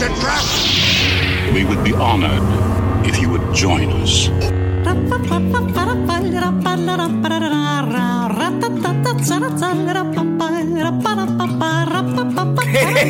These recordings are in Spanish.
A trap! We would be honored if you would join us.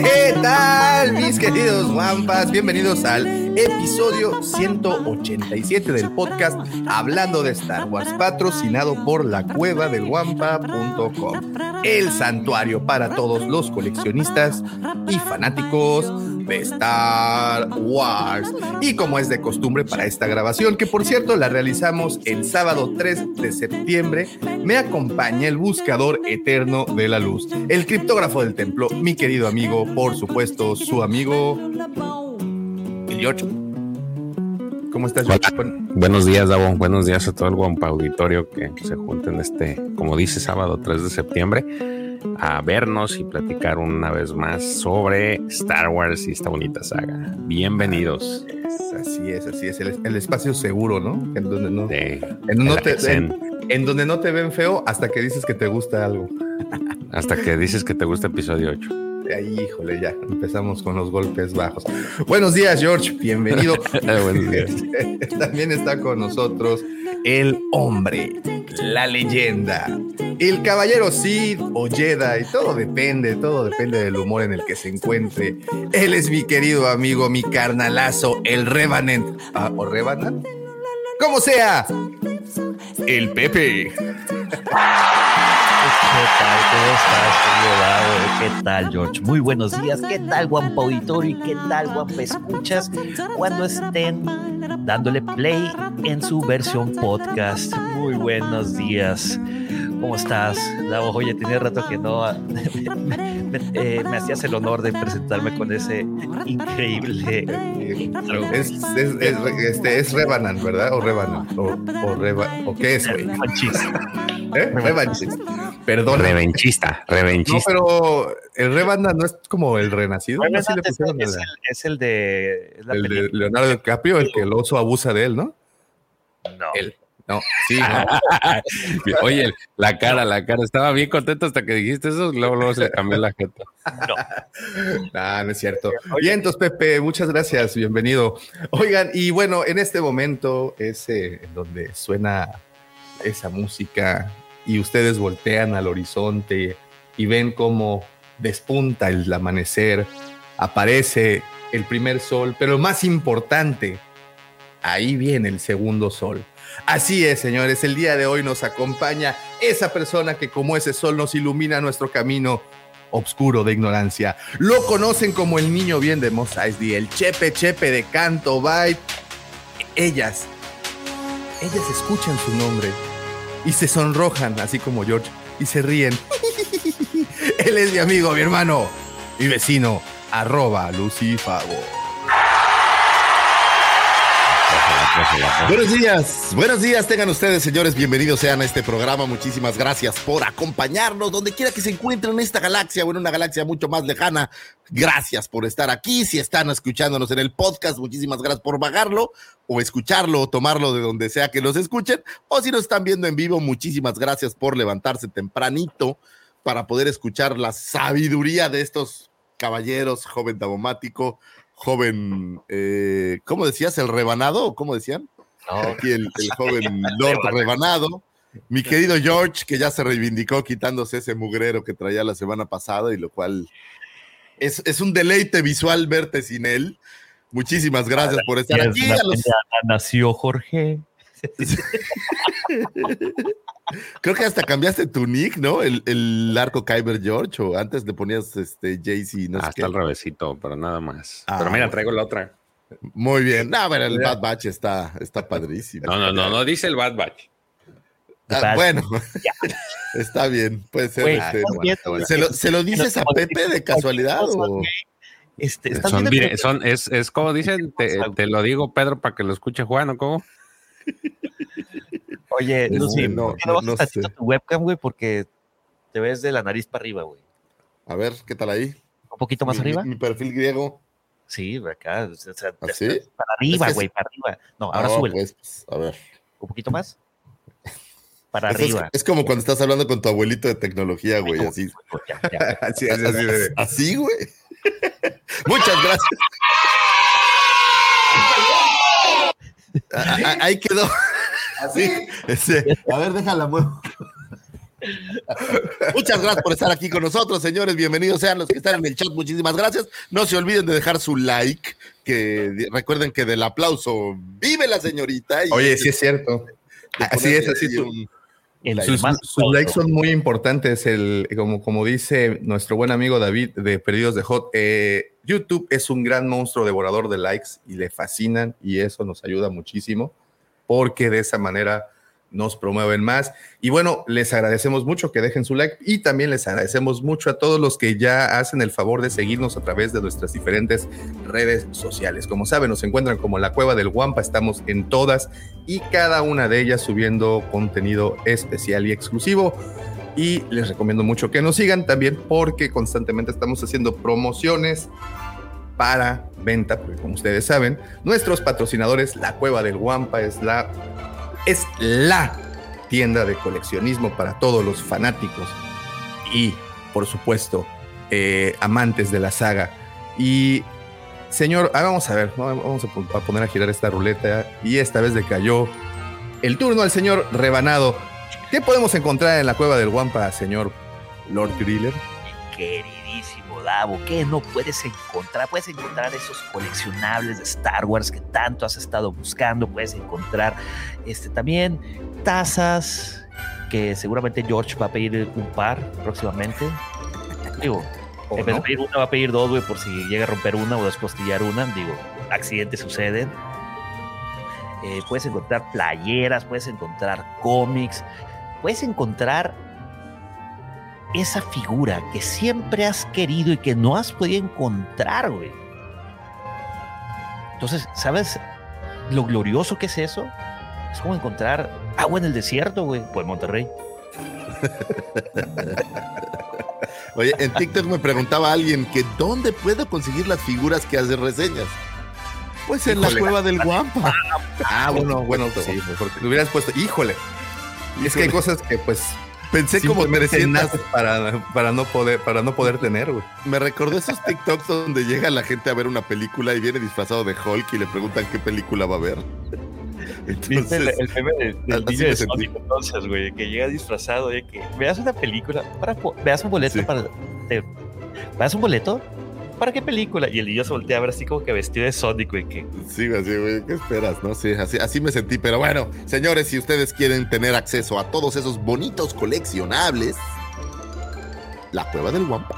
¿Qué tal, mis queridos guampas? Bienvenidos al episodio 187 del podcast Hablando de Star Wars, patrocinado por la cueva del guampa.com, el santuario para todos los coleccionistas y fanáticos de Star Wars. Y como es de costumbre para esta grabación, que por cierto la realizamos el sábado 3 de septiembre, me acompaña el buscador eterno de la luz, el criptógrafo del templo, mi querido amigo, por supuesto, su amigo, George. ¿Cómo estás? Buenos días, Davo. Buenos días a todo el guampa auditorio que se junten este, como dice, sábado 3 de septiembre a vernos y platicar una vez más sobre Star Wars y esta bonita saga. Bienvenidos. Así es, así es, el, el espacio seguro, ¿no? En donde no, en, te, en- en donde no te ven feo hasta que dices que te gusta algo. hasta que dices que te gusta episodio 8. Ahí, híjole, ya empezamos con los golpes bajos. Buenos días, George. Bienvenido. Buenos días. También está con nosotros el hombre, la leyenda, el caballero Sid o Jedi. Todo depende, todo depende del humor en el que se encuentre. Él es mi querido amigo, mi carnalazo, el Revenant. Ah, ¿O Revenant? Como sea, el Pepe. ¿Qué tal? ¿Cómo estás? ¿Qué tal, George? Muy buenos días. ¿Qué tal, Guampa Auditorio? ¿Y qué tal, Guampa Escuchas? Cuando estén dándole play en su versión podcast. Muy buenos días. ¿Cómo estás, Davo? Oye, tenía rato que no me, me- eh, me hacías el honor de presentarme con ese increíble. Es, es, es, este, es Revenant, ¿verdad? O Revenant. O, o, Reva- ¿o qué es, güey? ¿Eh? Revanchist. Perdón. Revenchista, No, revenchista. pero el Revenant no es como el renacido. ¿no? Así le Es, el, es el de es la el de película. Leonardo DiCaprio, el que el oso abusa de él, ¿no? No. Él. No, sí, no. Oye, la cara, la cara. Estaba bien contento hasta que dijiste eso. Luego, luego se le cambió la jeta. Ah, no es cierto. Bien, entonces, Pepe, muchas gracias, bienvenido. Oigan, y bueno, en este momento es eh, donde suena esa música y ustedes voltean al horizonte y ven cómo despunta el amanecer, aparece el primer sol, pero más importante, ahí viene el segundo sol. Así es, señores, el día de hoy nos acompaña esa persona que como ese sol nos ilumina nuestro camino obscuro de ignorancia. Lo conocen como el niño bien de Mos Eisley, el chepe chepe de Canto Byte. Ellas, ellas escuchan su nombre y se sonrojan, así como George, y se ríen. Él es mi amigo, mi hermano, mi vecino, arroba Lucifago. Buenos días, buenos días tengan ustedes, señores, bienvenidos sean a este programa, muchísimas gracias por acompañarnos, donde quiera que se encuentren en esta galaxia o en una galaxia mucho más lejana, gracias por estar aquí, si están escuchándonos en el podcast, muchísimas gracias por bajarlo o escucharlo o tomarlo de donde sea que los escuchen, o si nos están viendo en vivo, muchísimas gracias por levantarse tempranito para poder escuchar la sabiduría de estos caballeros, joven tabomático, joven, eh, ¿cómo decías? ¿El rebanado? ¿O cómo decían? Aquí el, el joven Lord Rebanado. Mi querido George, que ya se reivindicó quitándose ese mugrero que traía la semana pasada y lo cual es, es un deleite visual verte sin él. Muchísimas gracias por estar aquí. Los- nació Jorge. creo que hasta cambiaste tu nick, ¿no? El, el arco Kyber George, o antes le ponías este Jaycee, no sé Hasta qué. al revésito, pero nada más. Ah, pero mira, traigo la otra. Muy bien. No, pero el Bad Batch está, está padrísimo. No, no, no, no dice el Bad Batch. Ah, bueno, está bien, puede ser. Este, viendo, ¿Se lo, ¿Se lo dices a Pepe de casualidad? o? Este, ¿estás Son, que- son- es, es como dicen, te, te lo digo, Pedro, para que lo escuche Juan, ¿o cómo? Oye, No Lucy, no, ¿por qué no, no- bajas no tantito sé. tu webcam, güey? Porque te ves de la nariz para arriba, güey. A ver, ¿qué tal ahí? Un poquito más Mi- arriba. Mi, mi perfil griego. Sí, acá. o sea, ¿Así? Para arriba, Es güey, sí. para arriba. No, ahora No, sube pues, pues, a ver. un poquito más. Para Eso es, arriba. es como cuando estás hablando con tu abuelito de tecnología, güey, así. Ya, ya. Así es, así de- Así, güey. Muchas gracias. Ah, ah, Ahí quedó. Así. Ese. A ver, déjala muevo. Muchas gracias por estar aquí con nosotros, señores. Bienvenidos sean los que están en el chat. Muchísimas gracias. No se olviden de dejar su like. Que recuerden que del aplauso vive la señorita. y Oye, sí es cierto. Así es, así sus likes son muy importantes. El, como, como dice nuestro buen amigo David de Perdidos de Hot, eh, YouTube es un gran monstruo devorador de likes y le fascinan y eso nos ayuda muchísimo porque de esa manera nos promueven más. Y bueno, les agradecemos mucho que dejen su like y también les agradecemos mucho a todos los que ya hacen el favor de seguirnos a través de nuestras diferentes redes sociales. Como saben, nos encuentran como la Cueva del Guampa, estamos en todas y cada una de ellas subiendo contenido especial y exclusivo. Y les recomiendo mucho que nos sigan también porque constantemente estamos haciendo promociones para venta, porque como ustedes saben, nuestros patrocinadores, la Cueva del Guampa es la es la tienda de coleccionismo para todos los fanáticos y, por supuesto, eh, amantes de la saga. Y, señor, vamos a ver, vamos a, pon- a poner a girar esta ruleta y esta vez le cayó el turno al señor Rebanado. ¿Qué podemos encontrar en la cueva del Guampa, señor Lord Griller? queridísimo Davo, ¿qué no puedes encontrar? Puedes encontrar esos coleccionables de Star Wars que tanto has estado buscando, puedes encontrar este, también tazas que seguramente George va a pedir un par próximamente. Digo, ¿O en vez no? de pedir una, va a pedir dos, güey, por si llega a romper una o descostillar una. Digo, accidentes suceden. Eh, puedes encontrar playeras, puedes encontrar cómics, puedes encontrar esa figura que siempre has querido y que no has podido encontrar, güey. Entonces, ¿sabes lo glorioso que es eso? Es como encontrar agua en el desierto, güey. Pues Monterrey. Oye, en TikTok me preguntaba alguien que dónde puedo conseguir las figuras que hace reseñas. Pues en la cueva del Guampa. Ah, bueno, bueno, sí, mejor que le hubieras puesto, híjole. Es que hay cosas que pues Pensé como simplemente 300. naces para, para no poder para no poder tener, güey. Me recordó esos TikToks donde llega la gente a ver una película y viene disfrazado de Hulk y le preguntan qué película va a ver. ¿Viste el, Entonces, el meme del, niño me de. Sonic entonces, güey? Que llega disfrazado de que veas una película, para, veas un boleto Sí. para... te- ¿Veas un boleto? ¿Para qué película? Y el niño se voltea a ver así como que vestido de Sonic, güey, que... sí, así, güey, ¿qué esperas? No sé, así, así me sentí. Pero bueno, señores, si ustedes quieren tener acceso a todos esos bonitos coleccionables, la cueva del Guampa.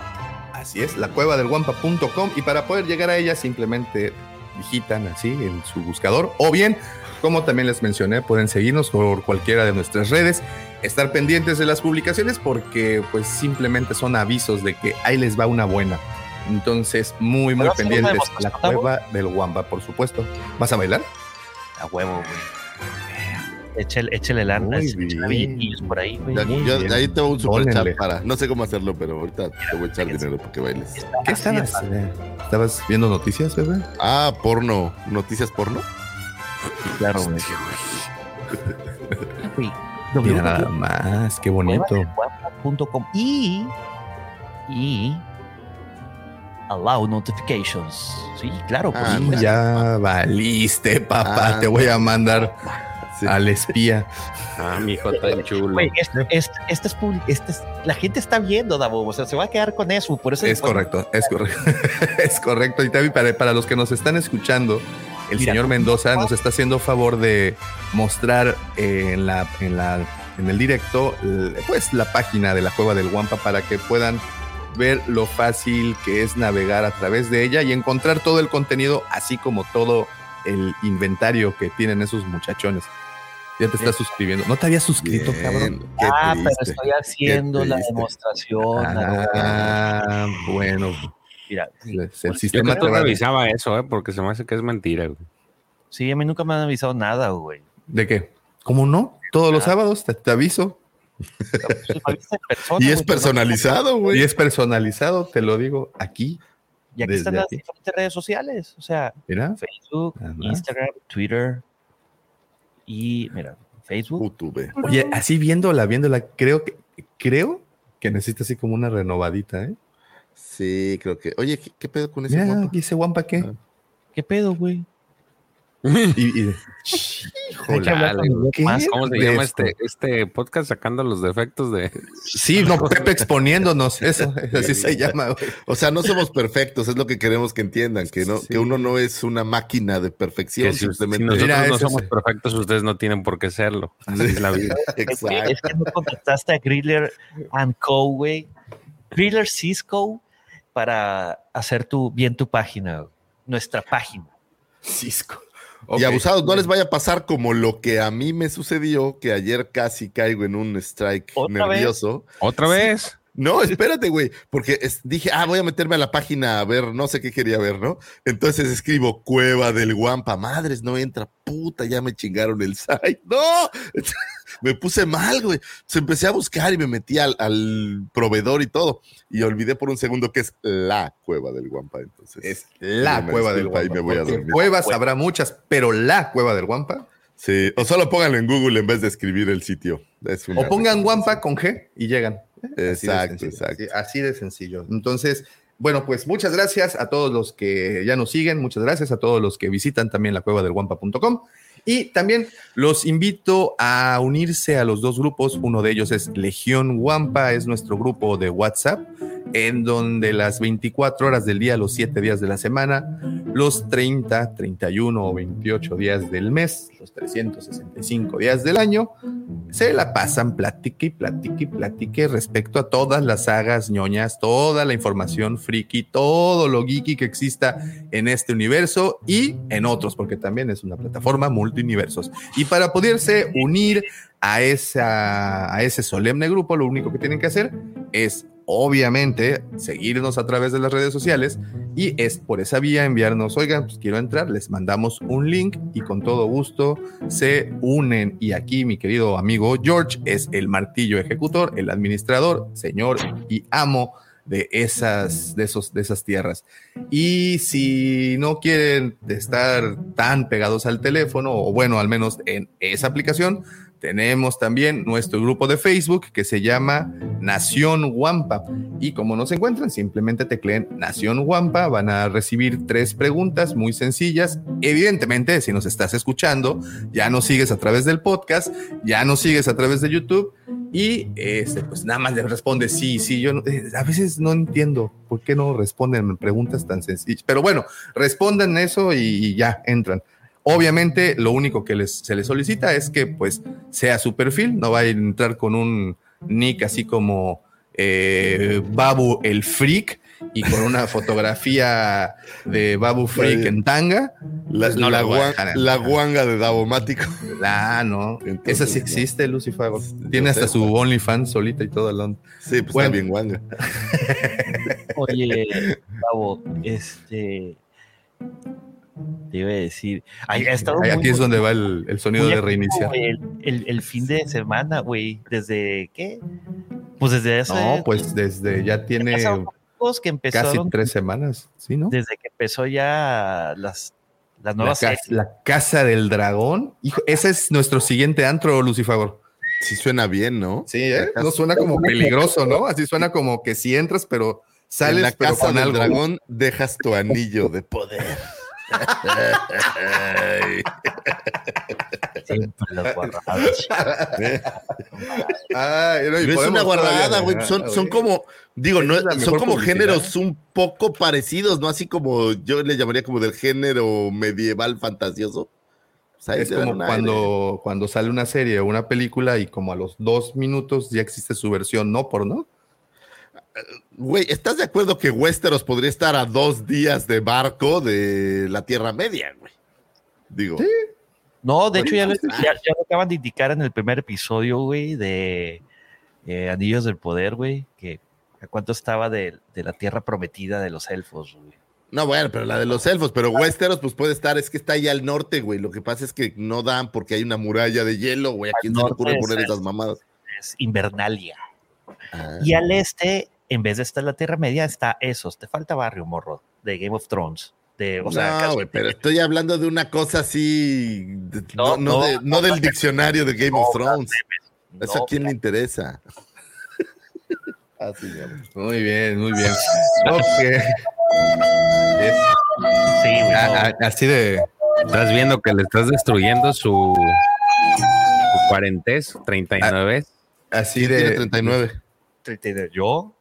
Así es, la cueva del guampa.com y para poder llegar a ella simplemente digitan así en su buscador o bien, como también les mencioné, pueden seguirnos por cualquiera de nuestras redes, estar pendientes de las publicaciones porque pues simplemente son avisos de que ahí les va una buena. Entonces, muy, muy ¿Vas a hacer una pendientes. La cueva del guampa, por supuesto. ¿Vas a bailar? A huevo, güey. Échale, échale lana. Muy échale bien. billetillos por ahí, güey. Ya- Muy yo- bien. ahí te voy un super chat para. No sé cómo hacerlo, pero ahorita te voy a echar dinero para que bailes. ¿Qué estabas? eh, ¿Estabas viendo noticias, bebé? Ah, porno. ¿Noticias porno? Claro, güey. Güey, Mira nada más, qué bonito. y y allow notifications. Sí, claro, por Ah, supuesto. Ya valiste, papá. Ah, Te voy a mandar Sí. al espía. Ah, mi hijo tan chulo. Este, este, este es este es- la gente está viendo, Davo, o sea, se va a quedar con eso, por eso Es correcto, es correcto. es correcto. Y también para, para los que nos están escuchando, el Mira, señor Mendoza nos está haciendo favor de mostrar eh, en, la, en, la, en el directo pues la página de la Cueva del Guampa para que puedan ver lo fácil que es navegar a través de ella y encontrar todo el contenido, así como todo el inventario que tienen esos muchachones. Ya te estás suscribiendo. ¿No te habías suscrito, Bien, cabrón? qué Ah, pero estoy haciendo la demostración. Ah, bueno. Mira, el Yo sistema tú te va- revisaba eso, ¿eh? porque se me hace que es mentira. güey. sí, a mí nunca me han avisado nada, güey. ¿De qué? ¿Cómo no? Todos los sábados te, te aviso. Pues, persona, Y es personalizado, Y güey. es personalizado, te lo digo aquí. Y aquí desde están las aquí. diferentes redes sociales. O sea, Mira. Facebook, Ajá. Instagram, Twitter. Y mira, Facebook. YouTube. Oye, así viéndola, viéndola, creo que, creo que necesita así como una renovadita, ¿eh? Sí, creo que. Oye, ¿qué, qué pedo con ese Mira, ese guampa qué. ¿Qué pedo, güey? Y, este, este podcast sacando los defectos de... sí, no, Pepe exponiéndonos, eso, así se llama. güey. O sea, no somos perfectos, es lo que queremos que entiendan, que no, Sí. que uno no es una máquina de perfección, si, si nosotros Mira, no somos es- perfectos, ustedes no tienen por qué serlo. Así es la vida. Exacto. Es que no contactaste a Griller and Co, güey. Griller Cisco para hacer tu, bien tu página, nuestra página. Cisco. Y abusados, no les vaya a pasar como lo que a mí me sucedió, que ayer casi caigo en un strike ¿Otra vez? nervioso. ¿Otra vez? No, espérate, güey, porque es- dije, ah, voy a meterme a la página a ver, no sé qué quería ver, ¿no? Entonces escribo Cueva del Guampa, madres, no entra, puta, ya me chingaron el site, no, me puse mal, güey. Entonces empecé a buscar y me metí al, al proveedor y todo, y olvidé por un segundo que es la Cueva del Guampa, entonces. Es la cueva del Guampa. me voy a dormir. Cuevas habrá muchas, pero la cueva del Guampa. Sí, o solo pónganlo en Google en vez de escribir el sitio. Es O pongan. Guampa con G y llegan. Exacto, así de sencillo. Entonces, bueno, pues muchas gracias a todos los que ya nos siguen, muchas gracias a todos los que visitan también la cueva del guampa.com. Y también los invito a unirse a los dos grupos. Uno de ellos es Legión Guampa, es nuestro grupo de WhatsApp, en donde las 24 horas del día, los 7 días de la semana, los 30, 31 o 28 días del mes, los 365 días del año, se la pasan platique y platique y platique respecto a todas las sagas ñoñas, toda la información friki, todo lo geeky que exista en este universo y en otros, porque también es una plataforma multiuniversos. Y para poderse unir a, esa, a ese solemne grupo, lo único que tienen que hacer es obviamente seguirnos a través de las redes sociales y es por esa vía enviarnos, oigan, pues quiero entrar, les mandamos un link y con todo gusto se unen. Y aquí mi querido amigo George es el martillo ejecutor, el administrador, señor y amo de esas, de esos, de esas tierras. Y si no quieren estar tan pegados al teléfono, o bueno, al menos en esa aplicación, tenemos también nuestro grupo de Facebook que se llama Nación Guampa. Y como nos encuentran, simplemente tecleen Nación Guampa. Van a recibir tres preguntas muy sencillas. Evidentemente, si nos estás escuchando, ya nos sigues a través del podcast, ya nos sigues a través de YouTube. Y este, pues nada más le responde sí, sí. Yo eh, a veces no entiendo por qué no responden preguntas tan sencillas. Pero bueno, respondan eso y ya entran. Obviamente, lo único que les, se les solicita es que pues sea su perfil, no va a entrar con un nick así como eh, Babu el Freak y con una fotografía de Babu Freak en tanga. La, Pues no la guan- la guanga de Davomático. Ah, no. Entonces, Esa sí no. existe, Lucifer. Yo Tiene hasta sé, su. OnlyFans solita y todo el on- Sí, pues Bueno. está bien guanga. Oye, Gabo, este. Te iba a decir. Ay, ha estado Aquí es bonito, donde va el, el sonido de reiniciar. El, el- el fin de semana, güey. ¿Desde qué? Pues desde hace. No, pues desde ya tiene que casi empezaron. tres semanas, ¿sí, no? Desde que empezó ya las, las La, nuevas series. la Casa del Dragón. Hijo, ese es nuestro siguiente antro, Lucifer. Sí suena bien, ¿no? Sí, ¿eh? No suena como peligroso, ¿no? Así suena como que si entras, pero sales en la pero casa con del algo. dragón dejas tu anillo de poder. Siempre. Ay, no, y No es una guardada, güey. Son, son güey. como, digo, no, son como publicidad. géneros un poco parecidos, ¿no? Así como yo le llamaría como del género medieval fantasioso. Pues ahí Es como aire. cuando, cuando sale una serie o una película y como a los dos minutos ya existe su versión no por no. Güey, ¿estás de acuerdo que Westeros podría estar a dos días de barco de la Tierra Media, güey? Digo, No, de hecho ya, lo- sí. ya, ya lo acaban de indicar en el primer episodio, güey, de eh, Anillos del Poder, güey, que ¿A cuánto estaba de, de la tierra prometida de los elfos, güey? No, bueno, pero la de los elfos, pero Westeros, pues puede estar, es que está ahí al norte, güey. Lo que pasa es que no dan porque hay una muralla de hielo, güey. ¿A quién se le ocurre es poner el- esas mamadas? Es Invernalia. Ah. Y al este, en vez de estar la Tierra Media, está esos. Te falta barrio, morro, de Game of Thrones. De, o sea, no, casi- güey, pero estoy hablando de una cosa así, de- no, No, de- no del diccionario de Game of Thrones. no, ¿Eso a quién le interesa? Así. Muy bien, muy bien. Ok. Es- Sí, güey. a- no. a- así de. Estás viendo que le estás destruyendo su, su cuarentez, 39. Así ¿Quién tiene de. 39? 39. Yo,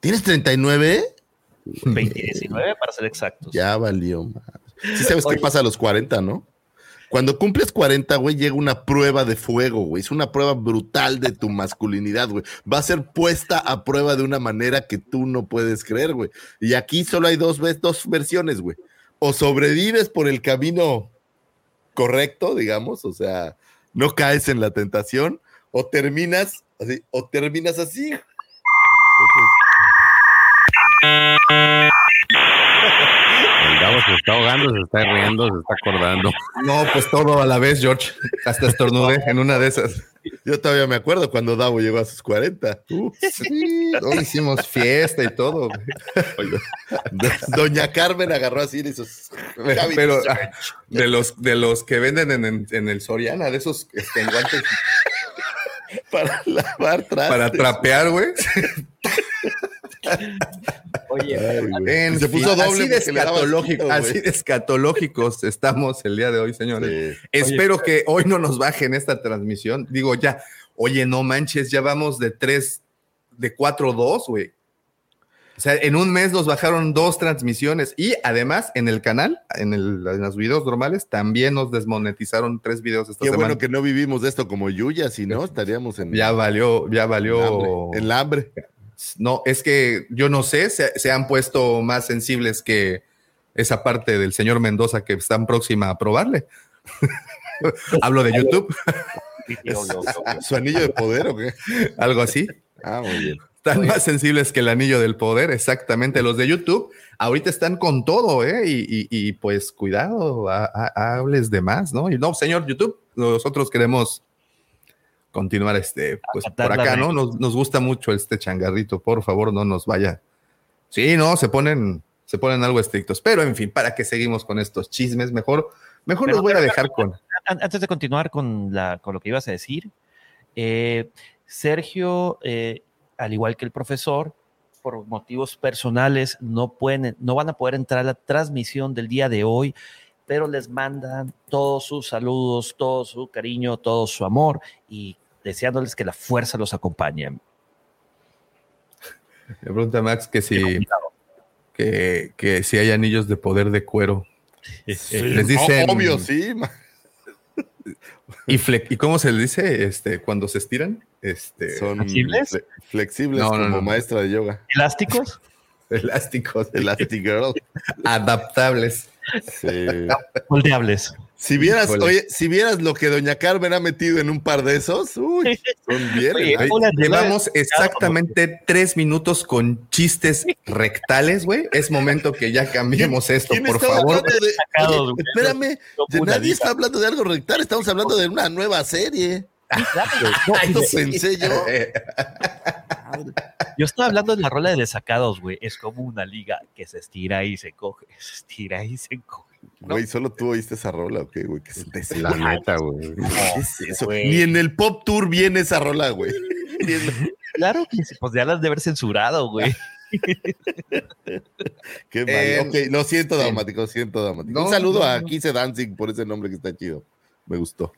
¿Tienes 39? 2019 para ser exactos. Ya valió. madre. Sí sabes qué pasa a los 40, ¿no? Cuando cumples 40, güey, llega una prueba de fuego, güey. Es una prueba brutal de tu masculinidad, güey. Va a ser puesta a prueba de una manera que tú no puedes creer, güey. Y aquí solo hay dos, dos versiones, güey. O sobrevives por el camino correcto, digamos, o sea, no caes en la tentación, o terminas así, o terminas así. El Gabo se está ahogando, se está riendo, se está acordando. No, pues todo a la vez, George. Hasta estornudé en una de esas. Yo todavía me acuerdo cuando Davo llegó a sus 40. Uh, Sí, no, hicimos fiesta y todo. Doña Carmen agarró así y hizo. Pero ah, de los de los que venden en, en- en el Soriana, de esos este, guantes para lavar trastes. para trapear, güey. Oye, Ay, se puso doble así de porque le daba escatológico- así de escatológicos estamos el día de hoy, señores. Sí. Espero que hoy no nos bajen esta transmisión. Digo, ya, oye, no manches, ya vamos de 3, de 4, 2, güey. O sea, en un mes nos bajaron dos transmisiones y además en el canal, en, el- en los videos normales, también nos desmonetizaron tres videos esta Qué semana. bueno que no vivimos de esto como Yuya, si no, estaríamos en, Ya valió, ya en valió. hambre. En la hambre. No, es que yo no sé, se, se han puesto más sensibles que esa parte del señor Mendoza que están próxima a aprobarle. Hablo de YouTube, ¿Su anillo de poder o qué? algo así. Ah, muy bien. Están más sensibles que el anillo del poder, exactamente. Los de YouTube ahorita están con todo, ¿eh? Y, y- y, pues cuidado, ha- ha- hables de más, ¿no? Y no, señor YouTube, nosotros queremos continuar este, pues por acá, ¿no? Nos, nos gusta mucho este changarrito, por favor, no nos vaya. Sí, no, se ponen, se ponen algo estrictos, pero en fin, para que seguimos con estos chismes, mejor, mejor Pero- los voy a dejar con. An- antes de continuar con, la, con lo que ibas a decir, eh, Sergio, eh, al igual que el profesor, por motivos personales, no, pueden, no van a poder entrar a la transmisión del día de hoy, pero les mandan todos sus saludos, todo su cariño, todo su amor y deseándoles que la fuerza los acompañe. Me pregunta Max que si, que, que si hay anillos de poder de cuero. Les dicen- Obvio, sí. ¿Y, fle- ¿Y cómo se les dice este, cuando se estiran? Este, Son ¿Flexibles? fle- flexibles No, no, como no. maestra de yoga. ¿Elásticos? elásticos, Elastic Girl. adaptables. Sí. Moldeables. Si vieras, Híjole. oye, si vieras lo que Doña Carmen ha metido en un par de esos, uy, son bien. Hola, Llevamos exactamente tres minutos con chistes rectales, güey. Es momento que ya cambiemos esto, ¿Quién por favor. de- Oye, espérame, nadie está hablando de algo rectal, estamos hablando de una nueva serie. Eso pensé yo. Yo estaba hablando de la rola de desacados, güey. Es como una liga que se estira y se coge, se estira y se coge. ¿No? Güey, solo tú oíste esa rola, ¿ok, güey? ¿Qué es, La neta, güey. ¿Qué es eso? güey. Ni en el Pop Tour viene esa rola, güey. Claro que sí, pues ya las de haber censurado, güey. Qué mal. Eh, ok, lo siento, sí. Daumático, lo siento, Daumático. No, Un saludo no, a. Kise Dancing por ese nombre que está chido. Me gustó.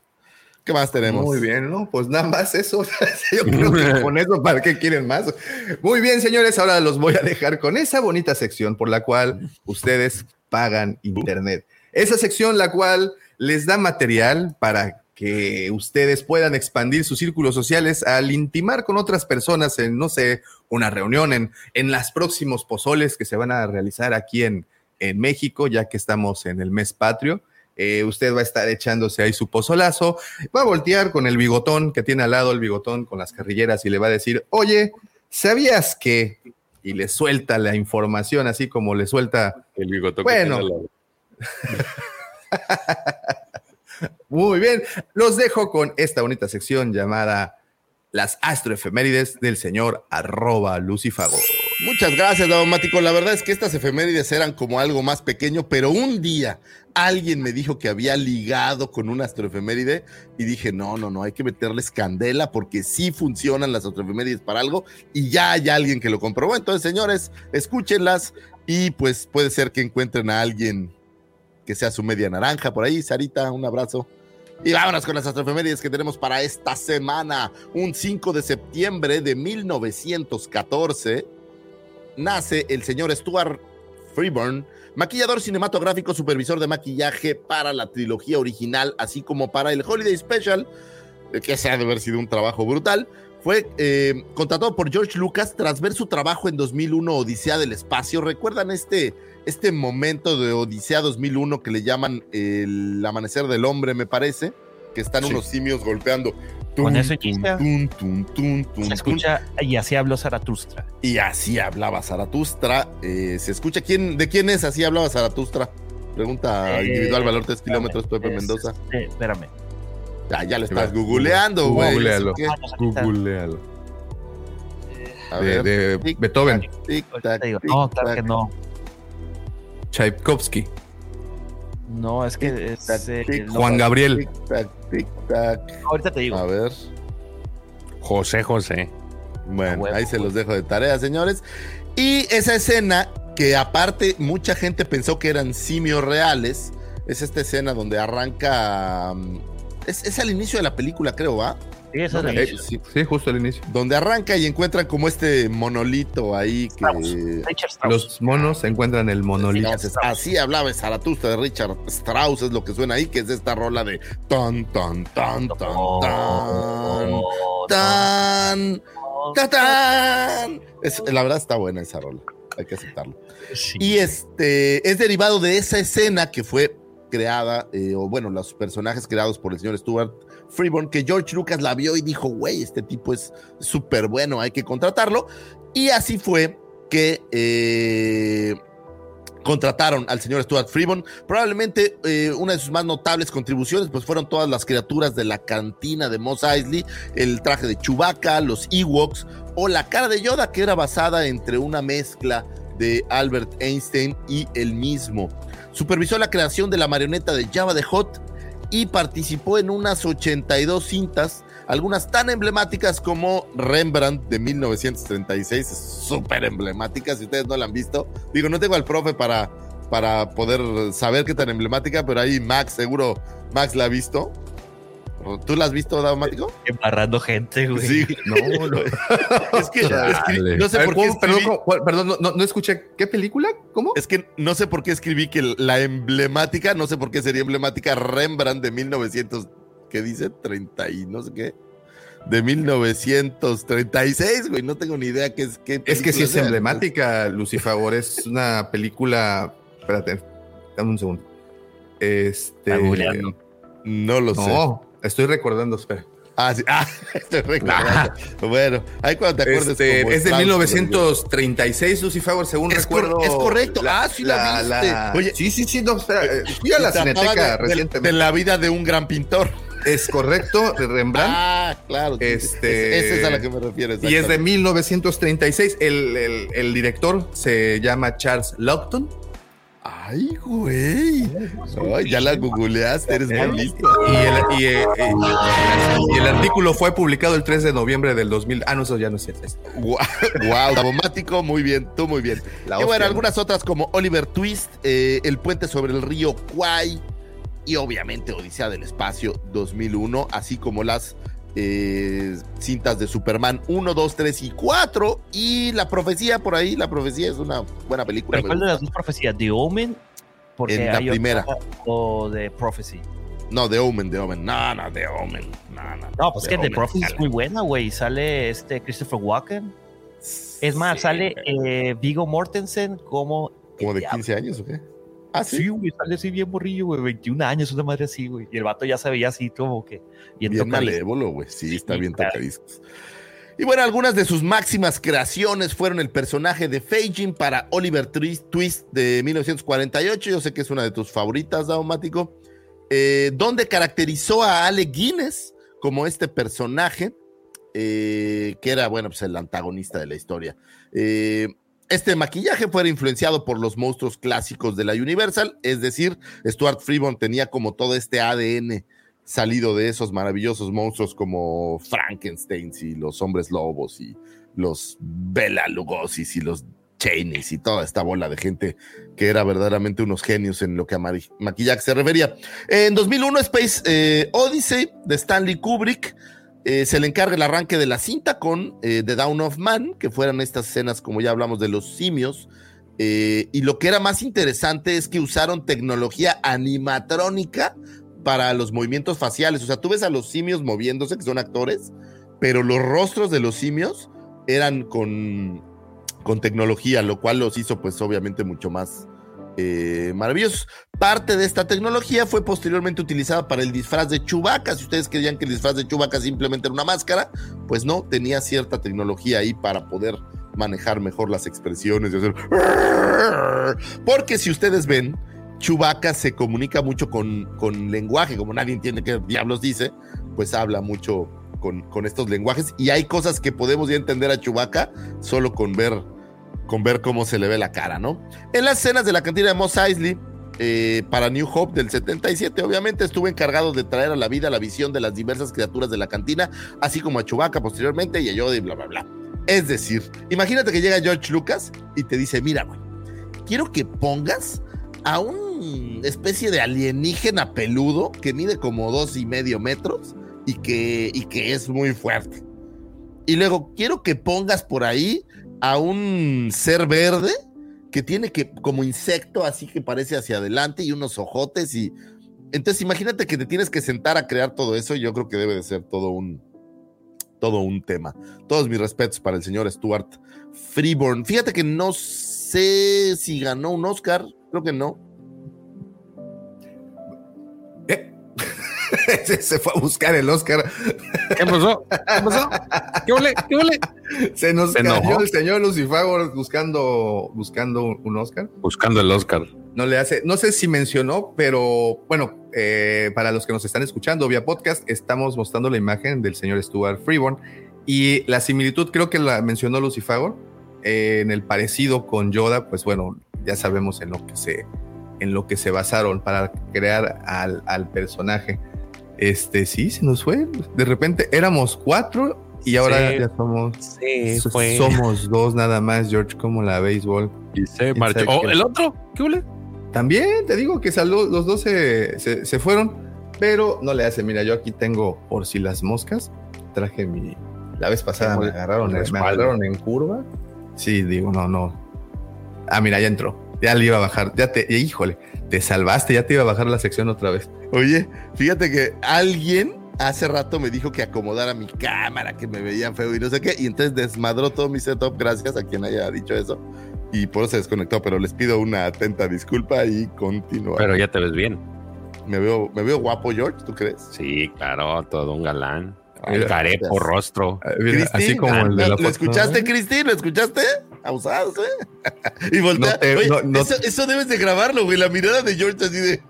¿Qué más tenemos? Muy bien, ¿no? Pues nada más eso. Yo creo que con eso, ¿para qué quieren más? Muy bien, señores, ahora los voy a dejar con esa bonita sección por la cual ustedes pagan internet. Esa sección la cual les da material para que ustedes puedan expandir sus círculos sociales al intimar con otras personas en, no sé, una reunión, en, en las próximos pozoles que se van a realizar aquí en, en México, ya que estamos en el mes patrio. Eh, usted va a estar echándose ahí su pozolazo, va a voltear con el bigotón que tiene al lado, el bigotón con las carrilleras y le va a decir, oye, ¿Sabías que? Y le suelta la información así como le suelta El bigote Bueno. Muy bien, los dejo con esta bonita sección llamada Las astroefemérides del señor arroba Lucifago. Muchas gracias, Daumático. La verdad es que estas efemérides eran como algo más pequeño, pero un día alguien me dijo que había ligado con una astroefeméride y dije, no, no, no, hay que meterles candela porque sí funcionan las astroefemérides para algo y ya hay alguien que lo comprobó. Entonces, señores, escúchenlas y pues puede ser que encuentren a alguien que sea su media naranja por ahí. Sarita, un abrazo. Y vámonos con las astroefemérides que tenemos para esta semana. Un 5 de septiembre de 1914 nace el señor Stuart Freeburn, maquillador cinematográfico, supervisor de maquillaje para la trilogía original, así como para el Holiday Special, que se ha de haber sido un trabajo brutal. Fue eh, contratado por George Lucas tras ver su trabajo en 2001, Odisea del Espacio. ¿Recuerdan este, este momento de Odisea 2001 que le llaman el amanecer del hombre, me parece? Que están Sí. unos simios golpeando. Con eso Tum, inicia. tum, tum, tum, tum, Se tum. escucha y así habló Zaratustra. Y así hablaba Zaratustra. Eh, ¿Se escucha quién, de quién es así hablaba Zaratustra? Pregunta Eh, individual, valor 3 espérame, kilómetros, Pepe es- Mendoza. eh, espérame. Ah, ya va. estás googleando, güey. Googlealo. Googlealo. A De, ver. de Tic, Beethoven, tic, ahorita tac, te digo. tic, No, claro tac, que no. Tchaikovsky, No, es que es, tac, eh, tic, no, Juan Gabriel, tic, tac, tic, tac. ahorita te digo. A ver. José José. Bueno, huevo, ahí se güey. los dejo de tarea, señores. Y esa escena, que aparte mucha gente pensó que eran simios reales, es esta escena donde arranca. mm, Es, es al inicio de la película, creo, ¿va? Sí, es eh, inicio. sí. sí, justo al inicio. Donde arranca y encuentran como este monolito ahí que. Strauss. Richard Strauss. Los monos encuentran el monolito. Entonces, así hablaba Zaratustra de Richard Strauss, es lo que suena ahí, que es esta rola de tan, tan, tan, tan, tan, tan, tan, tan. Es, la verdad está buena esa rola, hay que aceptarlo. Sí. Y este es derivado de esa escena que fue creada, eh, o bueno, los personajes creados por el señor Stuart Freeborn, que George Lucas la vio y dijo, güey, este tipo es súper bueno, hay que contratarlo. Y así fue que eh, contrataron al señor Stuart Freeborn. Probablemente eh, una de sus más notables contribuciones pues fueron todas las criaturas de la cantina de Mos Eisley, el traje de Chewbacca, los Ewoks o la cara de Yoda que era basada entre una mezcla de Albert Einstein y el mismo. Supervisó la creación de la marioneta de Java de Hot y participó en unas 82 cintas, algunas tan emblemáticas como Rembrandt de 1936, es súper emblemática, si ustedes no la han visto. Digo, no tengo al profe para, para poder saber qué tan emblemática, pero ahí Max, seguro Max la ha visto. ¿Tú la has visto, Daumático? Embarrando gente, güey. Sí. No, no. Es que, es que no sé ver, por qué. Perdón, no, no- no escuché. ¿Qué película? ¿Cómo? Es que no sé por qué escribí que la emblemática, no sé por qué sería emblemática Rembrandt de 1900, ¿qué dice? 30 y no sé qué. De 1936, güey, no tengo ni idea qué es. Qué Es que sí es emblemática, Lucifagor. Es una película. Espérate, dame un segundo. Este. No lo sé. No, estoy recordando, espera. Ah, sí. Ah, estoy recordando. Bueno, ahí cuando te acuerdes. Este, es de Strauss, 1936, Lucifagor, según Es cor- recuerdo. es correcto. Ah, sí la viste. Oye, sí, sí, sí, no, espera. eh, Fui a la Cineteca de- recientemente. De la vida de un gran pintor. Es correcto, de Rembrandt. Ah, claro. Este- Es- esa es a la que me refiero. y es de exactamente. 1936. El, el- el director se llama Charles Lawton. Ay, güey. Ya la googleaste, eres muy listo. Y el, y, eh, eh, y el artículo fue publicado el 3 de noviembre del 2000. Ah, no, eso ya no es cierto. Wow, wow, muy bien, tú muy bien. La y bueno, algunas otras como Oliver Twist, eh, El puente sobre el río Kwai y obviamente Odisea del Espacio 2001, así como las eh, cintas de Superman 1, 2, 3 y 4 y La Profecía por ahí, La Profecía es una buena película. ¿Pero me cuál de las dos profecías? ¿The Omen? Porque En la primera. O de Prophecy. No, The Omen, The Omen, no, no, The Omen, no, no. No, pues que The Omen, Prophecy es muy buena, güey. Sale este Christopher Walken. Es más, Sí, sale eh, Vigo Mortensen como. ¿Como de Ya, 15 años o qué? Ah, sí. Sí, güey, sale así bien morrillo, güey. 21 años, una madre así, güey. Y el vato ya se veía así como que bien, Bien malévolo, güey. Sí, está Sí, bien claro. tocadiscos. Y bueno, algunas de sus máximas creaciones fueron el personaje de Feijin para Oliver Twist, Twist de 1948. Yo sé que es una de tus favoritas, Daumático. Eh, donde caracterizó a Ale Guinness como este personaje, eh, que era, bueno, pues el antagonista de la historia. Eh, este maquillaje fue influenciado por los monstruos clásicos de la Universal, es decir, Stuart Freeborn tenía como todo este ADN salido de esos maravillosos monstruos como Frankenstein y los hombres lobos y los Bela Lugosis y los Cheneys y toda esta bola de gente que era verdaderamente unos genios en lo que a maquillaje se refería. En 2001, Space eh, Odyssey de Stanley Kubrick eh, se le encarga el arranque de la cinta con eh, The Down of Man, que fueran estas escenas, como ya hablamos, de los simios. y lo que era más interesante es que usaron tecnología animatrónica para los movimientos faciales. O sea, tú ves a los simios moviéndose, que son actores, pero los rostros de los simios eran con, con tecnología, lo cual los hizo pues obviamente mucho más eh. Parte de esta tecnología fue posteriormente utilizada para el disfraz de Chewbacca. Si ustedes creían que el disfraz de Chewbacca simplemente era una máscara, pues no, tenía cierta tecnología ahí para poder manejar mejor las expresiones y hacer... Porque si ustedes ven, Chewbacca se comunica mucho con, con lenguaje, como nadie entiende qué diablos dice, pues habla mucho con, con, estos lenguajes y hay cosas que podemos ya entender a Chewbacca solo con ver, con ver cómo se le ve la cara, ¿no? En las escenas de la cantina de Moss Eisley, eh, para New Hope del 77, obviamente estuvo encargado de traer a la vida la visión de las diversas criaturas de la cantina, así como a Chewbacca posteriormente y a Yoda y bla, bla, bla. Es decir, imagínate que llega George Lucas y te dice, mira, güey, quiero que pongas a una especie de alienígena peludo que mide como dos y medio metros y que, y que es muy fuerte. Y luego quiero que pongas por ahí a un ser verde que tiene que como insecto así que parece hacia adelante y unos ojotes y entonces imagínate que te tienes que sentar a crear todo eso, yo creo que debe de ser todo un todo un tema. Todos mis respetos para el señor Stuart Freeborn. Fíjate que no sé si ganó un Oscar, Creo que no. se fue a buscar el Oscar. ¿Qué pasó? ¿Qué pasó? ¿Qué huele? ¿Qué huele? Se nos cayó el señor Lucifer buscando, buscando un Oscar. Buscando el Oscar. No le hace, no sé si mencionó, pero bueno, eh, para los que nos están escuchando vía podcast, estamos mostrando la imagen del señor Stuart Freeborn y la similitud creo que la mencionó Lucifer eh, en el parecido con Yoda, pues bueno, ya sabemos en lo que se, en lo que se basaron para crear al, al personaje. Este, sí, se nos fue. De repente éramos cuatro y ahora ya somos, somos dos nada más, George, como la béisbol. Y se marchó. Oh, ¿El otro? ¿Qué huele? También te digo que los dos se, se, fueron, pero no le hace. Mira, yo aquí tengo por si las moscas. Traje mi. La vez pasada me agarraron, me agarraron en curva. Sí, digo, no, no. Ah, mira, ya entró. Ya le iba a bajar. Ya te, híjole, te salvaste, ya te iba a bajar la sección otra vez. Oye, fíjate que alguien hace rato me dijo que acomodara mi cámara, que me veía feo y no sé qué, y entonces desmadró todo mi setup, gracias a quien haya dicho eso, y por eso se desconectó, pero les pido una atenta disculpa y continúa. Pero ya te ves bien. Me veo, me veo guapo, George, ¿tú crees? Sí, claro, todo un galán. El carepo rostro. así como el de la ¿Lo escuchaste, Cristín? ¿Lo escuchaste? Abusados, ¿eh? y voltea. eso, debes de grabarlo, güey. La mirada de George así de,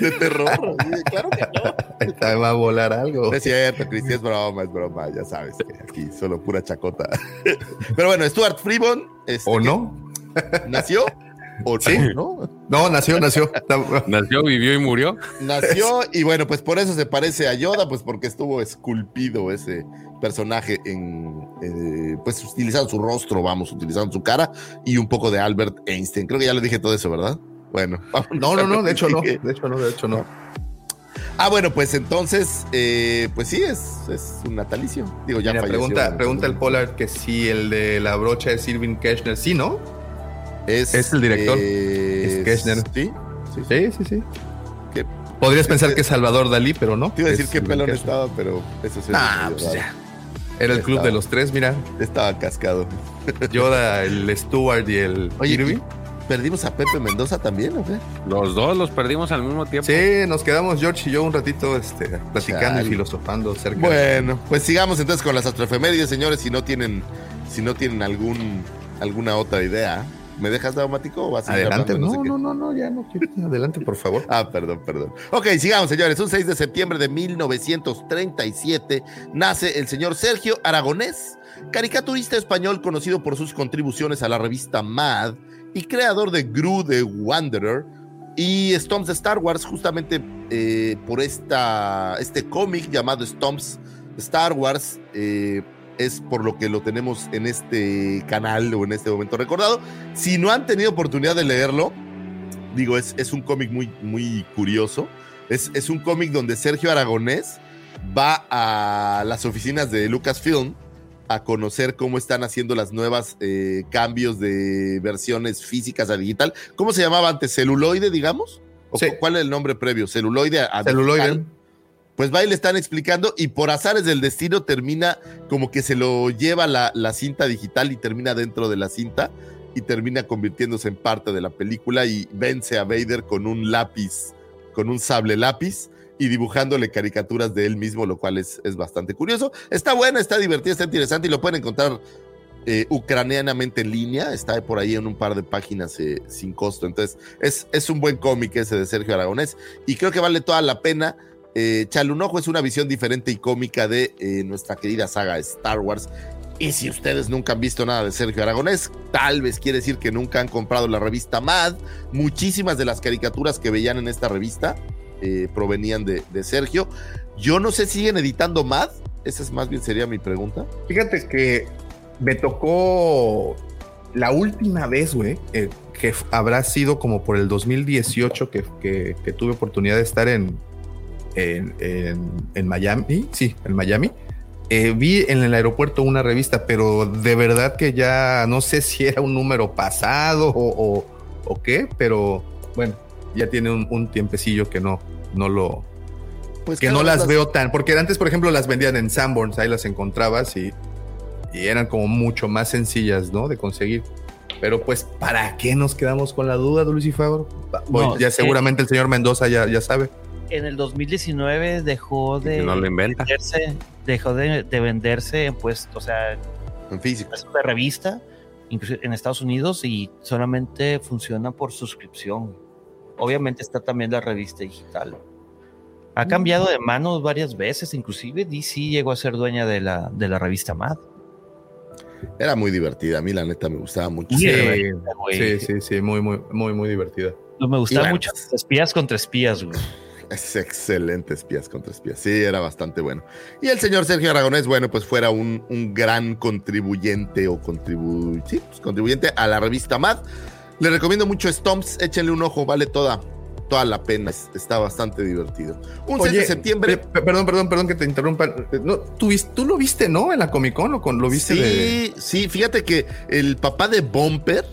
de terror. claro que no. va a volar algo. No es cierto, Cristín, es broma, es broma. Ya sabes que aquí solo pura chacota. Pero bueno, Stuart Freeborn. Este, ¿O no? Nació ¿O sí? ¿no? No, nació, nació. nació, vivió y murió. Nació y bueno, pues por eso se parece a Yoda, pues porque estuvo esculpido ese personaje en, eh, pues utilizando su rostro, vamos, utilizando su cara y un poco de Albert Einstein. Creo que ya le dije todo eso, ¿verdad? Bueno. No, no, no, de hecho no, de hecho no, de hecho no. Ah, bueno, pues entonces, eh, pues sí, es, es, un natalicio. Digo, ya Pregunta, pregunta el Polar que si el de la brocha es Irving Kirchner, sí, ¿no? Es, el director. es Kirchner. ¿Sí? Sí, sí, sí. Podrías pensar que es Salvador Dalí, pero no. Te iba a decir qué pelón estaba, pero eso sí. Ah, pues ya. Era el club de los tres, mira. Estaba cascado. Yoda, el Stewart y el Oye, ¿Perdimos a Pepe Mendoza también o qué? Los dos los perdimos al mismo tiempo. Sí, nos quedamos George y yo un ratito este, platicando Chale. y filosofando cerca. Bueno, pues sigamos entonces con las astroefemérides, señores, si no tienen, si no tienen algún, alguna otra idea. ¿Me dejas daumático o vas a Adelante. No, sé qué? no, no, no, ya no quiero. Adelante, por favor. Ah, perdón, perdón. Ok, sigamos, señores. Un 6 de septiembre de 1937 nace el señor Sergio Aragonés, caricaturista español conocido por sus contribuciones a la revista Mad y creador de Gru the Wanderer y Stomps de Star Wars, justamente eh, por esta, este cómic llamado Stomps Star Wars. eh, es por lo que lo tenemos en este canal o en este momento recordado. Si no han tenido oportunidad de leerlo, digo, es, es un cómic muy, muy curioso. Es, es un cómic donde Sergio Aragonés va a las oficinas de Lucasfilm a conocer cómo están haciendo las nuevas eh, cambios de versiones físicas a digital. ¿Cómo se llamaba antes? ¿Celuloide, digamos? ¿O Sí. cu- ¿Cuál es el nombre previo? ¿Celuloide a, a Celuloide. digital? Pues va y le están explicando y por azares del destino termina como que se lo lleva la, la cinta digital y termina dentro de la cinta y termina convirtiéndose en parte de la película y vence a Vader con un lápiz, con un sable lápiz y dibujándole caricaturas de él mismo, lo cual es, es bastante curioso. Está buena, está divertida, está interesante y lo pueden encontrar eh, ucranianamente en línea, está por ahí en un par de páginas eh, sin costo. Entonces, es, es un buen cómic ese de Sergio Aragonés y creo que vale toda la pena. Eh, Chale un ojo es una visión diferente y cómica de eh, nuestra querida saga Star Wars. Y si ustedes nunca han visto nada de Sergio Aragonés, tal vez quiere decir que nunca han comprado la revista Mad. Muchísimas de las caricaturas que veían en esta revista eh, provenían de, Sergio. Yo no sé si siguen editando Mad. Esa es más bien sería mi pregunta. Fíjate que me tocó la última vez, güey, eh, que habrá sido como por el 2018 que, que- que tuve oportunidad de estar en, en, en- en Miami. Sí, en Miami. Eh, vi en el aeropuerto una revista, pero de verdad que ya no sé si era un número pasado o, o- o qué, pero bueno, ya tiene un, un tiempecillo que no, no lo, Pues que no las veo tan, porque antes, por ejemplo, las vendían en Sanborns, ahí las encontrabas y, y eran como mucho más sencillas, ¿no? De conseguir. Pero pues, ¿para qué nos quedamos con la duda, Dulce y Favor? Pues, No, ya eh, seguramente el señor Mendoza ya, ya sabe. En el 2019 dejó de que no lo inventa. venderse, dejó de, de venderse en pues, o sea, En físico. es una revista, incluso en Estados Unidos, y solamente funciona por suscripción. Obviamente está también la revista digital. Ha cambiado de manos varias veces, inclusive DC llegó a ser dueña de la, de la revista Mad. Era muy divertida. A mí, la neta, me gustaba mucho. Sí, Sí, sí, sí, sí, muy, muy, muy, muy divertida. Me gustaba bueno, mucho espías contra espías, güey. Es excelente espías contra espías. Sí, era bastante bueno. Y el señor Sergio Aragonés, bueno, pues fuera un, un gran contribuyente o contribu sí, pues, contribuyente a la revista Mad. Le recomiendo mucho Stomps, échenle un ojo, vale toda, toda la pena. Es- está bastante divertido. Un 6 de septiembre. perdón, perdón, perdón que te interrumpa. No, ¿tú, tú lo viste, ¿no? En la Comic Con, ¿o con, lo viste sí, de- sí, fíjate que el papá de Bumper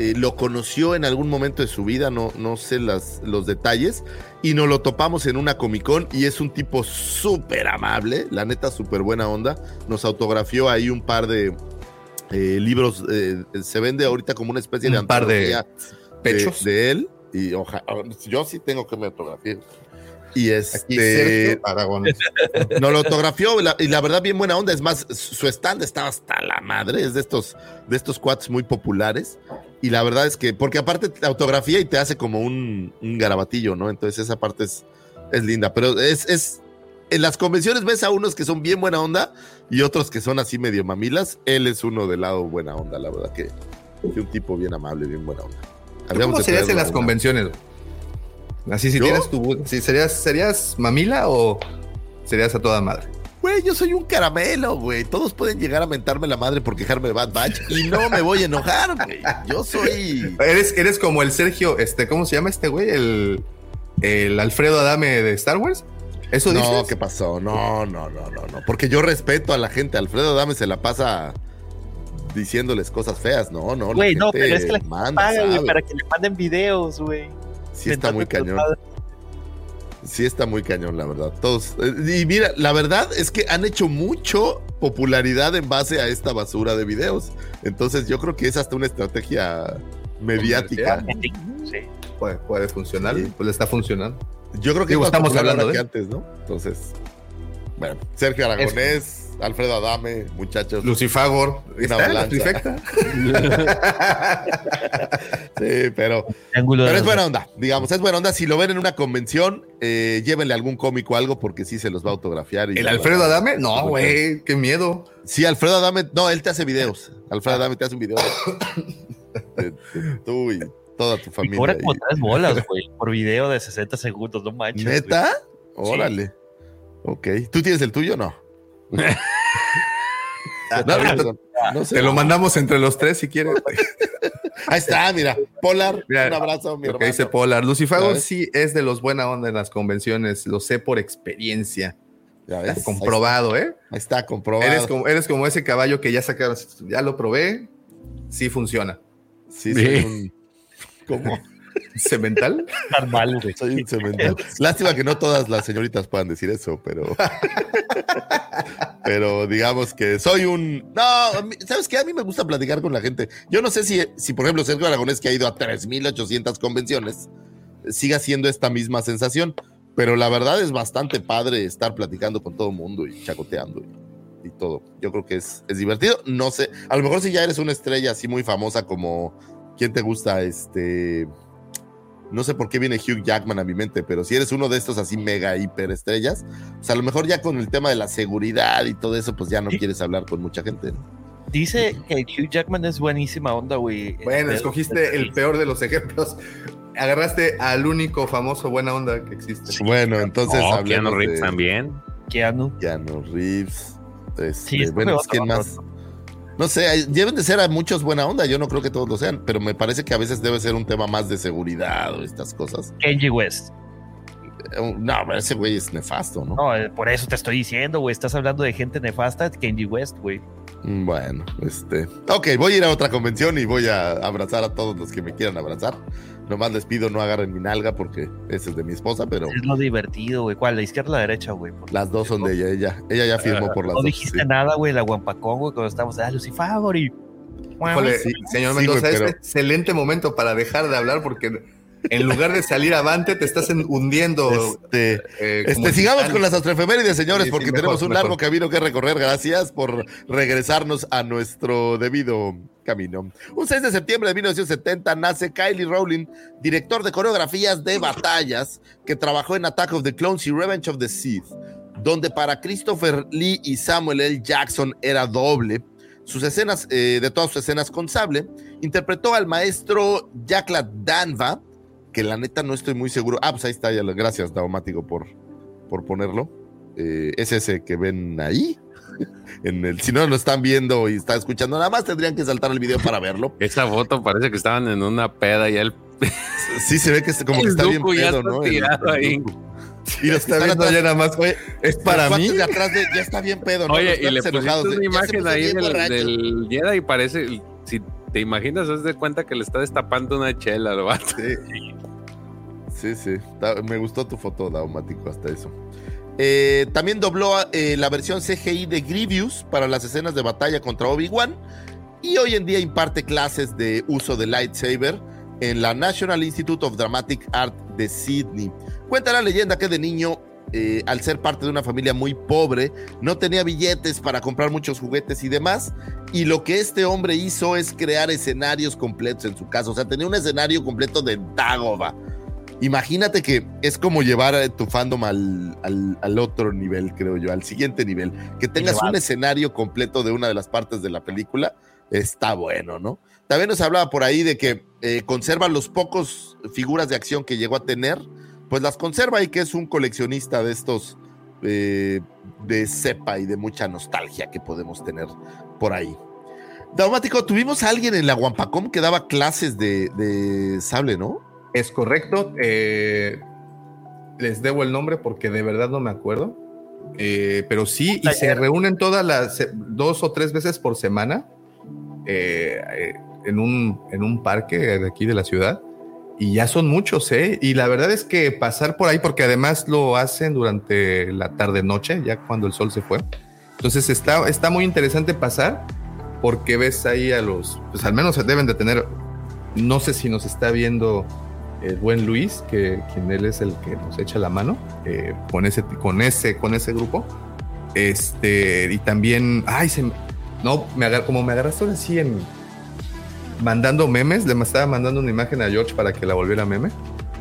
eh, lo conoció en algún momento de su vida, no, no sé las, los detalles, y nos lo topamos en una Comic Con y es un tipo súper amable, la neta, súper buena onda. Nos autografió ahí un par de eh, libros, eh, se vende ahorita como una especie de Un par de pechos? de, de él, y ojalá, yo sí tengo que me autografiar. Y este, Aragones. no lo autografió y la, y la verdad bien buena onda. Es más, su stand estaba hasta la madre. Es de estos, de estos cuates muy populares. Y la verdad es que, porque aparte te autografía y te hace como un, un garabatillo, ¿no? Entonces esa parte es, es linda. Pero es, es, en las convenciones ves a unos que son bien buena onda y otros que son así medio mamilas. Él es uno del lado buena onda, la verdad que, que un tipo bien amable, bien buena onda. ¿Tú Habríamos ¿Cómo serías en las convenciones? Así si ¿Yo? tienes tu... Si serías, ¿Serías mamila o serías a toda madre? Güey, yo soy un caramelo, güey. Todos pueden llegar a mentarme la madre por quejarme de Bad Batch y no me voy a enojar, güey. Yo soy. Eres, eres como el Sergio, este, ¿cómo se llama este güey? El, el Alfredo Adame de Star Wars. ¿Eso No, dices? ¿qué pasó? No, no, no, no, no. Porque yo respeto a la gente. Alfredo Dame se la pasa diciéndoles cosas feas. No, no. Güey, no, pero es que la manda, paga, güey, para que le manden videos, güey. Sí está muy cañón. Sí está muy cañón, la verdad. Todos. eh, Y mira, la verdad es que han hecho mucho popularidad en base a esta basura de videos. Entonces yo creo que es hasta una estrategia mediática. Sí. Puede, puede funcionar, Sí. pues le está funcionando. Yo creo que Digo, estamos hablando de- que antes, ¿no? Entonces, bueno, Sergio Aragonés, Alfredo Adame, muchachos. Lucifagor, Una trifecta. Sí, pero, pero es buena onda, digamos, es buena onda. Si lo ven en una convención, eh, llévenle algún cómico o algo porque sí se los va a autografiar. y ¿El Alfredo Adame? No, güey, qué miedo. Sí, Alfredo Adame, no, él te hace videos. Alfredo Adame te hace un video. de- de- tú y toda tu familia. cobra como tres bolas, güey, por video de 60 segundos, no manches. ¿Neta? Órale. Ok. ¿Tú tienes el tuyo o no? No, no, no sé. Te lo mandamos entre los tres si quieres. Ahí está, mira. Polar, Mira, un abrazo, mi Lo que dice Polar. Lucifagor ¿Sabes? sí es de los buena onda en las convenciones. Lo sé por experiencia. Ya ves, Comprobado, ¿eh? Ahí está, comprobado. Eres como, eres como ese caballo que ya sacaron. Ya lo probé. Sí funciona. Sí, Sí. un... ¿Cómo? ¿Cemental? Normal, güey. Soy un cemental. Lástima que no todas las señoritas puedan decir eso, pero... pero digamos que soy un... No, mí- ¿sabes qué? A mí me gusta platicar con la gente. Yo no sé si, si por ejemplo, Sergio Aragonés, que ha ido a 3.800 convenciones, siga siendo esta misma sensación, pero la verdad es bastante padre estar platicando con todo el mundo y chacoteando y, y todo. Yo creo que es, es divertido. No sé, a lo mejor si ya eres una estrella así muy famosa como... ¿Quién te gusta? Este... No sé por qué viene Hugh Jackman a mi mente, pero si eres uno de estos así mega hiper estrellas, pues a lo mejor ya con el tema de la seguridad y todo eso, pues ya no quieres hablar con mucha gente. ¿no? Dice que Hugh Jackman es buenísima onda, güey. Bueno, escogiste el peor de los ejemplos. Agarraste al único famoso buena onda que existe. Bueno, entonces Oh, Keanu Reeves de también. Keanu. Keanu Reeves. Este, Sí, es bueno, pues, ¿quién otro, más? No sé, deben de ser a muchos buena onda, yo no creo que todos lo sean, pero me parece que a veces debe ser un tema más de seguridad o estas cosas. Kenji West. No, pero ese güey es nefasto, ¿no? No, eh, por eso te estoy diciendo, güey. Estás hablando de gente nefasta. Kenji West, güey. Mm, Bueno, este. Ok, voy a ir a otra convención y voy a abrazar a todos los que me quieran abrazar. Nomás les pido no agarren mi nalga porque ese es de mi esposa, pero Es lo divertido, güey. ¿Cuál? ¿La izquierda o la derecha, güey? Las dos son de ella. Ella, ella ya firmó por las No dos. dijiste sí. nada, güey. La Guampacón, güey, cuando estábamos. Ah, Lucifagor y. Híjole, Sí, señor sí, Mendoza, güey, es pero- excelente momento para dejar de hablar porque en lugar de salir avante te estás en- hundiendo. Este, eh, este, sigamos con las astrofemérides, señores, Sí, sí, porque mejor, tenemos un mejor. largo camino que recorrer. Gracias por regresarnos a nuestro debido camino. Un 6 de septiembre de 1970 nace Kylie Rowling, director de coreografías de batallas, que trabajó en Attack of the Clones y Revenge of the Sith, donde para Christopher Lee y Samuel L. Jackson era doble. Sus escenas, eh, de todas sus escenas con sable, interpretó al maestro Jakla Danva, que la neta no estoy muy seguro. Ah, pues ahí está, ya lo- gracias, Daumático, por, por ponerlo. Eh, es ese que ven ahí. En el, si no lo están viendo y están escuchando, nada más tendrían que saltar el video para verlo. Esa foto parece que estaban en una peda y él Sí, se ve que es como que está bien pedo, está ¿no? Tirado el ahí. Dooku. Y los que Está viendo atrás, ya nada más. oye, Es para mí. de atrás de, ya está bien pedo, ¿no? Oye, y le pusiste una "Ya se imagen ahí del, borracho". del Jedi y parece, si te imaginas, haz de cuenta que le está destapando una chela al vato. Sí, sí, sí. Me gustó tu foto, Daumático, hasta eso. Eh, también dobló eh, la versión CGI de Grievous para las escenas de batalla contra Obi-Wan. Y hoy en día imparte clases de uso de lightsaber en la National Institute of Dramatic Art de Sydney. Cuenta la leyenda que de niño, eh, al ser parte de una familia muy pobre, no tenía billetes para comprar muchos juguetes y demás. Y lo que este hombre hizo es crear escenarios completos en su casa. O sea, tenía un escenario completo de Dagoba. Imagínate que es como llevar a tu fandom al, al- al otro nivel, creo yo, al siguiente nivel. Que tengas un escenario completo de una de las partes de la película, está bueno, ¿no? También nos hablaba por ahí de que eh, conserva los pocos figuras de acción que llegó a tener, pues las conserva y que es un coleccionista de estos eh, de cepa y de mucha nostalgia que podemos tener por ahí. Daumático, tuvimos a alguien en la Wampacom que daba clases de, de sable, ¿no? Es correcto. eh, les debo el nombre porque de verdad no me acuerdo. Eh, pero sí, y se reúnen todas las dos o tres veces por semana en, un, en un parque de aquí de la ciudad. Y ya son muchos, ¿eh? Y la verdad es que pasar por ahí, porque además lo hacen durante la tarde-noche, ya cuando el sol se fue. Entonces está, está muy interesante pasar porque ves ahí a los, pues al menos deben de tener no sé si nos está viendo el buen Luis, que quien él es el que nos echa la mano eh, con ese con ese con ese grupo. Este y también, ay, se no me agar- como me agarraste ahora sí en mandando memes, le estaba mandando una imagen a George para que la volviera meme.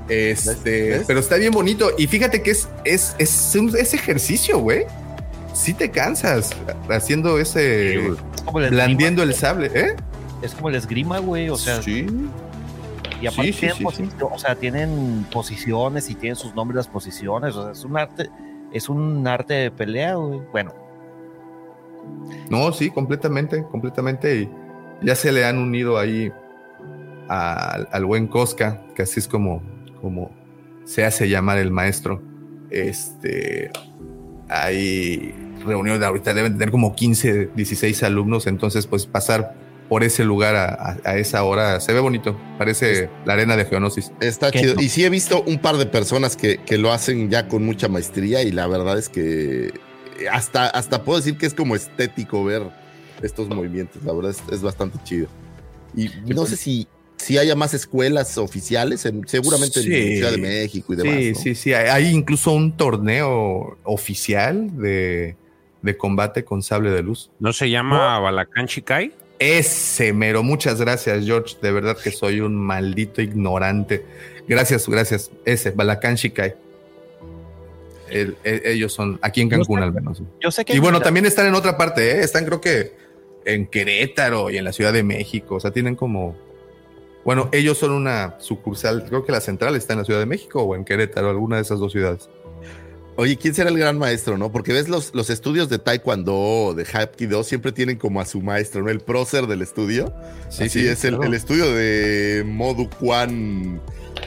Este, ¿Ves? pero está bien bonito y fíjate que es es es, es ejercicio, güey. Sí te cansas haciendo ese Es como el blandiendo el sable, ¿eh? Es como el esgrima, güey. O sea, sí. y aparte sí, sí, tienen sí, posicio- o sea, tienen posiciones y tienen sus nombres las posiciones. O sea, es un arte, es un arte de pelea, güey. Bueno, No, sí, completamente, completamente. Y ya se le han unido ahí al, al buen Cosca, que así es como, como se hace llamar el maestro. Este, hay reuniones de ahorita, deben tener como 15, 16 alumnos, entonces pues pasar por ese lugar a, a- a esa hora se ve bonito, parece la arena de Geonosis. Está ¿Qué chido. no? Y sí he visto un par de personas que, que lo hacen ya con mucha maestría y la verdad es que hasta, hasta puedo decir que es como estético ver estos movimientos. La verdad es, es bastante chido. Y no sé si, si haya más escuelas oficiales, en- seguramente Sí. en Ciudad de México y demás. Sí, ¿no? sí, sí. Hay, hay incluso un torneo oficial de, de combate con sable de luz. ¿No se llama Balacan Shikai? Ese mero. Muchas gracias, George. De verdad que soy un maldito ignorante. Gracias, gracias. Ese, Balacan Shikai. El- ellos son aquí en Cancún, al menos. yo sé que. Y bueno, también están en otra parte, ¿eh? Están, creo que en Querétaro y en la Ciudad de México. O sea, tienen como. Bueno, ellos son una sucursal. Creo que la central está en la Ciudad de México o en Querétaro, alguna de esas dos ciudades. Oye, ¿quién será el gran maestro, no? Porque ves los, los estudios de Taekwondo, de Hapkido, siempre tienen como a su maestro, ¿no? El prócer del estudio. Sí, sí, es el, claro. el estudio de Modu Kwan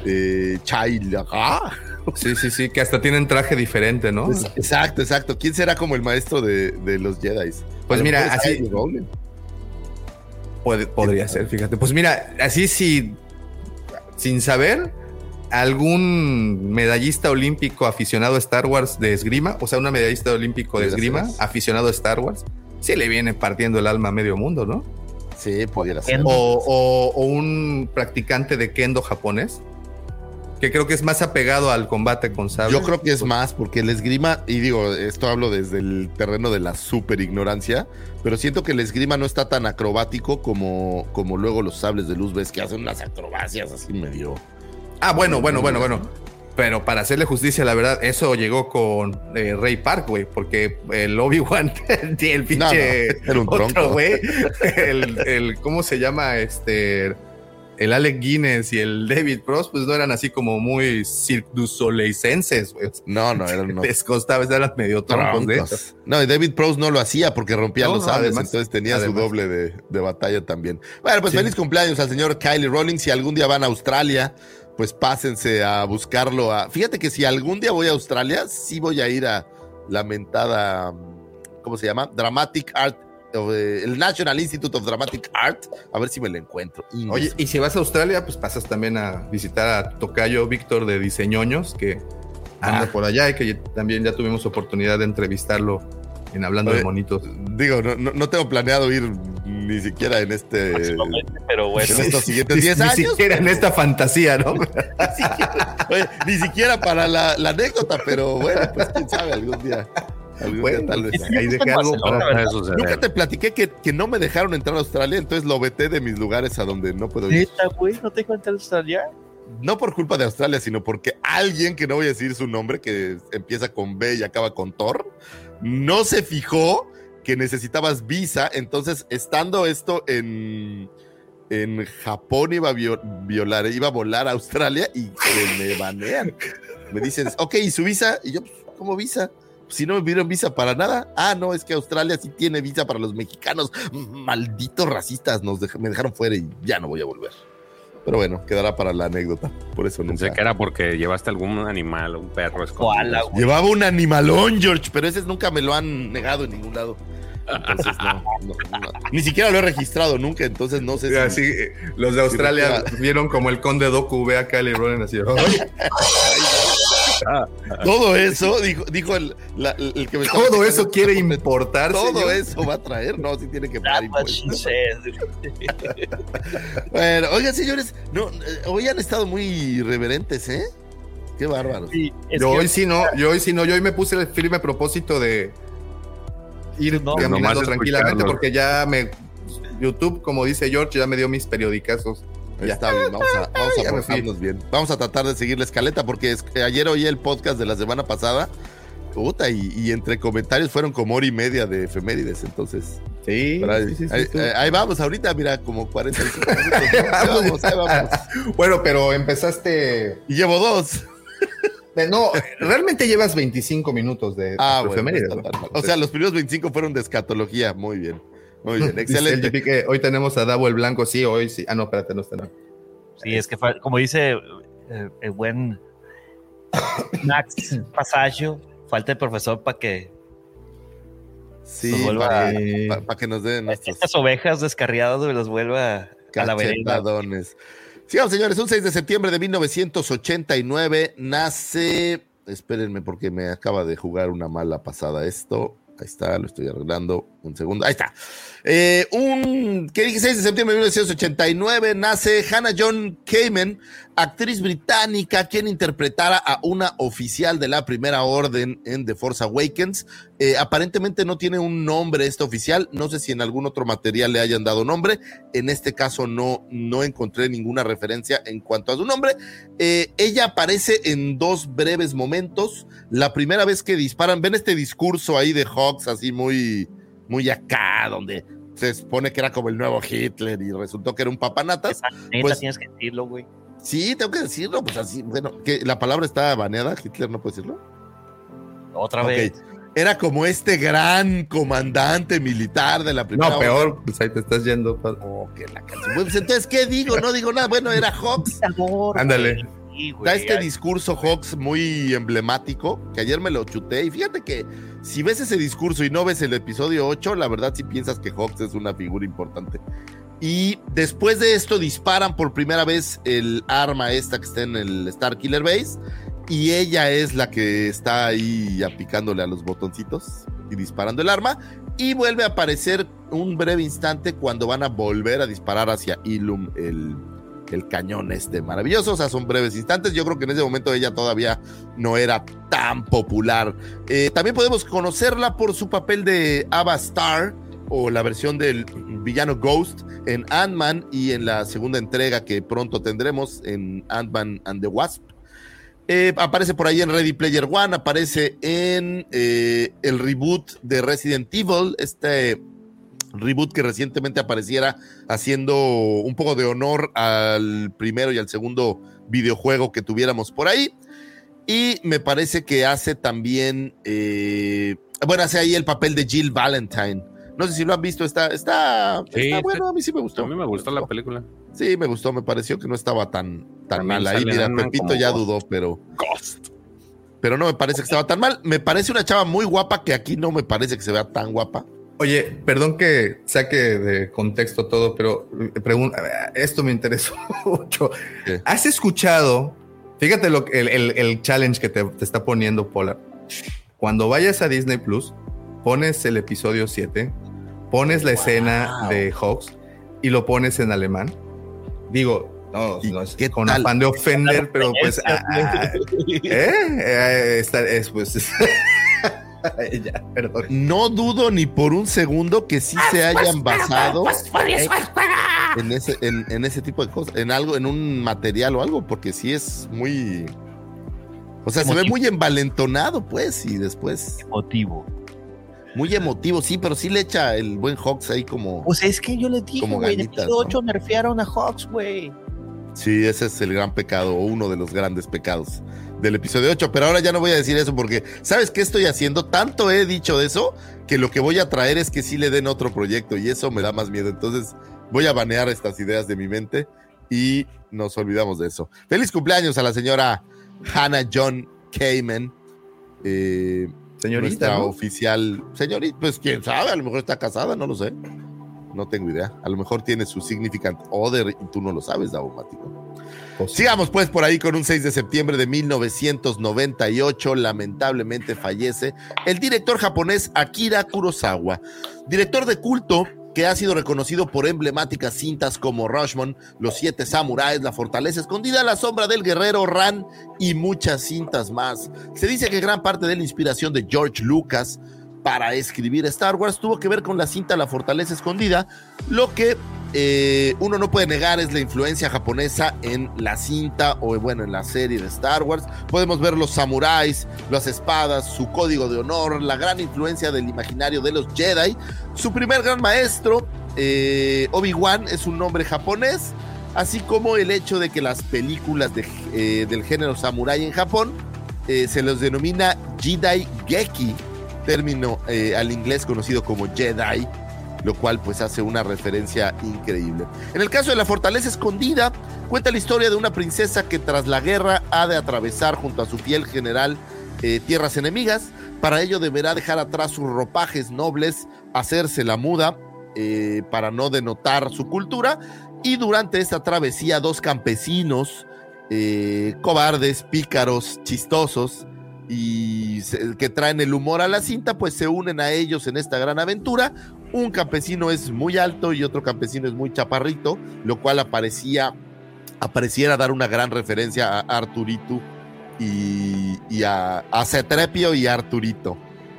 eh, Chai Laga. Sí, sí, sí, que hasta tienen traje diferente, ¿no? Exacto, exacto. ¿Quién será como el maestro de, de los Jedi? Pues mira, así- Puede- podría ser, fíjate. Pues mira, así si sin saber, algún medallista olímpico aficionado a Star Wars de esgrima, o sea, una medallista olímpico de esgrima aficionado a Star Wars, sí le viene partiendo el alma a medio mundo, ¿no? Sí, pudiera ser. O- o un practicante de kendo japonés, que creo que es más apegado al combate con sable. Yo creo que es más porque el esgrima, y digo, esto hablo desde el terreno de la super ignorancia, pero siento que el esgrima no está tan acrobático como, como luego los sables de luz, ves que hacen unas acrobacias así medio. Ah, bueno, bueno, bueno, bueno. Pero para hacerle justicia, la verdad, eso llegó con eh, Ray Park, güey, porque el Obi-Wan, el pinche No, no, era un otro, güey, el, el- ¿cómo se llama? Este, el Alec Guinness y el David Cross, pues no eran así como muy Soleilenses, güey. No, no, eran unos Les costaba, eran medio troncos de troncos. eso. No, y David Prowse no lo hacía porque rompía No, los no, además, entonces tenía su doble de, de batalla también. Bueno, pues Sí. feliz cumpleaños al señor Kylie Rowling. Si algún día van a Australia, pues pásense a buscarlo. A... Fíjate que si algún día voy a Australia, sí voy a ir a la mentada, ¿cómo se llama? Dramatic Art, eh, el National Institute of Dramatic Art, a ver si me lo encuentro. Oye, y si vas a Australia, pues pasas también a visitar a Tocayo Víctor de Diseñoños, que anda Ah. por allá y que también ya tuvimos oportunidad de entrevistarlo en Hablando de Oye, Monitos. Digo, no, no, no tengo planeado ir ni siquiera en este... Pero bueno. en estos siguientes Ni- 10 ni años. siquiera en pero- esta fantasía, ¿no? Oye, ni siquiera para la, la anécdota, pero bueno, pues quién sabe, algún día. Nunca te platiqué que, que no me dejaron entrar a Australia, entonces lo veté de mis lugares a donde no puedo ir. Güey, no te cuentas allá. No por culpa de Australia, sino porque alguien, que no voy a decir su nombre, que empieza con B y acaba con Thor, no se fijó que necesitabas visa. Entonces, estando esto en, en Japón, iba a vio- violar, iba a volar a Australia y que me banean. Me dicen, ok, ¿y su visa? Y yo, pues, ¿cómo visa? Si no me dieron visa para nada. Ah, no, es que Australia sí tiene visa para los mexicanos. Malditos racistas, nos dej- me dejaron fuera y ya no voy a volver. Pero bueno, quedará para la anécdota. Por eso nunca. Pensé que era porque llevaste algún animal, un perro escondido. Llevaba un animalón, George, pero ese nunca me lo han negado en ningún lado. Entonces, no, no, no. Ni siquiera lo he registrado nunca, entonces no sé si. Así, eh, los de Australia vieron como el conde Doku ve a Kylie Ronen así. Todo eso, dijo, dijo el, la- el que me estaba Todo eso quiere importar. Todo señor. eso va a traer, no, sí tiene que pagar impuestos. Bueno, oigan, señores, no, eh, hoy han estado muy irreverentes, ¿eh? Qué. Sí, es Yo hoy sí no, yo hoy sí no, yo hoy me puse el firme propósito de ir No, caminando tranquilamente porque ya me YouTube, como dice George, ya me dio mis periodicazos. Ya. Está bien, vamos a, vamos a portarnos bien. Vamos a tratar de seguir la escaleta porque es- ayer oí el podcast de la semana pasada. Puta, y, y entre comentarios fueron como hora y media de efemérides, entonces. Sí, sí, ahí- vamos, ahorita, mira, como 45 minutos. Ahí vamos, ahí vamos. Bueno, pero empezaste. Y llevo dos. eh, No, realmente llevas 25 minutos de Ah, bueno, efemérides, no ¿no? O sea, los primeros 25 fueron de escatología. Muy bien. Muy bien, Dice el excelente. Que hoy tenemos a Davo el Blanco, sí, hoy sí. Ah, no, espérate, no está. no. Sí, es que como dice eh, el buen Max Pasaggio, falta el profesor para que Sí, Nos vuelva para, a- para- para que nos den nuestros estas ovejas descarriadas güey, las vuelva a la vereda. Sigamos, señores. Un 6 de septiembre de 1989 nace. Espérenme, porque me acaba de jugar una mala pasada esto. Ahí está, lo estoy arreglando. Un segundo. Ahí está. Eh, un. ¿Qué dije? 6 de septiembre de 1989 nace Hannah John Kamen, actriz británica, quien interpretara a una oficial de la primera orden en The Force Awakens. Eh, aparentemente no tiene un nombre esta oficial. No sé si en algún otro material le hayan dado nombre. En este caso no, no encontré ninguna referencia en cuanto a su nombre. Eh, ella aparece en dos breves momentos. La primera vez que disparan, ven este discurso ahí de Hawks, así muy, muy acá, donde se supone que era como el nuevo Hitler y resultó que era un papanatas. Neta, Pues- tienes que decirlo, güey. Sí, tengo que decirlo, pues así, bueno, que la palabra está baneada, Hitler no puede decirlo. Otra vez. Era como este gran comandante militar de la primera No, peor, pues ahí te estás yendo. Oh, que la canción. Pues entonces, ¿qué digo? No digo nada. Bueno, era Hawks. Ándale. Sí, güey. Da este Ay, discurso Hawks muy emblemático, que ayer me lo chuté. Y fíjate que si ves ese discurso y no ves el episodio 8, la verdad sí piensas que Hawks es una figura importante. Y después de esto disparan por primera vez el arma esta que está en el Star Killer Base. Y ella es la que está ahí apicándole a los botoncitos y disparando el arma. Y vuelve a aparecer un breve instante cuando van a volver a disparar hacia Ilum el, el cañón este maravilloso. O sea, son breves instantes. Yo creo que en ese momento ella todavía no era tan popular. Eh, también podemos conocerla por su papel de Ava Star o la versión del villano Ghost en Ant-Man y en la segunda entrega que pronto tendremos en Ant-Man and the Wasp. Eh, aparece por ahí en Ready Player One, aparece en eh, el reboot de Resident Evil, este reboot que recientemente apareciera haciendo un poco de honor al primero y al segundo videojuego que tuviéramos por ahí. Y me parece que hace también, eh, bueno, hace ahí el papel de Jill Valentine. No sé si lo han visto, está, está, Sí, está sí. bueno, a mí sí me gustó. A mí me gustó la película. Sí, me gustó, me pareció que no estaba tan, tan mal ahí. Mira, Pepito ya dudó, pero. Pero no me parece que estaba tan mal. Me parece una chava muy guapa que aquí no me parece que se vea tan guapa. Oye, perdón que saque de contexto todo, pero pregunta, esto me interesó mucho. ¿Qué? ¿Has escuchado? Fíjate lo, el, el- el challenge que te, te está poniendo Polar. Cuando vayas a Disney Plus, pones el episodio 7, pones la escena de Hawks y lo pones en alemán. Digo, no, ¿Y no es qué con tal? afán de ofender, pero pues. ah, ah, ¿eh? Eh, está- es, pues. ya, perdón. No dudo ni por un segundo que sí se hayan basado en ese, en, en ese tipo de cosas, en algo, en un material o algo, porque sí es muy. O sea, se ve Emotivo. muy envalentonado, pues, y después Motivo. muy emotivo, sí, pero sí le echa el buen Hawks ahí como. Pues es que yo les dije, güey, en el ganitas, episodio ¿no? 8 nerfearon a Hawks, güey. Sí, ese es el gran pecado, o uno de los grandes pecados del episodio 8. Pero ahora ya no voy a decir eso porque, ¿sabes qué estoy haciendo? Tanto he dicho de eso que lo que voy a traer es que sí le den otro proyecto y eso me da más miedo. Entonces voy a banear estas ideas de mi mente y nos olvidamos de eso. Feliz cumpleaños a la señora Hannah John Kamen. Eh, Señorita, nuestra ¿no? oficial. Señorita, pues quién sabe, a lo mejor está casada, no lo sé. No tengo idea. A lo mejor tiene su significant other y tú no lo sabes, Daumático. Sigamos pues por ahí con un 6 de septiembre de 1998, lamentablemente fallece el director japonés Akira Kurosawa, director de culto que ha sido reconocido por emblemáticas cintas como Rushmore, Los Siete Samuráis, La Fortaleza Escondida, La Sombra del Guerrero, Ran y muchas cintas más. Se dice que gran parte de la inspiración de George Lucas para escribir Star Wars tuvo que ver con la cinta La Fortaleza Escondida, lo que eh, uno no puede negar es la influencia japonesa en la cinta o bueno, en la serie de Star Wars. Podemos ver los samuráis, las espadas, su código de honor, la gran influencia del imaginario de los Jedi. Su primer gran maestro, eh, Obi-Wan, es un nombre japonés, así como el hecho de que las películas de, eh, del género samurai en Japón se los denomina Jedi Geki, término al inglés conocido como Jedi lo cual pues hace una referencia increíble. En el caso de la fortaleza escondida, cuenta la historia de una princesa que tras la guerra ha de atravesar junto a su fiel general eh, tierras enemigas. Para ello deberá dejar atrás sus ropajes nobles, hacerse la muda eh, para no denotar su cultura. Y durante esta travesía, dos campesinos eh, cobardes, pícaros, chistosos, y que traen el humor a la cinta, pues se unen a ellos en esta gran aventura. Un campesino es muy alto y otro campesino es muy chaparrito, lo cual aparecía, apareciera dar una gran referencia a Arturito y, a, a, Cetrepio y Arturito.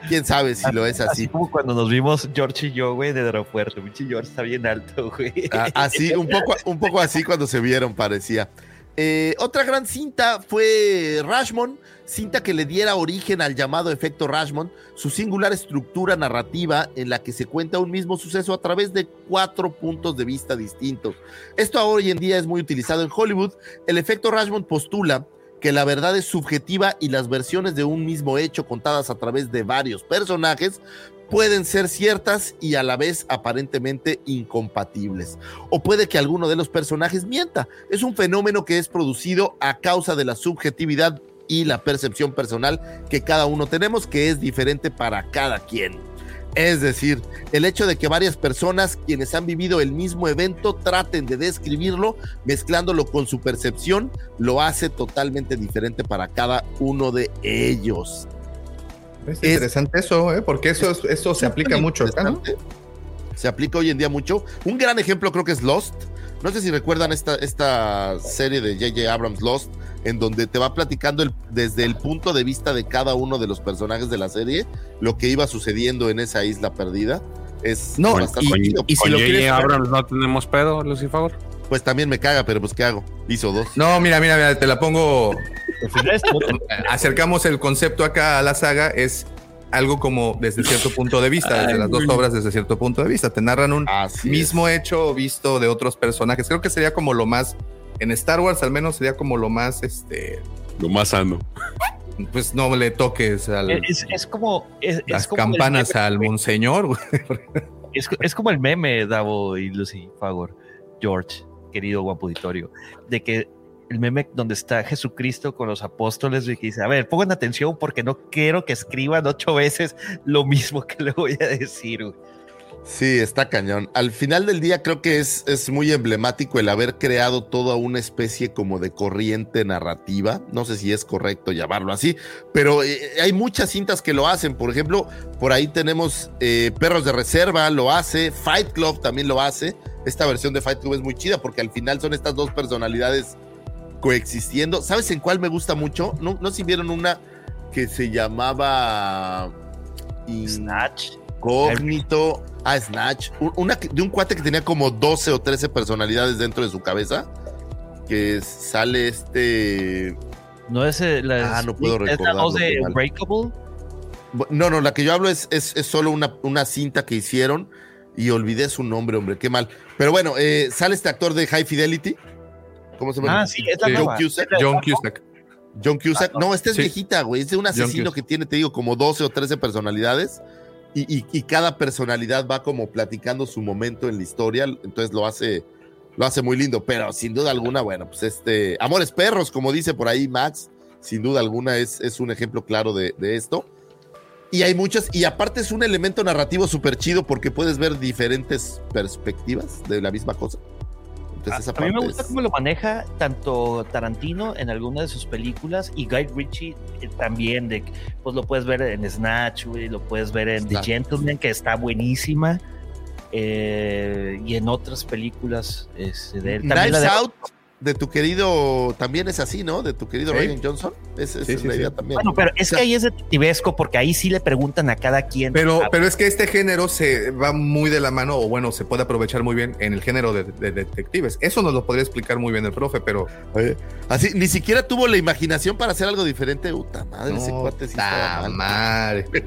Quién sabe si lo es así. Así como cuando nos vimos George y yo, güey, de aeropuerto. Pinche George está bien alto, güey. Ah, así, un poco, un poco así cuando se vieron, parecía. Eh, otra gran cinta fue Rashmon, cinta que le diera origen al llamado efecto Rashmon, su singular estructura narrativa en la que se cuenta un mismo suceso a través de cuatro puntos de vista distintos. Esto hoy en día es muy utilizado en Hollywood. El efecto Rashmon postula que la verdad es subjetiva y las versiones de un mismo hecho contadas a través de varios personajes pueden ser ciertas y a la vez aparentemente incompatibles. O puede que alguno de los personajes mienta. Es un fenómeno que es producido a causa de la subjetividad y la percepción personal que cada uno tenemos, que es diferente para cada quien. Es decir, el hecho de que varias personas quienes han vivido el mismo evento traten de describirlo mezclándolo con su percepción, lo hace totalmente diferente para cada uno de ellos. Es, interesante eso, ¿eh? porque eso, eso se aplica mucho Se aplica hoy en día mucho. Un gran ejemplo creo que es Lost. No sé si recuerdan esta, esta serie de J.J. Abrams Lost, en donde te va platicando desde el punto de vista de cada uno de los personajes de la serie lo que iba sucediendo en esa isla perdida. Es no, y, y, si lo quieres Abrams no tenemos pedo, Lucifer. Pues también me caga, pero pues ¿qué hago? Hizo dos. No, mira, mira, mira, te la pongo acercamos el concepto acá a la saga, es algo como desde cierto punto de vista, desde las dos obras desde cierto punto de vista. Te narran un mismo hecho visto de otros personajes. Creo que sería como lo más, en Star Wars al menos sería como lo más, este... Lo más sano. Pues no le toques al... Es, como... las campanas al monseñor. Es, es, como el meme, Davo y Lucy Favor, George, querido guapo auditorio, de que el meme donde está Jesucristo con los apóstoles y a ver, pongan atención porque no quiero que escriban ocho veces lo mismo que le voy a decir. Sí, está cañón. Al final del día creo que es, es muy emblemático el haber creado toda una especie como de corriente narrativa. No sé si es correcto llamarlo así, pero eh, hay muchas cintas que lo hacen. Por ejemplo, por ahí tenemos eh, Perros de Reserva, lo hace, Fight Club también lo hace. Esta versión de Fight Club es muy chida porque al final son estas dos personalidades coexistiendo. ¿Sabes en cuál me gusta mucho? No, no si vieron una que se llamaba Snatch. Cognito. Ah, Snatch. Una de un cuate que tenía como 12 o 13 personalidades dentro de su cabeza. Que sale este. No es la. Ah, no puedo recordar. ¿Es de Breakable? No, no, la que yo hablo es, es, solo una, una cinta que hicieron y olvidé su nombre, hombre, qué mal. Pero bueno, eh, sale este actor de High Fidelity ¿Cómo se llama? Ah, sí, es la John Cusack. John Cusack. John Cusack. Ah, no, esta es viejita, güey. Es de un asesino que tiene, te digo, como 12 o 13 personalidades. Y, y, cada personalidad va como platicando su momento en la historia. Entonces lo hace, lo hace muy lindo. Pero sin duda alguna, bueno, pues este. Amores perros, como dice por ahí Max. Sin duda alguna es, es un ejemplo claro de, de esto. Y hay muchas, y aparte es un elemento narrativo súper chido porque puedes ver diferentes perspectivas de la misma cosa. A- esa a, mí me gusta es- cómo lo maneja tanto Tarantino en algunas de sus películas y Guy Ritchie eh, también. De, pues lo puedes ver en Snatch, güey, lo puedes ver en Snatch. The Gentleman, que está buenísima. eh, y en otras películas este, de él. También Knives de- Out de tu querido también es así, ¿no? De tu querido Sí. Ryan Johnson. Es, esa Sí, es sí, la sí. idea también. Bueno, pero es O sea, que ahí es detectivesco porque ahí sí le preguntan a cada quien. Pero, Ah, pero es que este género se va muy de la mano, o bueno, se puede aprovechar muy bien en el género de, de detectives. Eso nos lo podría explicar muy bien el profe, pero Oye, así, ni siquiera tuvo la imaginación para hacer algo diferente. Puta madre, ese no, cuate sí madre.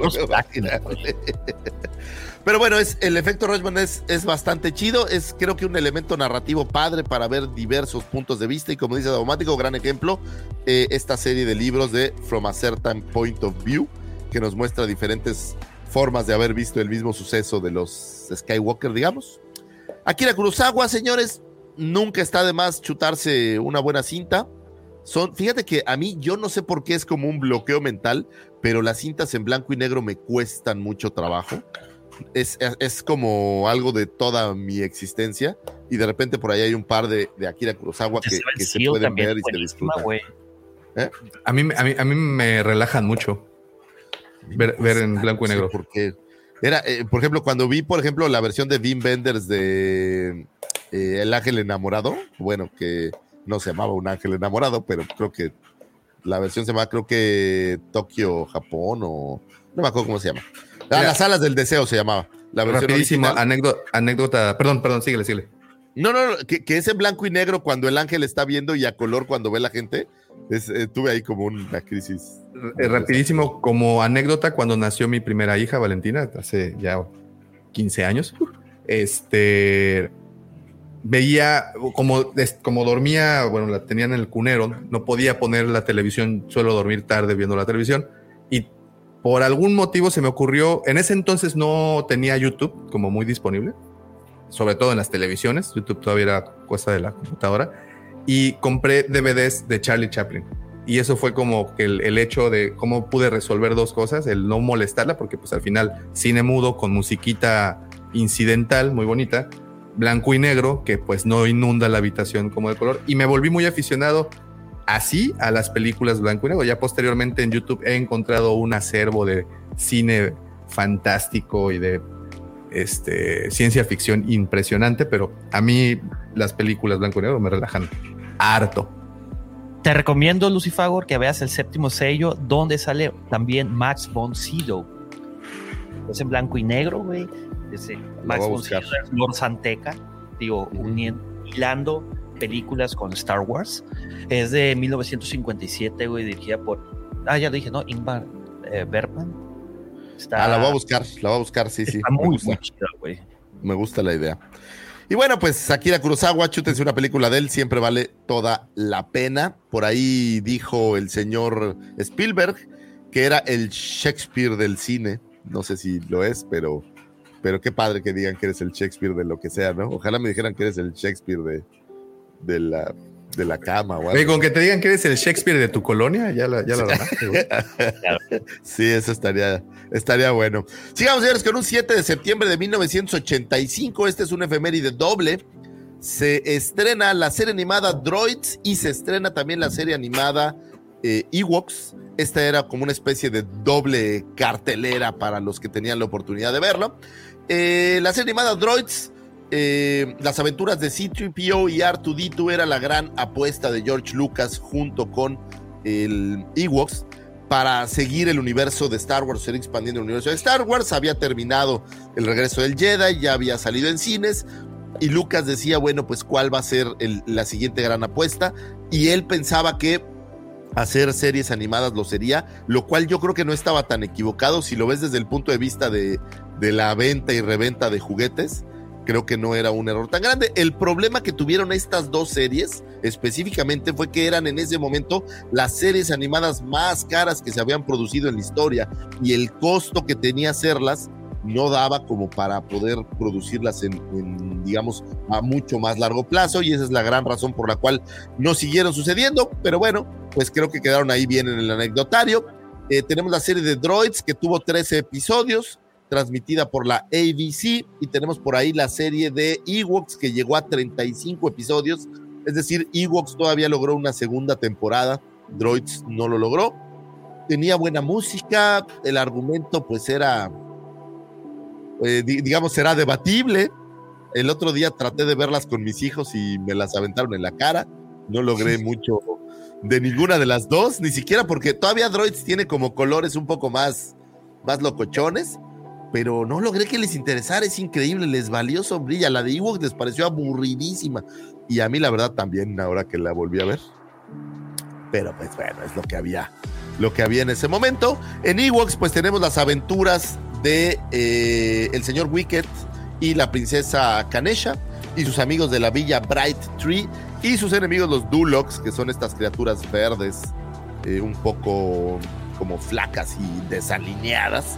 Pero bueno, es, el efecto Rochman es, es bastante chido. Es creo que un elemento narrativo padre para ver diversos puntos de vista. Y como dice Daumático, gran ejemplo, eh, esta serie de libros de From a Certain Point of View, que nos muestra diferentes formas de haber visto el mismo suceso de los Skywalker, digamos. Akira Kurosawa, señores, nunca está de más chutarse una buena cinta. Son, fíjate que a mí yo no sé por qué es como un bloqueo mental, pero las cintas en blanco y negro me cuestan mucho trabajo. Es, es, es como algo de toda mi existencia y de repente por ahí hay un par de, de Akira Kurosawa que, que se pueden ver y se disfrutan. güey. A mí, a, mí, a mí me relajan mucho ver, ver en blanco y negro. por qué. Era, eh, por ejemplo, cuando vi, por ejemplo, la versión de Dean Benders de eh, El Ángel Enamorado, bueno, que no se llamaba Un Ángel Enamorado, pero creo que la versión se llama, creo que Tokio, Japón, o no me acuerdo cómo se llama. Ah. Las Alas del Deseo se llamaba. La original. anécdota, anécdota, perdón, perdón, síguele, síguele. No, no, no, que, que es en blanco y negro cuando el ángel está viendo y a color cuando ve la gente. Es, eh, tuve ahí como una crisis. Eh, rapidísimo, como anécdota, cuando nació mi primera hija, Valentina, hace ya 15 años, este veía como, como dormía, bueno, la tenía en el cunero, no podía poner la televisión, suelo dormir tarde viendo la televisión, y por algún motivo se me ocurrió, en ese entonces no tenía YouTube como muy disponible, sobre todo en las televisiones, YouTube todavía era cosa de la computadora, y compré DVDs de Charlie Chaplin. Y eso fue como el, el hecho de cómo pude resolver dos cosas, el no molestarla, porque pues al final cine mudo con musiquita incidental muy bonita, blanco y negro, que pues no inunda la habitación como de color. Y me volví muy aficionado así a las películas blanco y negro. Ya posteriormente en YouTube he encontrado un acervo de cine fantástico y de este, ciencia ficción impresionante, pero a mí las películas blanco y negro me relajan harto. Te recomiendo, Lucifagor, que veas el séptimo sello, donde sale también Max von Sydow. Es en blanco y negro, güey. Max von. Sydow es Lord Santeca, digo, uniendo, hilando películas con Star Wars. Es de 1957, güey, dirigida por. Ah, ya lo dije, ¿no? Ingmar eh, Bergman. Está, Ah, la voy a buscar, la voy a buscar, sí, sí. me gusta. muy chida, güey. Me gusta la idea. Y bueno, pues Akira Kurosawa, chútense una película de él, siempre vale toda la pena. Por ahí dijo el señor Spielberg que era el Shakespeare del cine. No sé si lo es, pero, pero qué padre que digan que eres el Shakespeare de lo que sea, ¿no? Ojalá me dijeran que eres el Shakespeare de, de, la, de la cama. O algo. con que te digan que eres el Shakespeare de tu colonia, ya la, ya la ganaste, güey. Sí, eso estaría, estaría bueno. Sigamos, señores, con un 7 de septiembre de 1985. Este es un efeméride doble. Se estrena la serie animada Droids y se estrena también la serie animada eh, Ewoks. Esta era como una especie de doble cartelera para los que tenían la oportunidad de verlo. Eh, la serie animada Droids, eh, las aventuras de C-3PO y R2D2 era la gran apuesta de George Lucas junto con el Ewoks para seguir el universo de Star Wars, seguir expandiendo el universo de Star Wars. Había terminado el regreso del Jedi, ya había salido en cines. Y Lucas decía, bueno, pues cuál va a ser la siguiente gran apuesta. Y él pensaba que hacer series animadas lo sería, lo cual yo creo que no estaba tan equivocado. Si lo ves desde el punto de vista de la venta y reventa de juguetes, creo que no era un error tan grande. El problema que tuvieron estas dos series específicamente fue que eran en ese momento las series animadas más caras que se habían producido en la historia y el costo que tenía hacerlas no daba como para poder producirlas en, en, digamos, a mucho más largo plazo y esa es la gran razón por la cual no siguieron sucediendo, pero bueno, pues creo que quedaron ahí bien en el anecdotario. Eh, tenemos la serie de Droids que tuvo 13 episodios, transmitida por la ABC, y tenemos por ahí la serie de Ewoks que llegó a 35 episodios, es decir, Ewoks todavía logró una segunda temporada, Droids no lo logró. Tenía buena música, el argumento pues era, eh, di- digamos, era debatible. El otro día traté de verlas con mis hijos y me las aventaron en la cara. No logré mucho de ninguna de las dos, ni siquiera porque todavía Droids tiene como colores un poco más, más locochones, pero no logré que les interesara, es increíble, les valió sombrilla. La de Ewok les pareció aburridísima y a mí la verdad también ahora que la volví a ver. Pero pues bueno, es lo que había, lo que había en ese momento. En Ewoks pues tenemos las aventuras de eh, el señor Wicked y la princesa Kanesha y sus amigos de la villa Bright Tree y sus enemigos los Dulocs, que son estas criaturas verdes eh, un poco como flacas y desalineadas.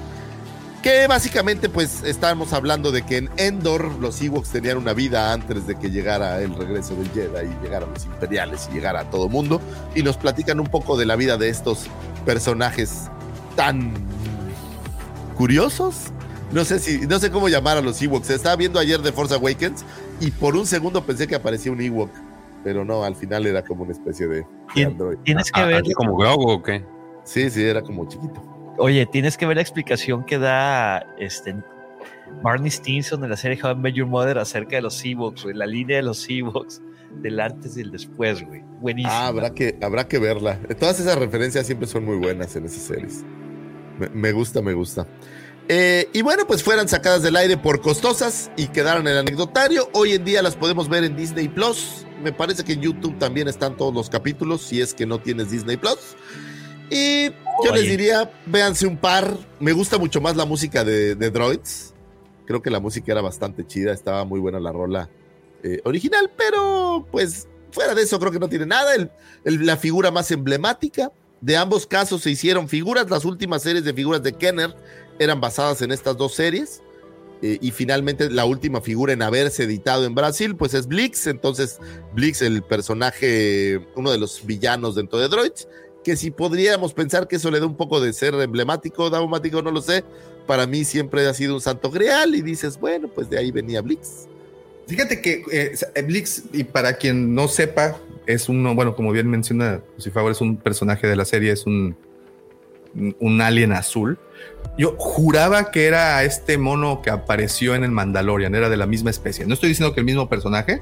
Que básicamente pues estamos hablando de que en Endor los Ewoks tenían una vida antes de que llegara el regreso del Jedi y llegaran los imperiales y llegara todo mundo. Y nos platican un poco de la vida de estos personajes tan curiosos. No sé si, no sé cómo llamar a los Ewoks. Estaba viendo ayer The Force Awakens y por un segundo pensé que aparecía un Ewok, pero no, al final era como una especie de, de android. Tienes que Ah, ver, como Grogu o qué? Sí, sí, era como chiquito. Oye, tienes que ver la explicación que da este Barney Stinson de la serie How I Met Your Mother acerca de los Ewoks, güey, la línea de los Ewoks del antes y el después, güey. Buenísimo. Ah, habrá que, habrá que verla. Todas esas referencias siempre son muy buenas en esas series. Me, me gusta, me gusta. Eh, y bueno, pues fueran sacadas del aire por costosas y quedaron en el anecdotario. Hoy en día las podemos ver en Disney Plus. Me parece que en YouTube también están todos los capítulos, si es que no tienes Disney Plus. Y yo les diría, véanse un par. Me gusta mucho más la música de, de Droids. Creo que la música era bastante chida, estaba muy buena la rola eh, original, pero pues fuera de eso creo que no tiene nada. El- el- la figura más emblemática de ambos casos se hicieron figuras. Las últimas series de figuras de Kenner eran basadas en estas dos series. Eh, y finalmente la última figura en haberse editado en Brasil, pues es Blix. Entonces, Blix, el personaje, uno de los villanos dentro de Droids, que si podríamos pensar que eso le da un poco de ser emblemático, daumático, no lo sé. Para mí siempre ha sido un santo grial y dices, bueno, pues de ahí venía Blix. Fíjate que eh, Blix, y para quien no sepa, es uno, bueno, como bien menciona favor, es un personaje de la serie, es un, un alien azul. Yo juraba que era este mono que apareció en el Mandalorian, era de la misma especie. No estoy diciendo que el mismo personaje,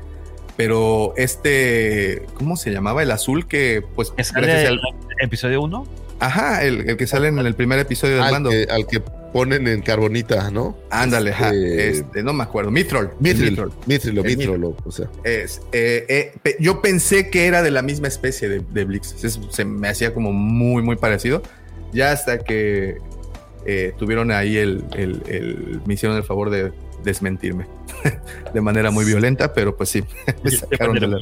pero este, ¿cómo se llamaba? El azul que, pues, ¿Que sale gracias el al- episodio 1? ajá, el, el que sale en el primer episodio del Al mando. que, al que ponen en carbonita, ¿no? Ándale, ajá, Este, este, no me acuerdo, Mithril. Mithril, Mithril. Mithril o sea. Es, eh, eh, pe- yo pensé que era de la misma especie de, de Blix. Es- se me hacía como muy, muy parecido. Ya hasta que eh, tuvieron ahí el, el- el- Me hicieron el favor de desmentirme de manera muy violenta, pero pues sí, me sacaron de la-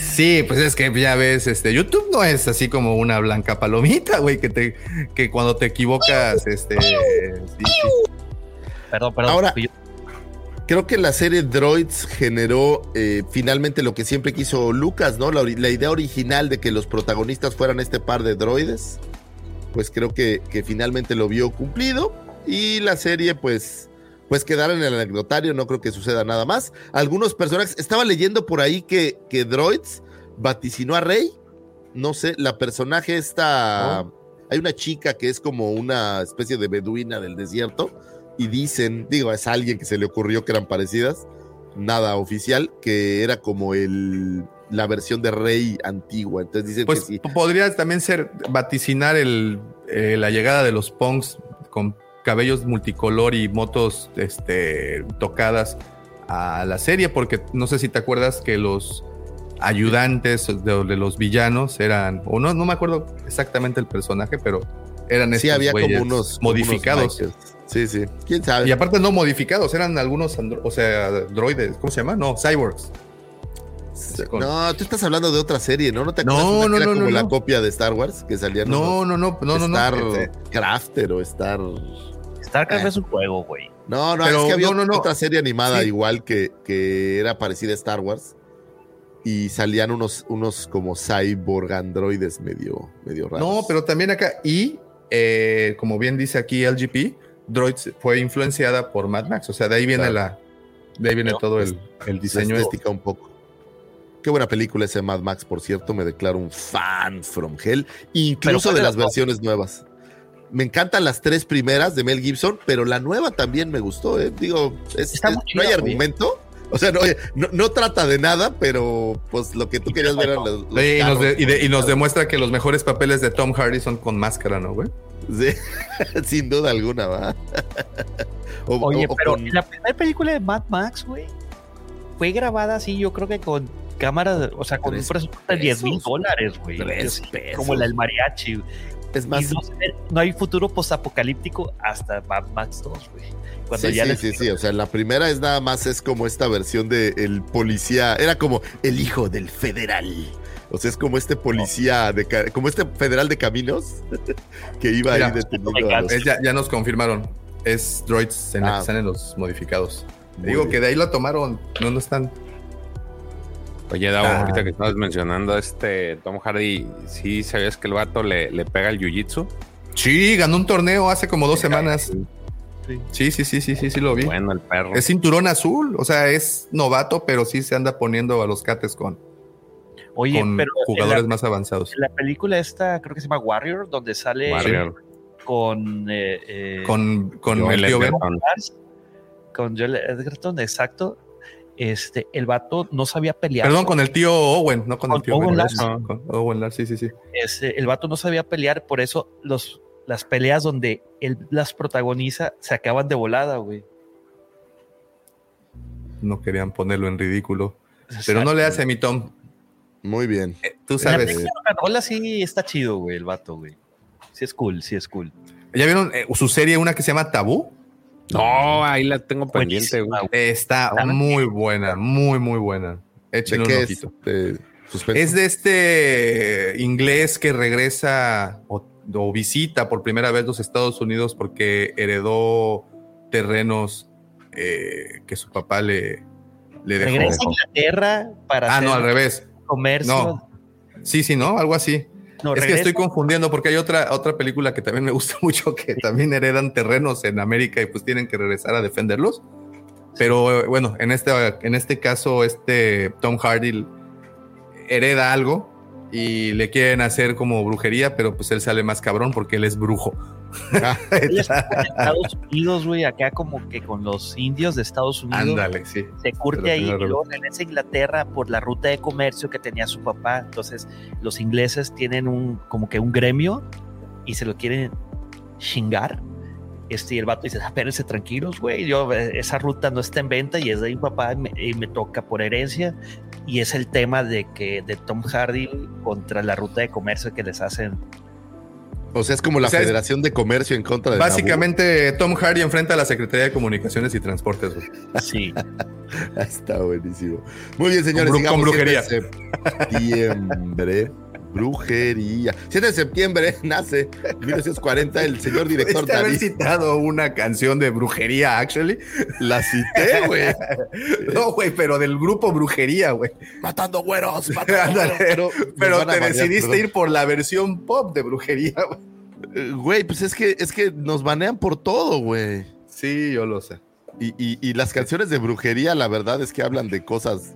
Sí, pues es que ya ves, este, YouTube no es así como una blanca palomita, güey, que te, que cuando te equivocas, este, sí, sí. Perdón, perdón. Ahora-. Creo que la serie Droids generó eh, finalmente lo que siempre quiso Lucas, ¿no? La, la idea original de que los protagonistas fueran este par de droides. Pues creo que, que finalmente lo vio cumplido. Y la serie, pues, pues quedar en el anecdotario, no creo que suceda nada más. Algunos personajes, estaba leyendo por ahí que, que Droids vaticinó a Rey. No sé, la personaje está. Hay una chica que es como una especie de beduina del desierto y dicen, digo, es alguien que se le ocurrió que eran parecidas, nada oficial, que era como el la versión de Rey antigua. Entonces dicen Pues que sí. podría también ser vaticinar el, eh, la llegada de los punks con cabellos multicolor y motos este, tocadas a la serie, porque no sé si te acuerdas que los ayudantes de, de los villanos eran, o no, no me acuerdo exactamente el personaje, pero eran Sí, había como unos modificados. unos sí, sí. ¿Quién sabe? y aparte no modificados, eran algunos, andro- o sea, droides, ¿cómo se llama? No, cyborgs. No, tú estás hablando de otra serie, ¿no? ¿No te No, acuerdas que no, era no, como no, la no. copia de Star Wars que salían No, no, no, no, no, Star no. Crafter o Star StarCraft Eh. es un juego, güey. No, no, Pero es que había no, no, no. otra serie animada Sí. igual que, que era parecida a Star Wars. Y salían unos, unos como cyborg androides medio, medio raros. No, pero también acá, y eh, como bien dice aquí LGP, Droids fue influenciada por Mad Max. O sea, de ahí viene Claro. la. De ahí viene todo el, el La diseño. estética un poco. Qué buena película ese Mad Max, por cierto. Me declaro un fan from hell, incluso ¿cuál de las versiones nuevas. Me encantan las tres primeras de Mel Gibson, pero la nueva también me gustó. ¿eh? Digo, es- es- no hay argumento. O sea, no, no, no trata de nada, pero pues lo que tú querías ver eran los, los Sí, y, nos carros. de- y de- y nos demuestra que los mejores papeles de Tom Hardy son con máscara, ¿no, güey? Sí, sin duda alguna, va. O- Oye, o- o pero con- la primera película de Mad Max, güey, fue grabada así, yo creo que con cámaras, o sea, con un presupuesto de 10 mil dólares, güey. Tres Así, pesos. Como la del mariachi. Es Y más, no, hay futuro postapocalíptico hasta Mad Max 2, güey. Cuando sí, ya sí, les- sí, sí, o sea, la primera es nada más es como esta versión de el policía, era como el hijo del federal. O sea, es como este policía, de, como este federal de caminos que iba Mira, ahí deteniendo a los- ya, ya nos confirmaron. Es Droids en la Ah. los modificados. Muy Digo bien. que de ahí lo tomaron. No, no están. Oye, Davo, Ah. ahorita que estabas mencionando a este Tom Hardy, ¿sí sabías que el vato le, le pega el jiu-jitsu? Sí, ganó un torneo hace como dos semanas. Sí. Sí, sí, sí, sí, sí, sí lo vi. Bueno, el perro. Es cinturón azul, o sea, es novato, pero sí se anda poniendo a los cates con, Oye, con pero jugadores la, más avanzados. la película esta, creo que se llama Warrior, donde sale Warrior. con... eh, eh, Con, con Joel el tío Ben. Edgerton. con Joel Edgerton, exacto. Este, el vato no sabía pelear. Perdón, con el tío Owen, no con, Con el tío Owen. Lars. Con Owen Lars, sí, sí, sí. Este, el vato no sabía pelear, por eso los, las peleas donde él las protagoniza se acaban de volada, güey. No querían ponerlo en ridículo. Pero no le hace mi Tom. Muy bien. Tú La sabes. de Rola sí está chido, güey, el vato, güey. Sí es cool, sí es cool. ¿Ya vieron eh, su serie, una que se llama Tabú? No, ahí la tengo pendiente, güey. Está muy buena, muy, muy buena. ¿De Échenle un es? ojito. Es de este inglés que regresa o, o visita por primera vez los Estados Unidos porque heredó terrenos eh, que su papá le, le dejó. Regresa a Inglaterra para Ah, no, hacer al revés. comercio. No. Sí, sí, ¿no? Algo así. No, es que estoy confundiendo porque hay otra, otra película que también me gusta mucho que también heredan terrenos en América y pues tienen que regresar a defenderlos. Pero eh, bueno, en este, en este caso, este Tom Hardy hereda algo y le quieren hacer como brujería, pero pues él sale más cabrón porque él es brujo. En Estados Unidos, güey, acá como que con los indios de Estados Unidos. Ándale, sí. se curte ahí y luego regresa a Inglaterra por la ruta de comercio que tenía su papá. Entonces, los ingleses tienen un como que un gremio y se lo quieren chingar. Este, y el vato dice, espérense tranquilos, güey, yo, eh, esa ruta no está en venta y es de mi papá y me, y me toca por herencia. Y es el tema de que de Tom Hardy contra la ruta de comercio que les hacen. O sea, es como la O sea, es- Federación de Comercio en contra de Básicamente, Tom Hardy enfrenta a la Secretaría de Comunicaciones y Transportes. güey. Sí. Está buenísimo. Muy bien, señores. Con sigamos. con brujería. 7 de septiembre. Brujería. 7 de septiembre nace 1940 el señor director Pudiste haber David. citado una canción de brujería, actually. La cité, güey. No, güey, pero del grupo brujería, güey. Matando güeros. Matando güeros. Pero, te decidiste perdón. ir por la versión pop de brujería, güey. Eh, Güey, pues es que, es que nos banean por todo, güey. Sí, yo lo sé. Y, y- y las canciones de brujería, la verdad es que hablan de cosas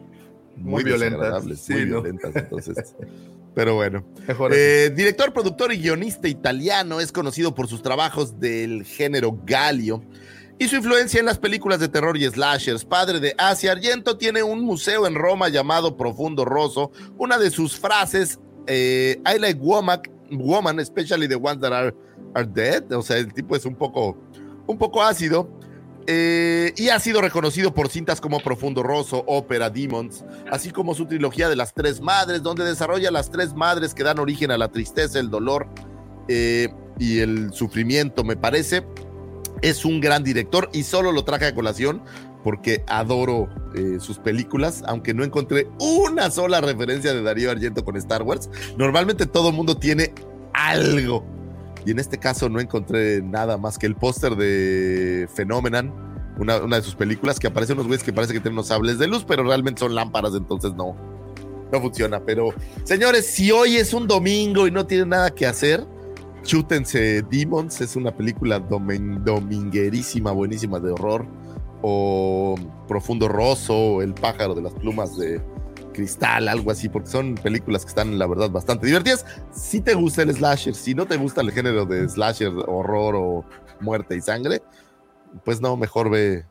muy, Muy violentas, sí, muy ¿no? violentas. Entonces, pero bueno. Eh, director, productor y guionista italiano, es conocido por sus trabajos del género Galio y su influencia en las películas de terror y slashers. Padre de Asia Argento tiene un museo en Roma llamado Profundo Rosso. Una de sus frases, eh, I like woman, woman, especially the ones that are, are dead. O sea, el tipo es un poco, un poco ácido. Eh, y ha sido reconocido por cintas como Profundo Rosso, Ópera, Demons, así como su trilogía de las tres madres, donde desarrolla las tres madres que dan origen a la tristeza, el dolor eh, y el sufrimiento, me parece. Es un gran director y solo lo traje a colación porque adoro eh, sus películas, aunque no encontré una sola referencia de Darío Argento con Star Wars. Normalmente todo mundo tiene algo. Y en este caso no encontré nada más que el póster de Phenomenon, una, una de sus películas, que aparecen unos güeyes que parece que tienen unos sables de luz, pero realmente son lámparas, entonces no, no funciona. Pero, señores, si hoy es un domingo y no tienen nada que hacer, Chútense Demons, es una película domen- dominguerísima, buenísima de horror. O Profundo Rosso, El pájaro de las plumas de cristal, algo así, porque son películas que están, la verdad, bastante divertidas. Si te gusta el slasher, si no te gusta el género de slasher, horror o muerte y sangre, pues no, mejor ve,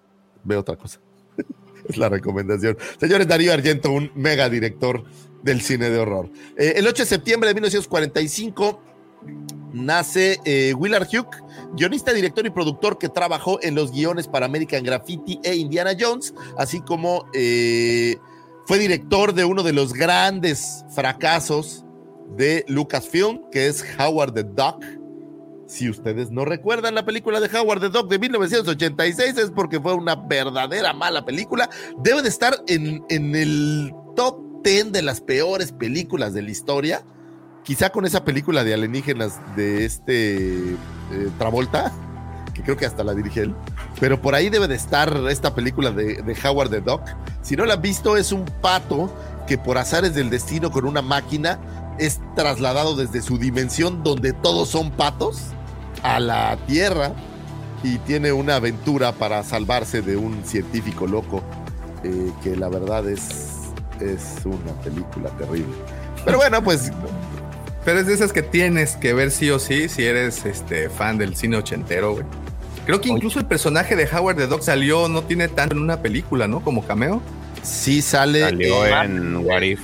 ve otra cosa. es la recomendación. Señores, Darío Argento, un mega director del cine de horror. Eh, el 8 de septiembre de 1945 nace eh, Willard Hugh, guionista, director y productor que trabajó en los guiones para American Graffiti e Indiana Jones, así como eh, fue director de uno de los grandes fracasos de Lucasfilm, que es Howard the Duck. Si ustedes no recuerdan la película de Howard the Duck de 1986, es porque fue una verdadera mala película. Debe de estar en, en el top 10 de las peores películas de la historia. Quizá con esa película de alienígenas de este eh, Travolta, que creo que hasta la dirige él. Pero por ahí debe de estar esta película de, de Howard the Duck. Si no la han visto, es un pato que por azares del destino con una máquina es trasladado desde su dimensión donde todos son patos a la Tierra y tiene una aventura para salvarse de un científico loco eh, que la verdad es, es una película terrible. Pero bueno, pues Pero es de esas que tienes que ver sí o sí si eres este fan del cine ochentero, güey. Creo que incluso el personaje de Howard the Dog salió, no tiene tanto en una película, ¿no? Como cameo. sí sale Salió eh, en What If.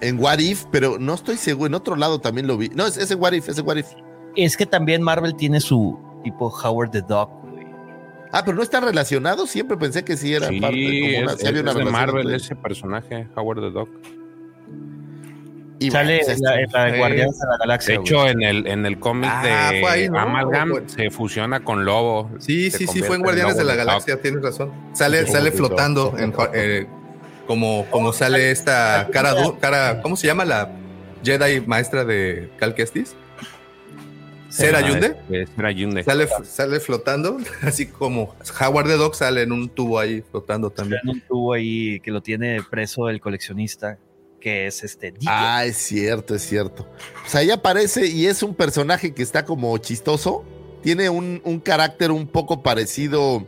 en What If, pero no estoy seguro. En otro lado también lo vi. No, es ese What If, ese What If. Es que también Marvel tiene su tipo Howard the Dog, güey. Ah, pero no está relacionado. Siempre pensé que sí era Sí, parte. Como una, es, una es de Marvel entre- ese personaje, Howard the Duck. Y Sale bueno, en la, en la de. Guardianes de la Galaxia. De güey. hecho, en el, en el cómic Ah, de ahí, ¿no? Amalgam se fusiona con Lobo. Sí, sí, sí, fue en en Guardianes de la. Galaxia, tienes razón. Sale, Sí, sale sí, flotando sí. en, eh, como, como sale esta cara, cara, ¿cómo se llama la Jedi maestra de Cal Kestis? ¿Sera Yunde? es- Sera Yunde. Sale, sale flotando, así como Howard the Dog sale en un tubo ahí flotando también. En un tubo ahí que lo tiene preso el coleccionista, que es este DJ. Ah, es cierto, es cierto. Pues ahí aparece y es un personaje que está como chistoso. Tiene un, un carácter un poco parecido.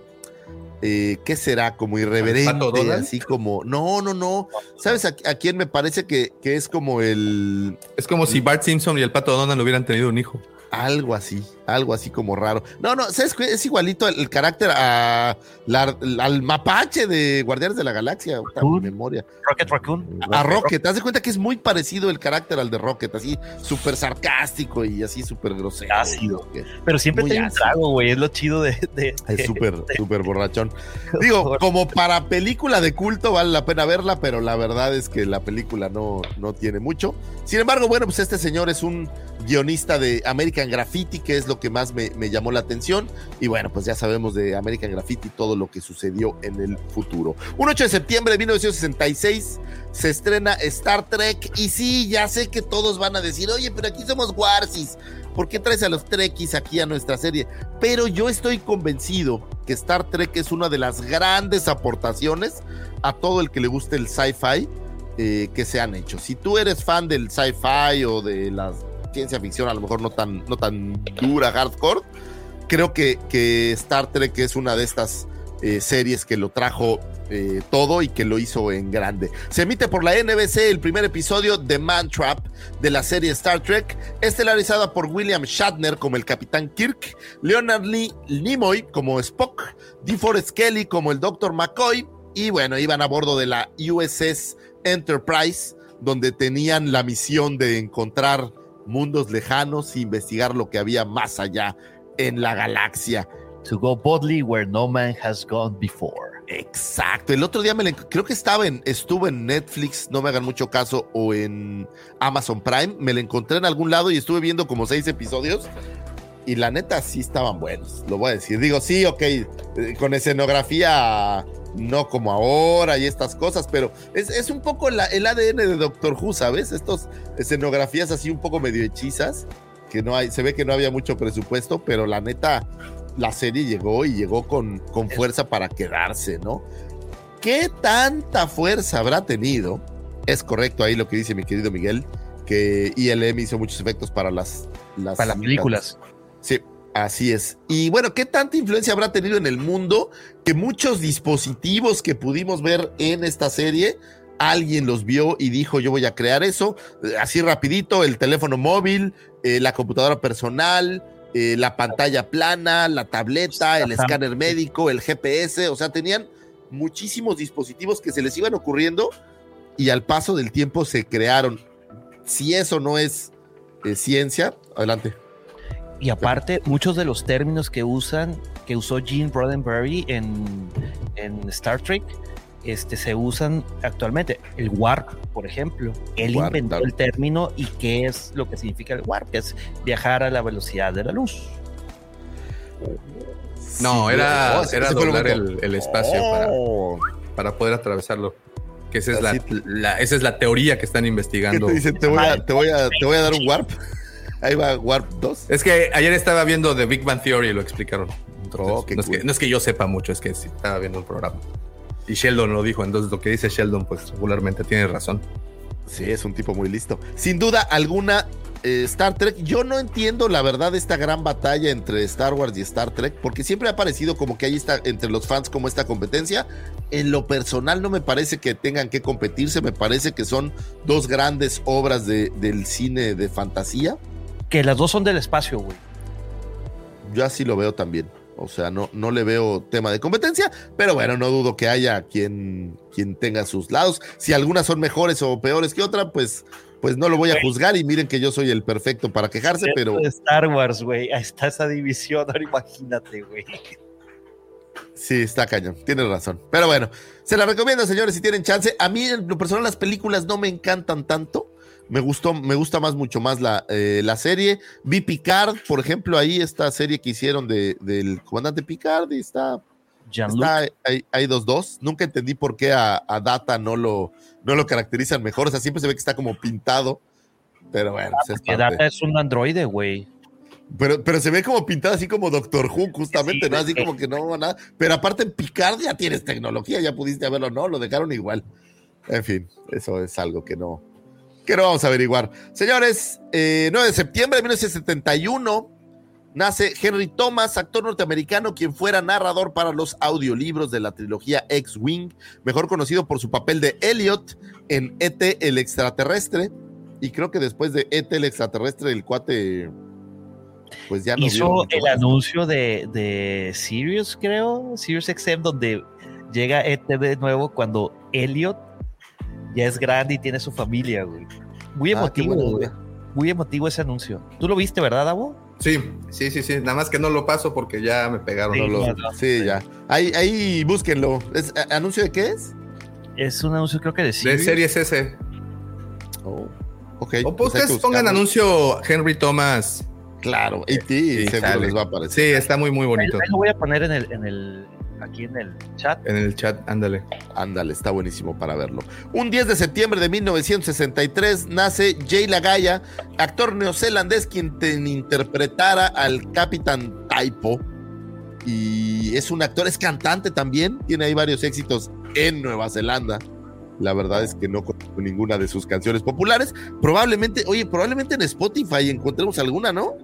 eh, ¿Qué será? Como irreverente, así como. No, no, no. ¿Sabes a, a quién me parece que, que es como el. Es como si Bart Simpson y el pato Donald hubieran tenido un hijo. Algo así, algo así como raro. No, no, ¿sabes qué? Es igualito el, el carácter a, la- al mapache de Guardianes de la Galaxia. puta, mi memoria. Rocket Raccoon. A Rocket, ¿te das de cuenta que es muy parecido el carácter al de Rocket? Así súper sarcástico y así súper grosero. Ácido. Que Pero siempre tiene un trago, güey. Es lo chido de. de- Es de- súper, súper borrachón. Digo, como para película de culto vale la pena verla, pero la verdad es que la película no, no tiene mucho. Sin embargo, bueno, pues este señor es un guionista de American Graffiti, que es lo que más me, llamó la atención. Y bueno, pues ya sabemos de American Graffiti todo lo que sucedió en el futuro. Un 8 de septiembre de 1966 se estrena Star Trek. Y sí, ya sé que todos van a decir, oye, pero aquí somos Warsis. ¿Por qué traes a los Trekkies aquí a nuestra serie? Pero yo estoy convencido que Star Trek es una de las grandes aportaciones a todo el que le guste el sci-fi eh, que se han hecho. Si tú eres fan del sci-fi o de la ciencia ficción, a lo mejor no tan, no tan dura, hardcore, creo que, que Star Trek es una de estas eh, series que lo trajo eh, todo y que lo hizo en grande. Se emite por la NBC el primer episodio de Man Trap de la serie Star Trek, estelarizada por William Shatner como el Capitán Kirk, Leonard Lee Nimoy como Spock, DeForest Kelly como el Dr. McCoy, y bueno, iban a bordo de la USS Enterprise, donde tenían la misión de encontrar mundos lejanos e investigar lo que había más allá en la galaxia. To go boldly where no man has gone before. Exacto. El otro día me creo que estaba en, estuvo en Netflix, no me hagan mucho caso, o en Amazon Prime. Me la encontré en algún lado y estuve viendo como seis episodios. Y la neta sí estaban buenos, lo voy a decir. Digo, sí, ok, eh, con escenografía no como ahora y estas cosas, pero es, es un poco la- el ADN de Doctor Who, ¿sabes? Estas escenografías así un poco medio hechizas, que no hay, se ve que no había mucho presupuesto, pero la neta, la serie llegó y llegó con, con fuerza para quedarse, ¿no? ¿Qué tanta fuerza habrá tenido? Es correcto ahí lo que dice mi querido Miguel, que ILM hizo muchos efectos para las, las Para las películas. Sí, así es. Y bueno, ¿qué tanta influencia habrá tenido en el mundo que muchos dispositivos que pudimos ver en esta serie, alguien los vio y dijo, yo voy a crear eso? Eh, Así rapidito, el teléfono móvil, eh, la computadora personal, eh, la pantalla plana, la tableta, el Ajá. escáner médico, el GPS, o sea, tenían muchísimos dispositivos que se les iban ocurriendo y al paso del tiempo se crearon. Si eso no es eh, ciencia, adelante. Y aparte, muchos de los términos que usan, que usó Gene Roddenberry en, en Star Trek, este, se usan actualmente. El warp, por ejemplo. Él Warp, inventó el término y qué es lo que significa el warp, que es viajar a la velocidad de la luz. No, Sí, era, oh, era doblar el, el espacio Oh. para, para poder atravesarlo. Que esa es, la, esa es la teoría que están ¿Qué investigando. te dicen? Te voy, a, te, voy a, te voy a dar un warp. Ahí va Warp 2. Es que ayer estaba viendo The Big Bang Theory y lo explicaron. Entonces, Oh, no, es que, cool. no es que yo sepa mucho, es que sí estaba viendo un programa. Y Sheldon lo dijo, entonces lo que dice Sheldon, pues regularmente tiene razón. Sí, es un tipo muy listo. Sin duda alguna, eh, Star Trek, yo no entiendo la verdad esta gran batalla entre Star Wars y Star Trek, porque siempre ha parecido como que ahí está entre los fans como esta competencia. En lo personal no me parece que tengan que competirse, me parece que son dos grandes obras de- del cine de fantasía. Que las dos son del espacio, güey. Yo así lo veo también. O sea, no, no le veo tema de competencia, pero bueno, no dudo que haya quien, quien tenga sus lados. Si algunas son mejores o peores que otra, pues, pues no lo voy a juzgar y miren que yo soy el perfecto para quejarse, pero de Star Wars, güey. Ahí está esa división. Ahora imagínate, güey. sí, está cañón, tienes razón. Pero bueno, se la recomiendo, señores, si tienen chance. A mí, en lo personal, las películas no me encantan tanto. Me gustó, me gusta más, mucho más la, eh, la serie. Vi Picard, por ejemplo, ahí esta serie que hicieron de, del comandante Picard y está. Está ahí, ahí dos dos. Nunca entendí por qué a, a Data no lo, no lo caracterizan mejor. O sea, siempre se ve que está como pintado. Pero bueno, pues es. Data es un androide, güey. pero, pero se ve como pintado así como Doctor Who, justamente, Sí, ¿no? Así como que no nada. Pero aparte en Picard ya tienes tecnología, ya pudiste haberlo, no, lo dejaron igual. En fin, eso es algo que no, que no vamos a averiguar. Señores, eh, 9 de septiembre de 1971 nace Henry Thomas, actor norteamericano, quien fuera narrador para los audiolibros de la trilogía X-Wing, mejor conocido por su papel de Elliot en ET el extraterrestre. Y creo que después de ET el extraterrestre, el cuate, pues ya no Hizo el más. anuncio de, de Sirius, creo, Sirius XM, donde llega ET de nuevo cuando Elliot ya es grande y tiene su familia, güey. Muy Ah, emotivo, güey. Muy emotivo ese anuncio. ¿Tú lo viste, verdad, Davo? Sí, sí, sí, sí. Nada más que no lo paso porque ya me pegaron. Sí, No lo- sí, ya. Ahí, ahí búsquenlo. ¿Es, ¿Anuncio de qué es? Es un anuncio, creo que de De Sirius. series S. Oh, ok. O pues ustedes pongan anuncio Henry Thomas. Claro, y Sí, seguro sale. les va a Sí, aparecer. está muy, muy Ahí, bonito. ahí lo voy a poner en el, en el, aquí en el chat. En el chat, ándale. Ándale, está buenísimo para verlo. Un 10 de septiembre de 1963 nace Jay Lagaya, actor neozelandés quien te- interpretara al Capitán Taipo. Y es un actor, es cantante también, tiene ahí varios éxitos en Nueva Zelanda. La verdad es que no conozco ninguna de sus canciones populares. Probablemente, oye, probablemente en Spotify encontremos alguna, ¿no?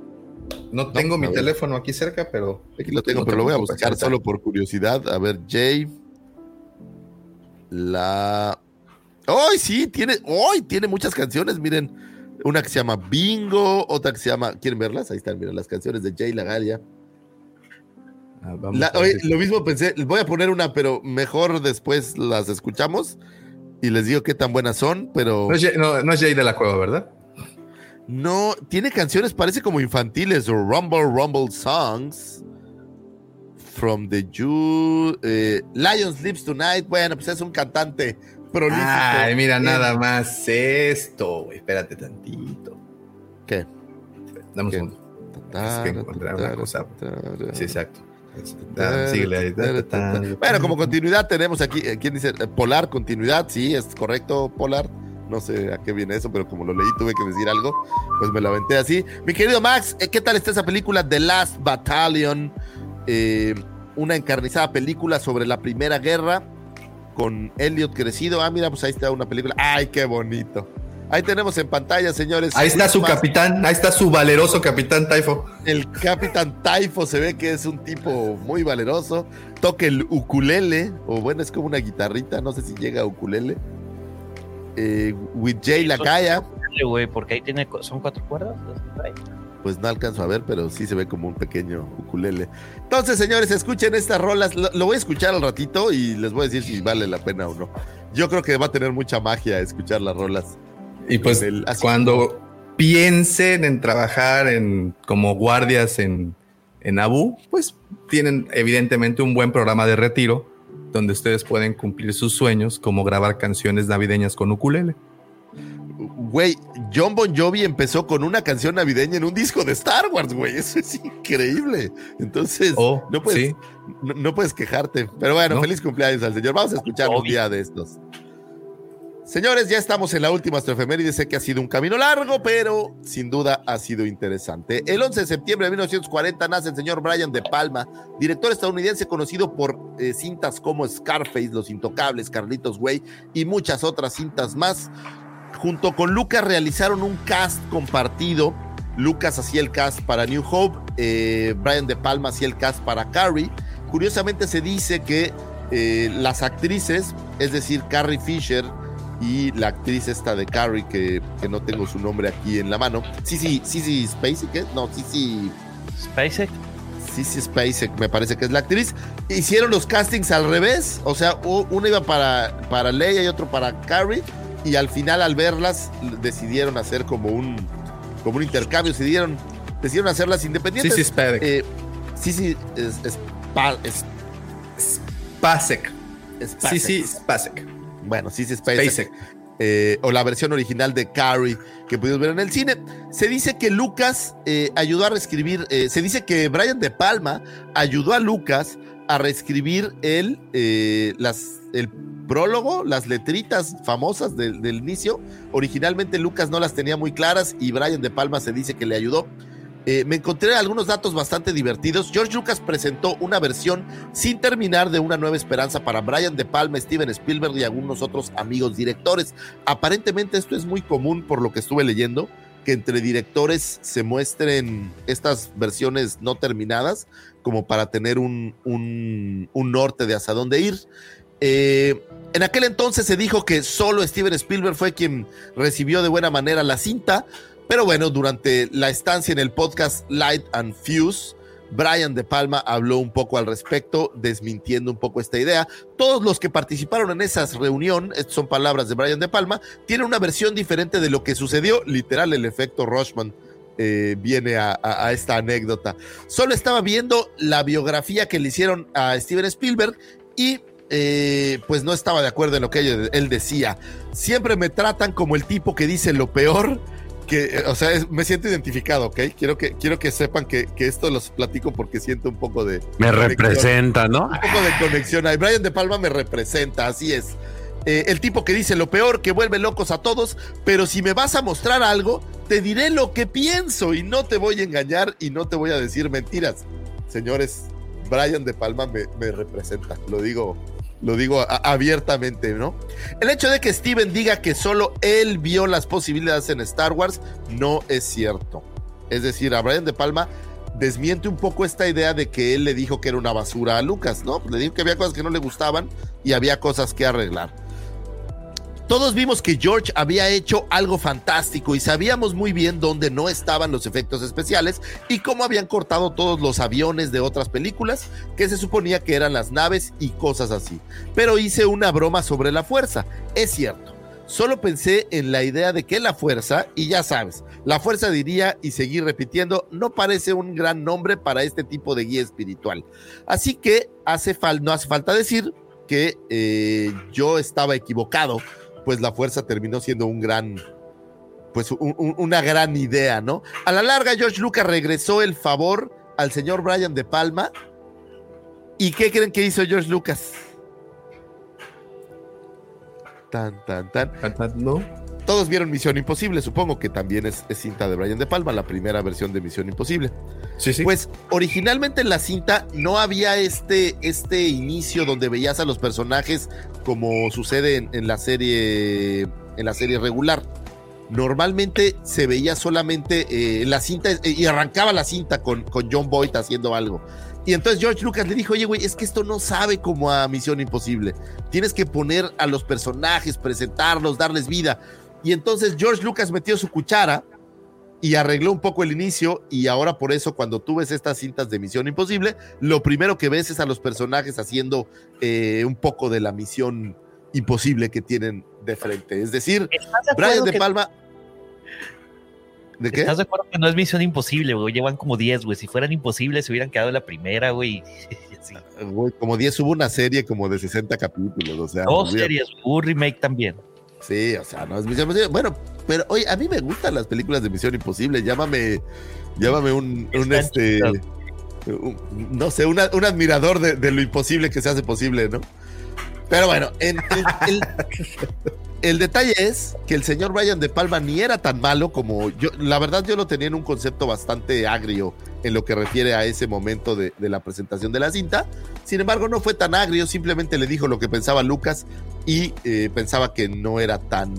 No tengo mi teléfono aquí cerca, pero. Aquí lo tengo, No pero lo voy a buscar solo por curiosidad. A ver, Jay. La. ¡Ay, sí! Tiene. ¡Ay! Tiene muchas canciones. Miren. Una que se llama Bingo, otra que se llama. ¿Quieren verlas? Ahí están, miren las canciones de Jay Lagaria. Ah, La- oye, lo mismo pensé, voy a poner una, pero mejor después las escuchamos y les digo qué tan buenas son, pero No es, no es Jay de la Cueva, ¿verdad? No, tiene canciones, parece como infantiles, o Rumble Rumble Songs. From the Jew, eh, Lion Sleeps Tonight. Bueno, pues es un cantante prolífico. Ay, mira, nada más esto, güey. Espérate tantito. ¿Qué? Dame un ¿Qué? segundo. Es que encontrar una cosa. Sí, exacto. Bueno, como continuidad tenemos aquí, eh, ¿quién dice? Eh, Polar, continuidad, sí, es correcto, Polar. No sé a qué viene eso, pero como lo leí tuve que decir algo, pues me lo aventé así. Mi querido Max, eh, ¿qué tal está esa película The Last Battalion? Eh, una encarnizada película sobre la Primera Guerra con Elliot crecido. Ah, mira, pues ahí está una película. ¡Ay, qué bonito! Ahí tenemos en pantalla, señores. Ahí está su Más- capitán, ahí está su valeroso capitán Taifo. El Capitán Taifo se ve que es un tipo muy valeroso. Toca el ukulele, o bueno, es como una guitarrita, no sé si llega a ukulele. Eh, with Jay Lacaya, Dale, güey, porque ahí tiene, son cuatro cuerdas. Pues no alcanzo a ver, pero sí se ve como un pequeño ukulele. Entonces, señores, escuchen estas rolas. Lo, lo voy a escuchar al ratito y les voy a decir si vale la pena o no. Yo creo que va a tener mucha magia escuchar las rolas. Y pues el- cuando piensen en trabajar en como guardias en, en Abu, pues tienen evidentemente un buen programa de retiro donde ustedes pueden cumplir sus sueños como grabar canciones navideñas con ukulele. Güey, John Bon Jovi empezó con una canción navideña en un disco de Star Wars, güey. Eso es increíble. Entonces, Oh, no, puedes, sí. no, no puedes quejarte. Pero bueno, ¿No? feliz cumpleaños al señor. Vamos a escuchar un Obvio. día de estos. Señores, ya estamos en la última efeméride. Sé que ha sido un camino largo, pero sin duda ha sido interesante. El 11 de septiembre de 1940 nace el señor Brian De Palma, director estadounidense conocido por eh, cintas como Scarface, Los Intocables, Carlitos Way y muchas otras cintas más. Junto con Lucas realizaron un cast compartido. Lucas hacía el cast para New Hope, eh, Brian De Palma hacía el cast para Carrie. Curiosamente se dice que eh, las actrices, es decir, Carrie Fisher y la actriz esta de Carrie, que, que no tengo su nombre aquí en la mano, sí, sí, sí, sí, Spacek, ¿qué? No, sí, sí, SpaceX. Sissy Spacek, me parece que es la actriz. Hicieron los castings al revés, o sea, uno iba para, para Leia y otro para Carrie, y al final al verlas decidieron hacer como un, como un intercambio, decidieron, decidieron hacerlas independientes. sí, Spadek. Eh, sí, sí, es, es, pa- es- Spacek. Spacek. sí, Spacek. Bueno, sí, sí. Spacek. eh, o la versión original de Carrie que pudimos ver en el cine. Se dice que Lucas eh, ayudó a reescribir, eh, se dice que Brian De Palma ayudó a Lucas a reescribir el, las, el prólogo, las letritas famosas del, del inicio. Originalmente Lucas no las tenía muy claras y Brian De Palma se dice que le ayudó. Eh, me encontré algunos datos bastante divertidos. George Lucas presentó una versión sin terminar de Una Nueva Esperanza para Brian De Palma, Steven Spielberg y algunos otros amigos directores. Aparentemente esto es muy común por lo que estuve leyendo, que entre directores se muestren estas versiones no terminadas como para tener un, un- norte de hacia dónde ir. Eh, en aquel entonces se dijo que solo Steven Spielberg fue quien recibió de buena manera la cinta, pero bueno, durante la estancia en el podcast Light and Fuse, Brian De Palma habló un poco al respecto, desmintiendo un poco esta idea. Todos los que participaron en esa reunión, son palabras de Brian De Palma, tienen una versión diferente de lo que sucedió. Literal, el efecto Rushman eh, viene a, esta anécdota. Solo estaba viendo la biografía que le hicieron a Steven Spielberg y eh, pues no estaba de acuerdo en lo que él decía. Siempre me tratan como el tipo que dice lo peor. Que, eh, o sea, es- me siento identificado, ¿ok? Quiero que, quiero que sepan que, que esto los platico porque siento un poco de, Me conexión. representa, ¿no? un poco de conexión. Brian De Palma me representa, así es. Eh, el tipo que dice lo peor, que vuelve locos a todos, pero si me vas a mostrar algo, te diré lo que pienso y no te voy a engañar y no te voy a decir mentiras. Señores, Brian De Palma me, me representa, lo digo, lo digo abiertamente, ¿no? El hecho de que Steven diga que solo él vio las posibilidades en Star Wars no es cierto. Es decir, a Brian De Palma desmiente un poco esta idea de que él le dijo que era una basura a Lucas, ¿no? Le dijo que había cosas que no le gustaban y había cosas que arreglar. Todos vimos que George había hecho algo fantástico y sabíamos muy bien dónde no estaban los efectos especiales y cómo habían cortado todos los aviones de otras películas que se suponía que eran las naves y cosas así. Pero hice una broma sobre la fuerza. Es cierto. Solo pensé en la idea de que la fuerza, y ya sabes, la fuerza diría y seguir repitiendo, no parece un gran nombre para este tipo de guía espiritual. Así que hace no hace falta decir que eh, yo estaba equivocado, pues la fuerza terminó siendo un gran, pues un- un- una gran idea, ¿no? A la larga, George Lucas regresó el favor al señor Brian De Palma. ¿Y qué creen que hizo George Lucas? Tan, tan, tan. ¿No? Todos vieron Misión Imposible, supongo que también es, es cinta de Brian De Palma, la primera versión de Misión Imposible. Sí, sí. Pues originalmente en la cinta no había este, este inicio donde veías a los personajes como sucede en, en la serie en la serie regular. normalmente se veía solamente eh, la cinta eh, y arrancaba la cinta con, con John Boyd haciendo algo. Y entonces George Lucas le dijo, oye, güey, es que esto no sabe como a Misión Imposible. Tienes que poner a los personajes, presentarlos, darles vida. Y entonces George Lucas metió su cuchara y arregló un poco el inicio y ahora por eso cuando tú ves estas cintas de Misión Imposible, lo primero que ves es a los personajes haciendo eh, un poco de la misión imposible que tienen de frente. Es decir, Brian De Palma... ¿De qué? ¿Estás de acuerdo que no es misión imposible, güey? Llevan como 10, güey. Si fueran imposibles, se hubieran quedado en la primera, güey. Sí. como 10 hubo una serie como de 60 capítulos, o sea. Dos series, un remake también. Sí, o sea, no es Misión Imposible. Bueno, pero oye, a mí me gustan las películas de Misión Imposible. Llámame, llámame un, un este, no sé, un admirador de, lo imposible que se hace posible, ¿no? Pero bueno, el, el, detalle es que el señor Brian De Palma ni era tan malo como yo. La verdad, yo lo tenía en un concepto bastante agrio en lo que refiere a ese momento de, la presentación de la cinta. Sin embargo, no fue tan agrio, simplemente le dijo lo que pensaba Lucas y eh, pensaba que no era tan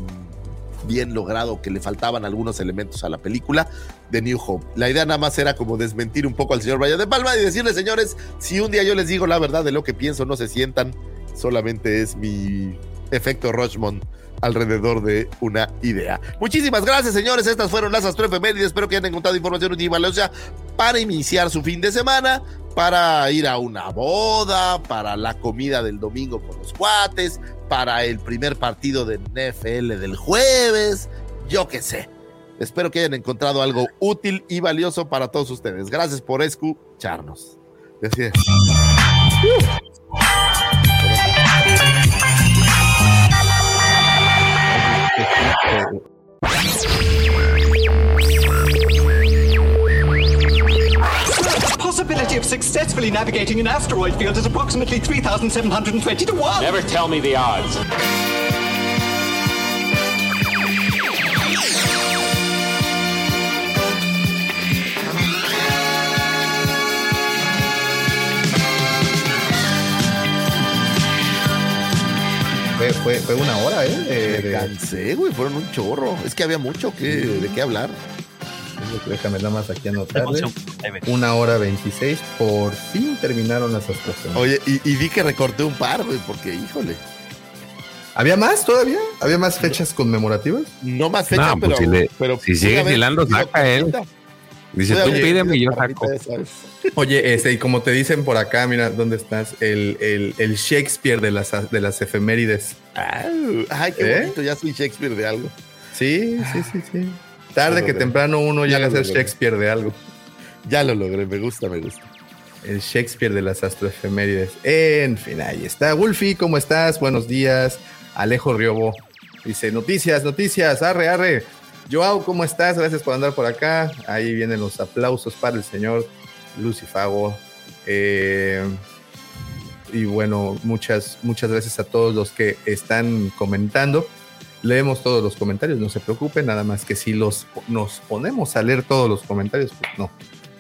bien logrado, que le faltaban algunos elementos a la película de New Hope. La idea nada más era como desmentir un poco al señor Brian De Palma y decirle, señores, si un día yo les digo la verdad de lo que pienso, no se sientan, solamente es mi efecto Rochmond alrededor de una idea. Muchísimas gracias, señores. Estas fueron las astroefemérides. Espero que hayan encontrado información útil y valiosa para iniciar su fin de semana, para ir a una boda, para la comida del domingo con los cuates, para el primer partido de NFL del jueves, yo qué sé. Espero que hayan encontrado algo útil y valioso para todos ustedes. Gracias por escucharnos. Gracias. possibility of successfully navigating an asteroid field is approximately 3,720 to 1. Never tell me the odds. Fue, fue, fue, una hora, ¿eh? De, Me cansé, güey. Fueron un chorro. Es que había mucho que, de qué hablar. Déjame nada más aquí anotarle. Una hora veintiséis. Por fin terminaron las actuaciones. Oye, y, y vi que recorté un par, güey, porque híjole. ¿Había más todavía? ¿Había más fechas conmemorativas? No más fechas, no, pues pero, si, le, pero, si sigue filando, saca él. Dice, tú pídeme y yo saco. Oye, este, y como te dicen por acá, mira, ¿dónde estás? El, el, el Shakespeare de las, de las efemérides. ay, qué ¿Eh? bonito, ya soy Shakespeare de algo. Sí, sí, sí, sí. Tarde que temprano uno llega a ser Shakespeare de algo. Ya lo logré, me gusta, me gusta. El Shakespeare de las astroefemérides. En fin, ahí está. Wolfie, ¿cómo estás? Buenos días. Alejo Riobo dice: Noticias, noticias, arre, arre. Joao, ¿cómo estás? Gracias por andar por acá. Ahí vienen los aplausos para el señor Lucifago. Eh, y bueno, muchas, muchas gracias a todos los que están comentando leemos todos los comentarios, no se preocupen, nada más que si los, nos ponemos a leer todos los comentarios, pues no,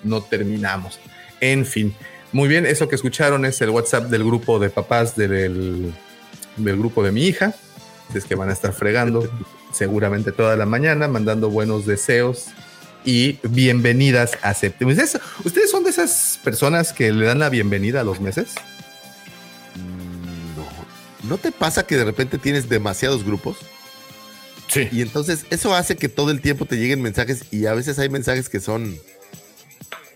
no terminamos. En fin, muy bien, eso que escucharon es el WhatsApp del grupo de papás del, del grupo de mi hija, es que van a estar fregando seguramente toda la mañana, mandando buenos deseos y bienvenidas a septiembre. ¿Ustedes, ¿Ustedes son de esas personas que le dan la bienvenida a los meses? Mm, no. ¿No te pasa que de repente tienes demasiados grupos? Sí. Y entonces eso hace que todo el tiempo te lleguen mensajes y a veces hay mensajes que son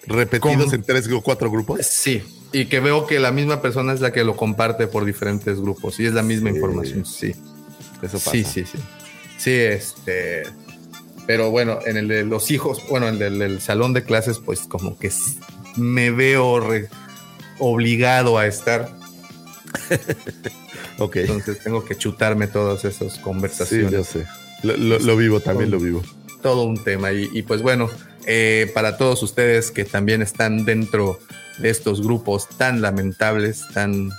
repetidos en tres o cuatro grupos. Sí. Y que veo que la misma persona es la que lo comparte por diferentes grupos y es la misma información. Sí. Eso pasa. Sí, sí, sí. Sí, este. Pero bueno, en el de los hijos, bueno, en el del salón de clases, pues como que me veo obligado a estar. ok. Entonces tengo que chutarme todas esas conversaciones. Sí, yo sé. Lo, vivo, también lo vivo. Todo un tema. Y, pues bueno, eh, para todos ustedes que también están dentro de estos grupos tan lamentables, tan...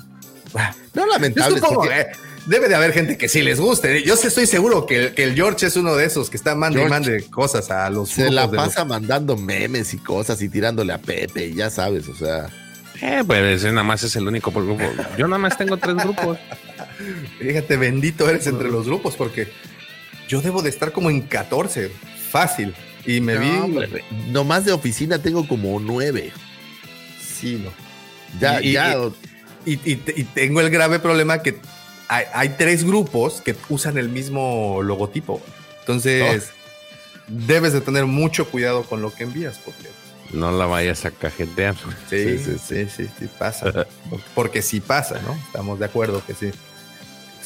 No lamentables. Eh, debe de haber gente que sí les guste. Yo estoy seguro que, el George es uno de esos que está mandando y mande cosas a los... Se la pasa mandando memes y cosas y tirándole a Pepe, ya sabes, o sea... Eh, pues nada más es el único grupo. Yo nada más tengo tres grupos. Fíjate, bendito eres entre los grupos porque yo debo de estar como en 14, fácil. Y me No, vi. hombre, nomás de oficina tengo como nueve. Sí, no. Ya, Y- y- ya. Y, y- y tengo el grave problema que hay, hay tres grupos que usan el mismo logotipo. Entonces, debes de tener mucho cuidado con lo que envías, porque No la vayas a cajetear. sí, sí, sí, sí, sí pasa. porque sí pasa, ¿no? Estamos de acuerdo que sí.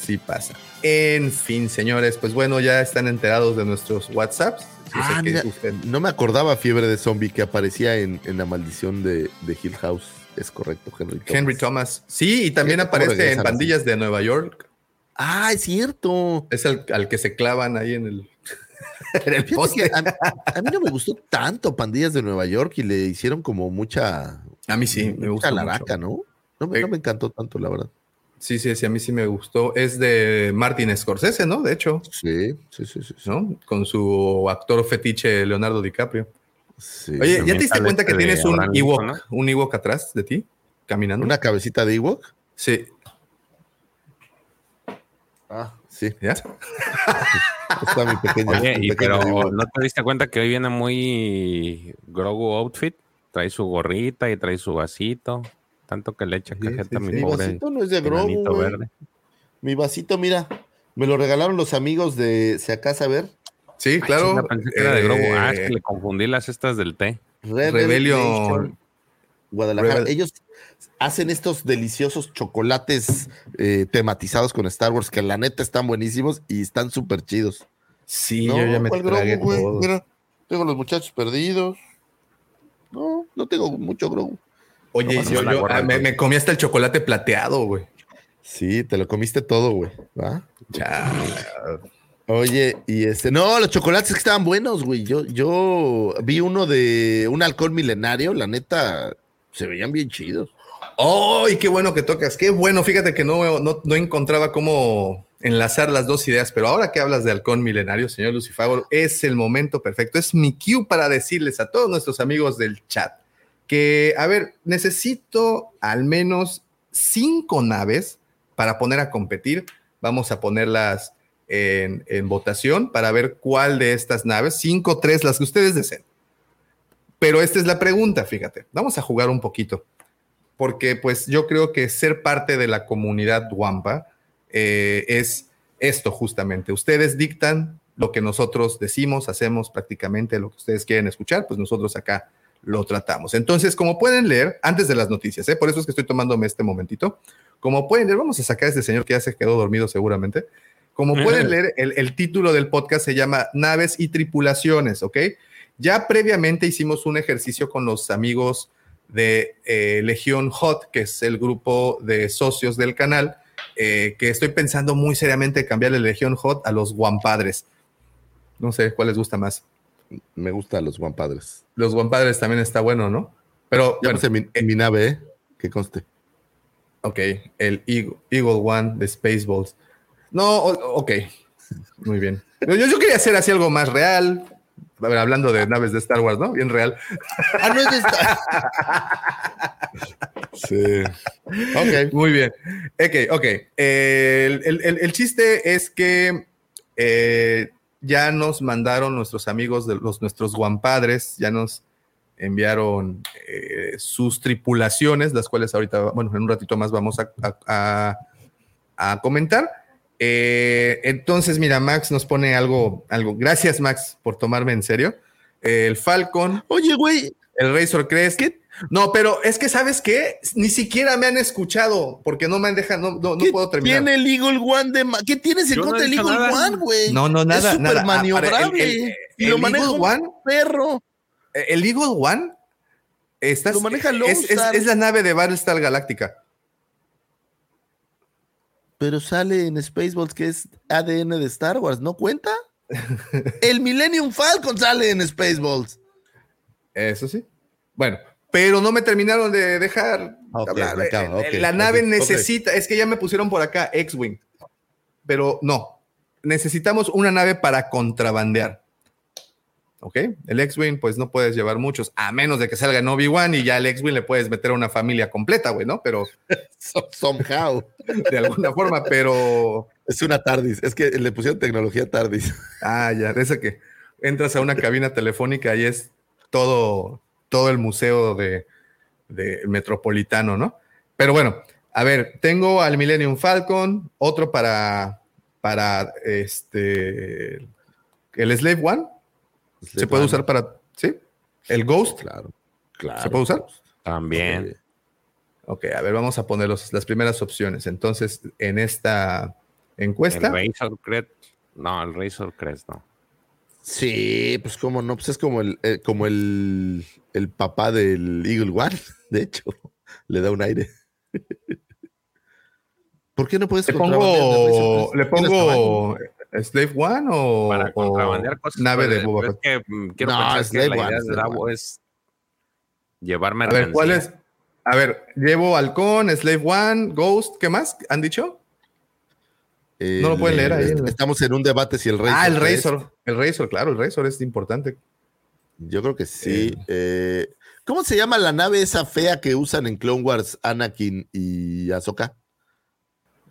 Sí pasa. En fin, señores, pues bueno, ya están enterados de nuestros WhatsApps. Ah, mira, no me acordaba Fiebre de Zombie que aparecía en, en La Maldición de, de Hill House. Es correcto, Henry Thomas. Henry Thomas. Sí, y también aparece en así. Pandillas de Nueva York. Ah, es cierto. Es el al que se clavan ahí en el, en el poste. a, a mí no me gustó tanto Pandillas de Nueva York y le hicieron como mucha. A mí sí, me gusta mucho. laraca, ¿no? No me, Eh, no me encantó tanto, la verdad. Sí, sí, sí, a mí sí me gustó. Es de Martin Scorsese, ¿no? De hecho, Sí, sí, sí, sí. sí. ¿no? Con su actor fetiche Leonardo DiCaprio. Sí. Oye, ¿ya te diste cuenta que tienes un Ewok, Lincoln, un Ewok atrás de ti, caminando? ¿Una cabecita de Ewok? Sí, Ah, sí. ¿ya? Está mi pequeño. Oye, mi y pequeño pero Ewok. ¿no te diste cuenta que hoy viene muy Grogu outfit? Trae su gorrita y trae su vasito. Tanto que le echa Sí, cajeta sí, a mi sí. Mi pobre vasito no es de Grogu, verde. Mi vasito, mira, me lo regalaron los amigos de Se Acá ver. Sí, claro. Chinga, pensé que era de Grogu. Ah, es eh, que le confundí las estas del té. Rebel Rebellion. Nation, Guadalajara. Rebel- Ellos hacen estos deliciosos chocolates eh, tematizados con Star Wars que la neta están buenísimos y están súper chidos. Sí, No, yo ya me ¿cuál tragué Grogu, güey? todo. Mira, tengo los muchachos perdidos. No, no tengo mucho Grogu. Oye, Nomás yo, yo- ah, me, comí hasta el chocolate plateado, güey. Sí, te lo comiste todo, güey. ¿va? Ya. Oye, y este, no, los chocolates estaban buenos, güey. Yo, yo vi uno de un alcohol milenario, la neta, se veían bien chidos. ¡Ay, qué bueno que tocas! ¡Qué bueno! Fíjate que no, no, no encontraba cómo enlazar las dos ideas, pero ahora que hablas de halcón milenario, señor Lucifago, es el momento perfecto. Es mi cue para decirles a todos nuestros amigos del chat que, a ver, necesito al menos cinco naves para poner a competir. Vamos a ponerlas en, votación para ver cuál de estas naves, cinco, tres, las que ustedes deseen. Pero esta es la pregunta, fíjate. Vamos a jugar un poquito porque pues yo creo que ser parte de la comunidad Wampa eh, es esto justamente. Ustedes dictan lo que nosotros decimos, hacemos prácticamente lo que ustedes quieren escuchar, pues nosotros acá lo tratamos. Entonces, como pueden leer, antes de las noticias, ¿eh? por eso es que estoy tomándome este momentito, como pueden leer, vamos a sacar a este señor que ya se quedó dormido seguramente. Como pueden leer, el, el título del podcast se llama Naves y Tripulaciones, ¿ok? Ya previamente hicimos un ejercicio con los amigos de eh, Legión Hot, que es el grupo de socios del canal, eh, que estoy pensando muy seriamente cambiarle Legión Hot a los Guampadres. No sé cuál les gusta más. Me gustan los guampadres. Los Guampadres también está bueno, ¿no? Pero Ya bueno, puse mi, mi nave, ¿eh? Que conste. ok, el Eagle, Eagle One de Spaceballs. No, ok, muy bien. Yo, yo quería hacer así algo más real. A ver, hablando de naves de Star Wars, ¿no? Bien real. Ah, no es de esta. sí. Ok. Muy bien. Ok, ok. El, el- el- el chiste es que eh, ya nos mandaron nuestros amigos de los nuestros guampadres, ya nos enviaron eh, sus tripulaciones, las cuales ahorita, bueno, en un ratito más vamos a, a- a- a comentar. Eh, entonces, mira, Max nos pone algo, algo. Gracias, Max, por tomarme en serio. El Falcon, Oye, güey, el Razor Crest. No, pero es que, ¿sabes qué? Ni siquiera me han escuchado porque no me han dejado, no, no, no ¿qué puedo terminar. tiene el Eagle One de ma- ¿Qué tienes en no contra del dicho Eagle nada. One, güey? No, no, nada, Es súper Ah, maniobrable. el- el- y lo el maneja One- perro. El Eagle One está, Lo maneja es, Lone es- Star. es la nave de Battlestar Galáctica. Pero sale en Spaceballs que es ADN de Star Wars, ¿no cuenta? el Millennium Falcon sale en Spaceballs. Eso sí. Bueno, pero no me terminaron de dejar Ok, hablar. me acabo, Eh, ok, la nave necesita, es que ya me pusieron por acá X-Wing, pero no. Necesitamos una nave para contrabandear. ¿Ok? El X-Wing, pues no puedes llevar muchos, a menos de que salga en Obi-Wan y ya el X-Wing le puedes meter a una familia completa, güey, ¿no? Pero Somehow. de alguna forma, pero Es una TARDIS. Es que le pusieron tecnología TARDIS. Ah, ya, de esa que entras a una cabina telefónica y es todo, todo el museo de, de Metropolitano, ¿no? Pero bueno, a ver, tengo al Millennium Falcon, otro para, para este, el Slave One. Se puede usar para, ¿sí? El Ghost, Claro. Claro. ¿se puede usar? También. Ok, a ver, vamos a poner los- las primeras opciones. Entonces, en esta encuesta, El Razor Crest. No, el Razor Crest no. Sí, pues cómo no, pues es como el, eh, como el, el papá del Eagle One, de hecho, le da un aire. ¿Por qué no puedes le pongo, le pongo Slave One o, Para o contrabandear cosas. nave de Boba es Fett? que quiero No, pensar es que la Slave idea One, de Slave Davo One. es llevar A ver, ¿cuál es? A ver, llevo Halcón, Slave One, Ghost, ¿qué más han dicho? El- No lo pueden leer ahí, Estamos en un debate si el Razor. ah, el Razor. El Razor, claro, el Razor es importante. Yo creo que sí. Eh, ¿Cómo se llama la nave esa fea que usan en Clone Wars Anakin y Ahsoka?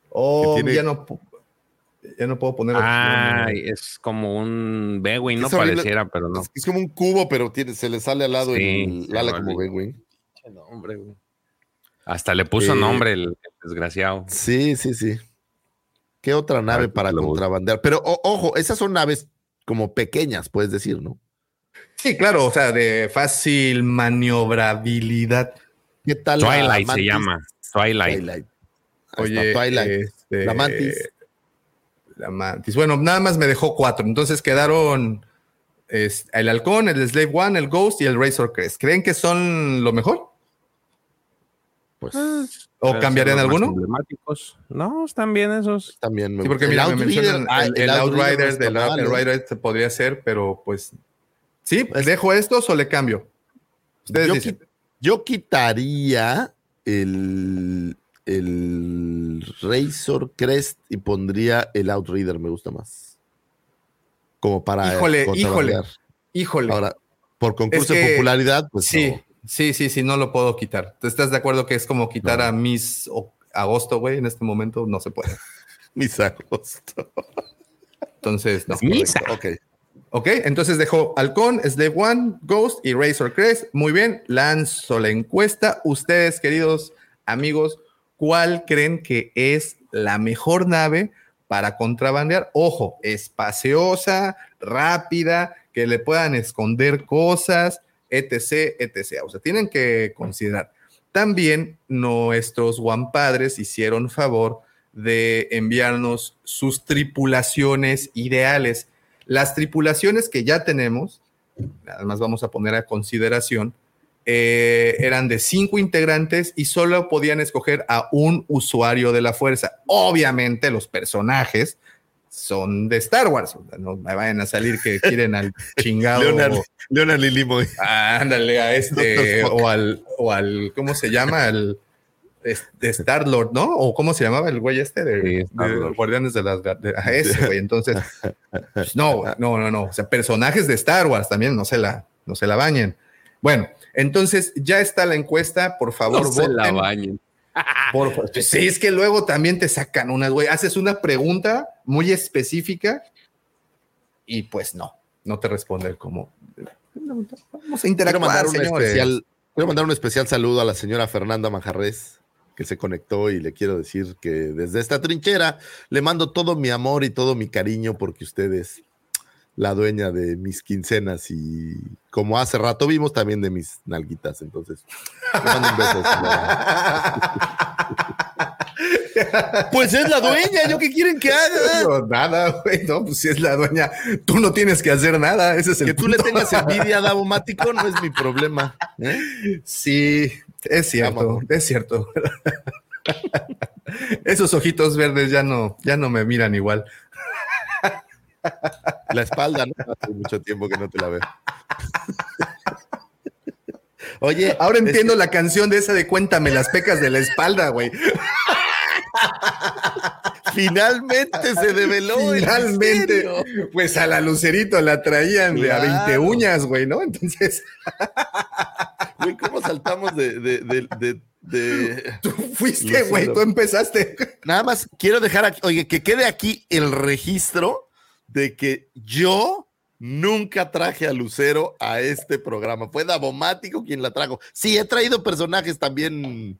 Oh, tiene- ya no ya no puedo poner Ah, opción, es como un B-Wing, no pareciera, pero no. Es, es como un cubo, pero tiene, se le sale al lado Sí, el, ala vale. como Wing. Qué nombre, güey. Hasta le puso Eh, nombre el, el desgraciado. Sí, sí, sí. ¿Qué otra nave Ahorita para lo contrabandear? Pero o- ojo, esas son naves como pequeñas, puedes decir, ¿no? Sí, claro, o sea, de fácil maniobrabilidad. ¿Qué tal? la Twilight se llama. Twilight. Twilight. Oye, Twilight. este, La Mantis. La Mantis. Bueno, nada más me dejó cuatro. Entonces quedaron es, el Halcón, el Slave One, el Ghost y el Razor Crest. ¿Creen que son lo mejor? Pues ¿O cambiarían alguno? emblemáticos. No, están bien esos. también me Sí, porque mira, El me Outrider, mencionan ah, el, el Outrider, del el. Outrider se podría ser, pero pues sí, Es- dejo estos o le cambio. Ustedes Yo, dicen. qui- yo quitaría el, el Razor Crest y pondría el Outrider, me gusta más. Como para. Híjole, híjole, híjole. Ahora, por concurso Es que- de popularidad, pues sí, no. sí, sí, sí, no lo puedo quitar. ¿Tú estás de acuerdo que es como quitar a Miss o- Agosto, güey? En este momento no se puede. Mis agosto. Entonces, no. Misa. Ok. Ok, entonces dejo Halcón, Slave One, Ghost y Razor Crest. Muy bien, lanzo la encuesta. Ustedes, queridos amigos, ¿cuál creen que es la mejor nave para contrabandear? Ojo, espaciosa, rápida, que le puedan esconder cosas, etc., etc. O sea, tienen que considerar. También nuestros guampadres hicieron favor de enviarnos sus tripulaciones ideales. Las tripulaciones que ya tenemos, además vamos a poner a consideración, eh, eran de cinco integrantes y solo podían escoger a un usuario de la fuerza. Obviamente los personajes son de Star Wars. No me vayan a salir que quieren al chingado. Leonard, Leonard Lilimoy. Ah, ándale a este o al o al ¿cómo se llama? Al de Star Lord, ¿no? O cómo se llamaba el güey este de, Sí, de. Guardianes de las de- a ese güey. Entonces, pues, no, no, no, no. O sea, personajes de Star Wars también no se la, no se la bañen. Bueno, entonces ya está la encuesta. Por favor, No se la voten. bañen. Por favor. Pues sí, es que luego también te sacan unas, güey. Haces una pregunta muy específica y pues no, no te responden como. Vamos a Quiero interactuar, mandar, un señores. especial, quiero mandar un especial saludo a la señora Fernanda Manjarres, que se conectó y le quiero decir que desde esta trinchera le mando todo mi amor y todo mi cariño porque usted es la dueña de mis quincenas y como hace rato vimos también de mis nalguitas. Entonces, le mando un beso. Pues es la dueña, ¿yo qué quieren que haga? No, nada, güey. No, pues si es la dueña, tú no tienes que hacer nada. Ese es el Que tú le tengas envidia a Davomático no es mi problema. ¿eh? Sí, es cierto, es cierto. Esos ojitos verdes ya no, ya no me miran igual. La espalda, ¿no? Hace mucho tiempo que no te la veo. Oye, Ahora entiendo la canción de esa de Cuéntame las pecas de la espalda, güey. Finalmente se develó. el Finalmente, pues a la Lucerito la traían de a 20 Claro. uñas, güey, ¿no? Entonces, Güey, ¿cómo saltamos de, de, de, de- de- tú fuiste, güey, tú empezaste. Nada más quiero dejar aquí, oye, que quede aquí el registro de que yo nunca traje a Lucero a este programa. Fue Davomático quien la trajo. Sí, he traído personajes también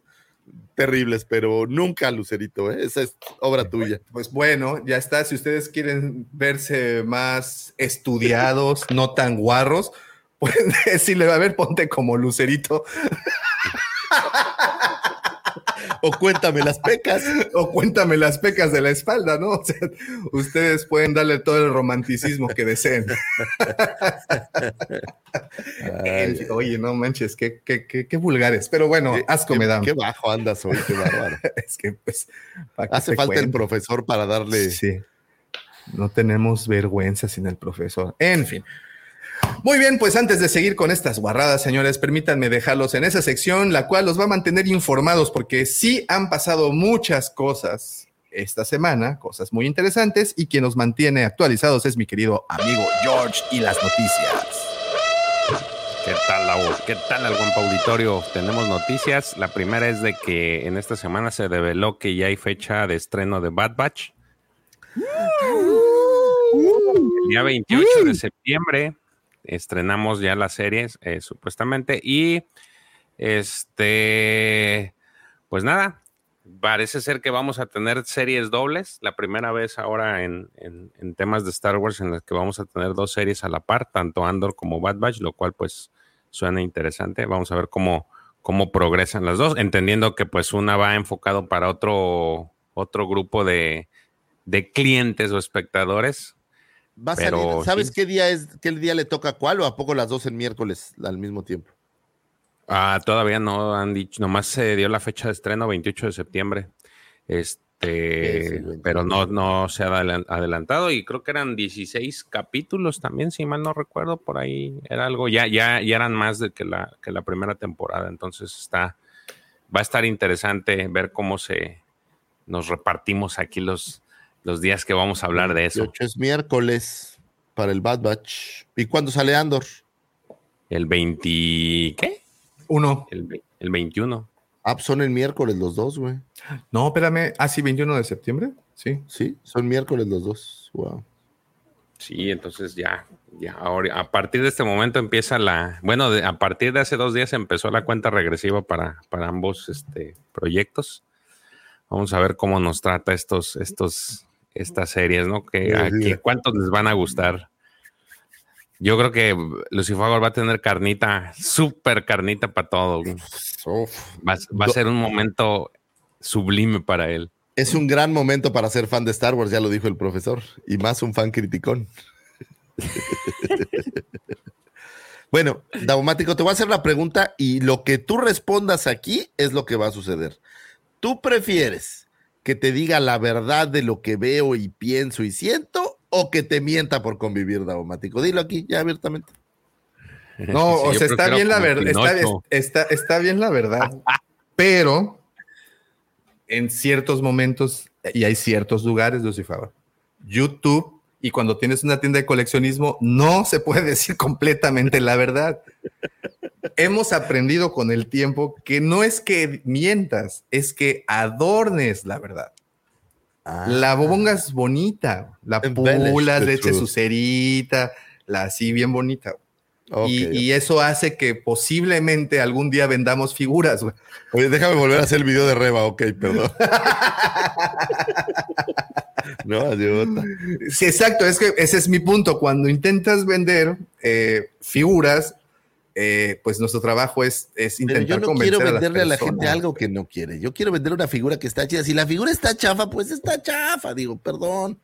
terribles, pero nunca Lucerito, ¿eh? Esa es obra tuya. Pues bueno, ya está. Si ustedes quieren verse más estudiados, no tan guarros, pueden decirle, a ver, ponte como Lucerito O cuéntame las pecas. o cuéntame las pecas de la espalda, ¿no? O sea, ustedes pueden darle todo el romanticismo que deseen. Oye, no manches, qué, qué, qué, qué vulgares. Pero bueno, Qué- asco me da. Qué bajo andas hoy, qué bárbaro. Es que, pues, ¿para qué Hace falta el profesor para darle. Sí. No tenemos vergüenza sin el profesor. En fin. Muy bien, pues antes de seguir con estas guarradas, señores, permítanme dejarlos en esa sección, la cual los va a mantener informados porque sí han pasado muchas cosas esta semana, cosas muy interesantes, y quien nos mantiene actualizados es mi querido amigo George y las noticias. ¿Qué tal, Lau? ¿Qué tal, al Guampa Auditorio? Tenemos noticias. La primera es de que en esta semana se reveló que ya hay fecha de estreno de Bad Batch. El día 28 de septiembre estrenamos ya las series, eh, supuestamente. Y este, pues nada, parece ser que vamos a tener series dobles. La primera vez ahora en, en- temas de Star Wars en las que vamos a tener dos series a la par, tanto Andor como Bad Batch, lo cual pues suena interesante. Vamos a ver cómo, cómo progresan las dos, entendiendo que pues una va enfocado para otro, otro grupo de, de clientes o espectadores. Va a Pero salir- ¿Sabes sí. qué día es, qué día le toca a cuál o a poco las dos en miércoles al mismo tiempo? Ah, todavía no han dicho, nomás se dio la fecha de estreno 28 de septiembre. Es Este, el 28. pero no, no se ha adelan- adelantado y creo que eran 16 capítulos también, si mal no recuerdo, por ahí era algo, ya, ya, ya eran más de que la, que la primera temporada, entonces está, va a estar interesante ver cómo se nos repartimos aquí los, los días que vamos a hablar de eso. 28 es miércoles para el Bad Batch. ¿Y cuándo sale Andor? El 20, ¿qué? Uno. El, el 21. Ah, pues son el miércoles los dos, güey. No, espérame. Ah, sí, 21 de septiembre. Sí. Sí, son miércoles los dos. Wow. Sí, entonces ya, ya ahora, a partir de este momento empieza la, bueno, de- a partir de hace dos días empezó la cuenta regresiva para, para ambos este, proyectos. Vamos a ver cómo nos trata estos, estos, estas series, ¿no? Que, a- que cuántos les van a gustar. Yo creo que Lucifer va a tener carnita, súper carnita para todo. Va, a- va a ser un momento sublime para él. Es un gran momento para ser fan de Star Wars, ya lo dijo el profesor. Y más un fan criticón. bueno, Daumático, te voy a hacer la pregunta y lo que tú respondas aquí es lo que va a suceder. ¿Tú prefieres que te diga la verdad de lo que veo y pienso y siento o que te mienta por convivir, Daumático? Dilo aquí, ya abiertamente. No, Sí, o sea, está bien la verdad, está, está bien la verdad, pero en ciertos momentos y hay ciertos lugares, Lucifer, YouTube y cuando tienes una tienda de coleccionismo no se puede decir completamente la verdad. Hemos aprendido con el tiempo que no es que mientas, es que adornes la verdad. La pongas bonita, la pulas, le eches su cerita, la así bien bonita. Y, y eso hace que posiblemente algún día vendamos figuras. güey. Oye, déjame volver a hacer el video de Reba, ok, perdón. no, idiota. Sí, exacto, es que ese es mi punto. Cuando intentas vender eh, figuras, eh, pues nuestro trabajo es, es Pero intentar yo no convencer quiero venderle a la gente algo que no quiere. Yo quiero vender una figura que está chida. Si la figura está chafa, pues está chafa. Digo, perdón,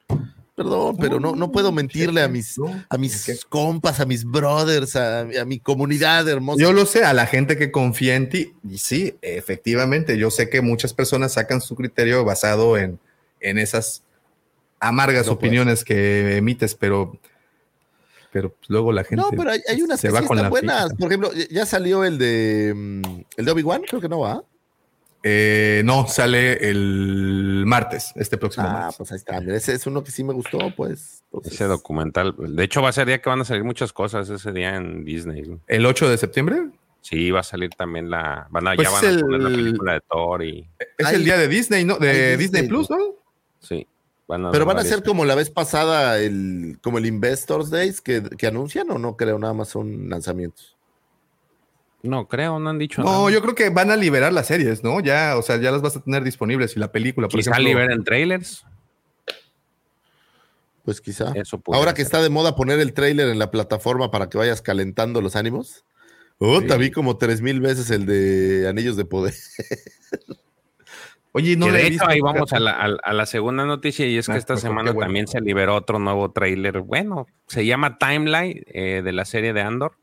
perdón, pero no, no puedo mentirle a mis, a mis compas, a mis brothers, a, a mi comunidad hermosa. Yo lo sé, a la gente que confía en ti, y sí, efectivamente, yo sé que muchas personas sacan su criterio basado en, en esas amargas No, pues. opiniones que emites, pero, pero luego la gente no, pero hay, hay unas se que va sí con están buenas. Por ejemplo, ya salió el de mm, el de Obi-Wan, creo que no va. Eh, no, sale el martes, este próximo Ah, martes. pues ahí está. Mira, ese es uno que sí me gustó, pues. Entonces, Ese documental. De hecho, va a ser día que van a salir muchas cosas ese día en Disney. ¿El 8 de septiembre? Sí, va a salir también la. Van a, Pues ya van a el- poner la película de Thor y. Es Hay- el día de Disney, ¿no? De Disney, Disney, Plus, ¿no? Sí. Van a Pero van a ser como la vez pasada, el, como el Investors Days que, que anuncian o no creo, nada más son lanzamientos. No, creo, no han dicho No, nada. yo creo que van a liberar las series, ¿no? Ya, o sea, ya las vas a tener disponibles y la película, por Quizá ejemplo. liberen trailers. Pues quizá. Eso Ahora que está de moda poner el tráiler en la plataforma para que vayas calentando los ánimos. Oh, te vi como tres mil veces el de Anillos de Poder. Oye, no de he hecho, visto, ahí vamos a la, a- a la segunda noticia y es que Ah, esta semana bueno. también se liberó otro nuevo tráiler. Bueno, se llama Timeline eh, de la serie de Andor,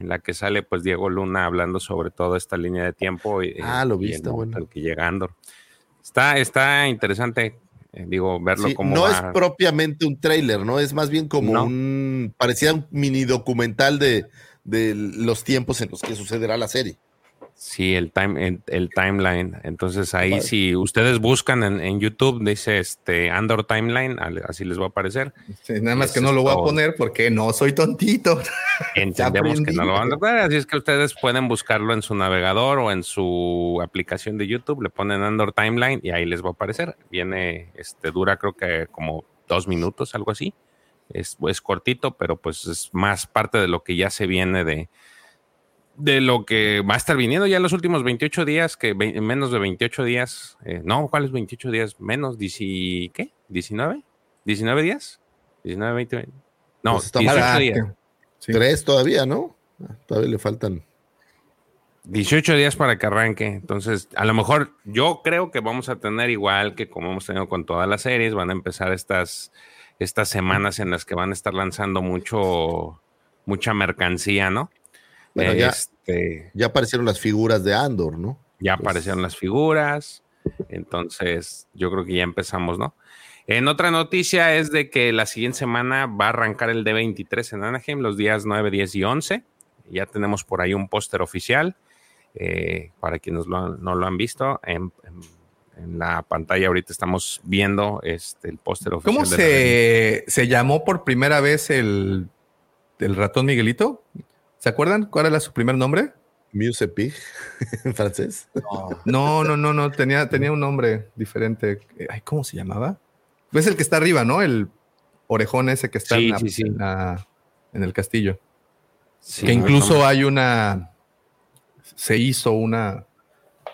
en la que sale pues Diego Luna hablando sobre toda esta línea de tiempo. y- Ah, lo bueno. al que llega Andor. Está, está interesante, eh, digo, verlo Sí, como no va. es propiamente un tráiler, ¿no? Es más bien como No. un, parecía un mini documental de, de los tiempos en los que sucederá la serie. Sí, el, time, el, el timeline. Entonces ahí Padre. si ustedes buscan en, en YouTube, dice este Andor Timeline, así les va a aparecer. Sí, nada más que no lo voy a poner porque no soy tontito. Entendemos que no lo van a ver, así es que ustedes pueden buscarlo en su navegador o en su aplicación de YouTube, le ponen Andor Timeline y ahí les va a aparecer. Viene, este, dura creo que como dos minutos, algo así. Es, es cortito, pero pues es más parte de lo que ya se viene de, de lo que va a estar viniendo ya en los últimos 28 días, que ve- menos de 28 días, eh, no, ¿cuáles 28 días? Menos, dieci- ¿qué? ¿19? ¿19 días? ¿19, 20? No, Pues está 18 Ah, días. sí. Tres todavía, ¿no? Todavía le faltan. 18 días para que arranque. Entonces, a lo mejor yo creo que vamos a tener igual que como hemos tenido con todas las series, van a empezar estas, estas semanas en las que van a estar lanzando mucho, mucha mercancía, ¿no? Bueno, ya- Este, Ya aparecieron las figuras de Andor, ¿no? ya Pues- aparecieron las figuras. Entonces, yo creo que ya empezamos, ¿no? En otra noticia es de que la siguiente semana va a arrancar el D23 en Anaheim, los días 9, 10 y 11. Ya tenemos por ahí un póster oficial. eh, para quienes lo han- no lo han visto, en, en- en la pantalla ahorita estamos viendo este, el póster oficial. ¿Cómo se, se llamó por primera vez el, el ratón Miguelito? ¿Se acuerdan cuál era su primer nombre? Muse Pig en francés. No, no, no, no, tenía, tenía un nombre diferente. Eh, Ay, ¿Cómo se llamaba? Es el que está arriba, ¿no? El orejón ese que está Sí, en, la- sí, sí. en la- en el castillo. Sí, que incluso no, hay una. Se hizo una,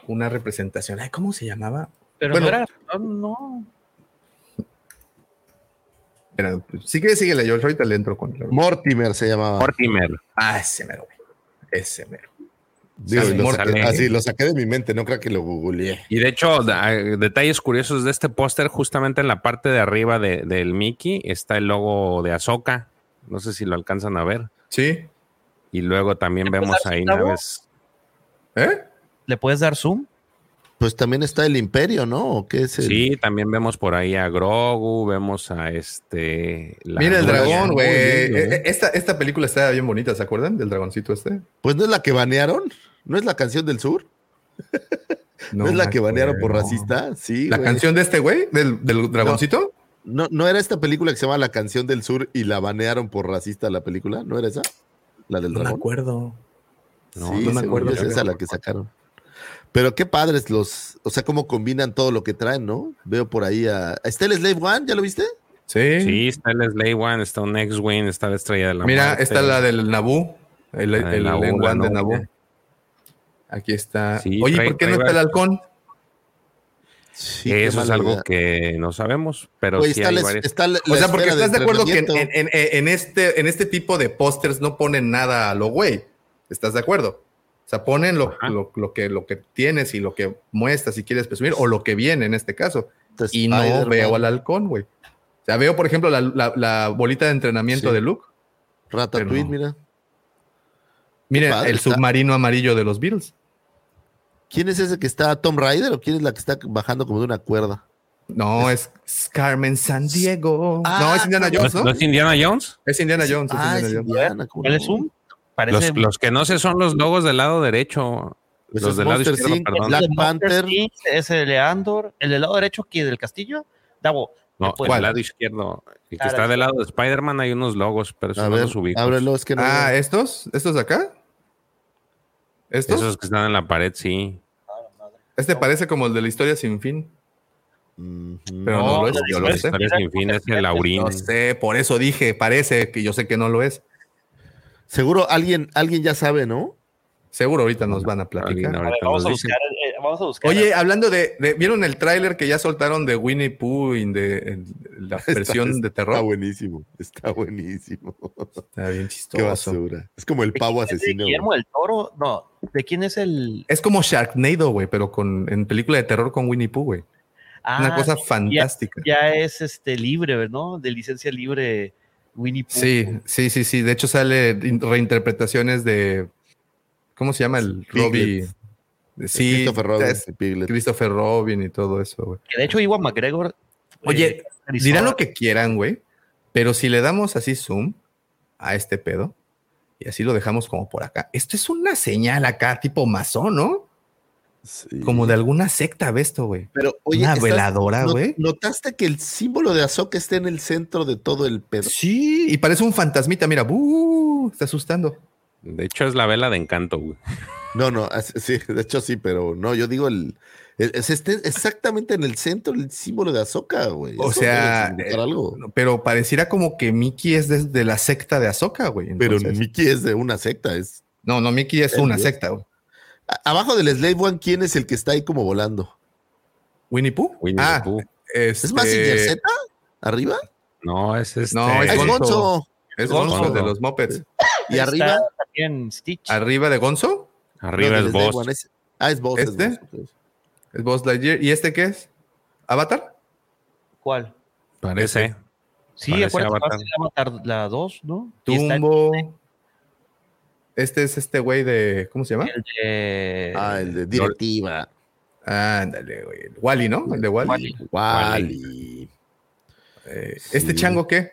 una representación. Ay, ¿Cómo se llamaba? Pero Bueno. no era. No. Era- sigue, síguele, yo ahorita le entro con. Mortimer se llamaba. Mortimer. Ah, ese mero, güey. Ese mero. Digo, lo saqué- así lo saqué de mi mente, no creo que lo googleé. Y de hecho, detalles curiosos de este póster, justamente en la parte de arriba de- del Mickey está el logo de Ahsoka. No sé si lo alcanzan a ver. Sí. Y luego también ¿Le vemos ahí naves. ¿Eh? ¿Le puedes dar zoom? Pues también está el Imperio, ¿no? ¿O qué es el- Sí, también vemos por ahí a Grogu, vemos a este. la Mira el dragón, güey. Eh, ¿eh? Esta, esta película está bien bonita, ¿se acuerdan del dragoncito este? Pues no es la que banearon, no es la canción del sur, no, es la que banearon por racista, sí. ¿La canción de este güey? ¿Del, del dragoncito? No, no era esta película que se llama La canción del sur y la banearon por racista la película, ¿no era esa? La del No me dragón. acuerdo. No, sí, no me acuerdo, es esa la que sacaron. Pero qué padres los, o sea, cómo combinan todo lo que traen, ¿no? Veo por ahí a, ¿está el Slave One? ¿Ya lo viste? Sí. Sí, está el Slay One, está un X-Wing, está la estrella de la Mira, muerte. está la del Naboo. El, el la One de. Naboo. Aquí está. Sí, Oye, trae- ¿por qué no está el halcón? Sí, Eso es algo idea. que no sabemos, pero sí está, hay la, varias- está la- O sea, porque estás de acuerdo que en, entrenamiento. en- en- en este, en este tipo de pósters no ponen nada a lo güey. ¿Estás de acuerdo? O sea, ponen lo, lo, lo que, lo que tienes y lo que muestras si quieres presumir, o lo que viene en este caso. Y no Spider-Man, veo al halcón, güey. O sea, veo, por ejemplo, la, la- la bolita de entrenamiento Sí. de Luke. Ratatouille, pero- mira. Miren, padre el está. submarino amarillo de los Beatles. ¿Quién es ese que está Tom Rider o quién es la que está bajando como de una cuerda? No, es, es Carmen San Diego. Ah, no, es Indiana ¿No, Jones, ¿no? ¿no es Indiana Jones? Es Indiana Jones. es Ah, es Indiana Jones. Indiana, ¿cómo ¿Cuál no? es zoom? Parece. Los, los que no sé son los logos del lado derecho. Pues Los del lado Monster izquierdo, Inc, perdón. Black El Panther. Inc, ese de Leandor. El del lado derecho aquí del castillo. Davo. No, ¿me puedes- del lado izquierdo. El que Ah, está del lado de Spider-Man hay unos logos, pero esos A no ver, los ubico. ábrelo, es que no. Ah, ¿estos? ¿Estos de acá? ¿Estos? Esos que están en la pared, sí. Este parece como el de la historia sin fin. Pero no, No, lo es, la yo lo historia sé. Historia sin fin es el Laurín. No sé, por eso dije, parece que yo sé que no lo es. Seguro alguien, alguien ya sabe, ¿no? Seguro ahorita nos van a platicar. A ver, ahorita vamos, a nos dice. buscar, eh, vamos a buscar. Oye, hablando de, de- ¿vieron el tráiler que ya soltaron de Winnie Pooh en, de, la versión Está- de Está terror? buenísimo, está buenísimo. Está bien Qué chistoso. basura. Es como el ¿De pavo es de asesino. Guillermo del Toro. No, ¿de quién es el. Es como Sharknado, güey, pero con, en película de terror con Winnie Pooh, güey. Una Ah, cosa fantástica. Ya, ya es este libre, ¿no? De licencia libre Winnie Pooh. Sí, sí, sí, sí. De hecho, sale in- reinterpretaciones de. ¿Cómo se llama el Piglet. Robbie? Sí, Christopher Robin, es. Christopher Robin y todo eso, güey. Que de hecho, Iwan McGregor. Oye, eh, caracterizó Dirán lo que quieran, güey, pero si le damos así zoom a este pedo y así lo dejamos como por acá, esto es una señal acá, tipo masón, ¿no? Sí. Como de alguna secta, ve esto, güey. Pero, oye, Una ¿estás- veladora, no- güey. ¿Notaste que el símbolo de Ahsoka está en el centro de todo el pedo? Sí, y parece un fantasmita, mira, ¡buh! está asustando. De hecho, es la vela de encanto, güey. No, no, sí, de hecho sí, pero no, yo digo el, es este- exactamente en el centro el símbolo de Ahsoka, güey. O Eso sea, eh, algo. Pero pareciera como que Mickey es de, de la secta de Ahsoka, güey. Pero Mickey es de una secta, es No, no, Mickey es una dios. secta, güey. Abajo del Slave One, ¿quién es el que está ahí como volando? ¿Winnie Pooh? Winnie ah, the Pooh. este- ¿Es Mazinger Z? ¿Arriba? No, es este. No, Ah, es es Gonzo. Gonzo. Es Gonzo. Gonzo de los Muppets. ¿Y Está arriba? También Stitch. Arriba de Gonzo Arriba No, es del Slave Boss. Es- ah, es Boss. es ¿Este? Boss, ok. es Lightyear. ¿Y este qué es? ¿Avatar? ¿Cuál? Parece. Sí, Parece acuérdate, Avatar. Avatar la 2, ¿no? Y está Tumbo. Este es este güey de. ¿Cómo se llama? el de. Ah, el de directiva. Ándale, güey. Wally, ¿no? El de Wally. Wally. Eh, Sí. ¿Este chango qué?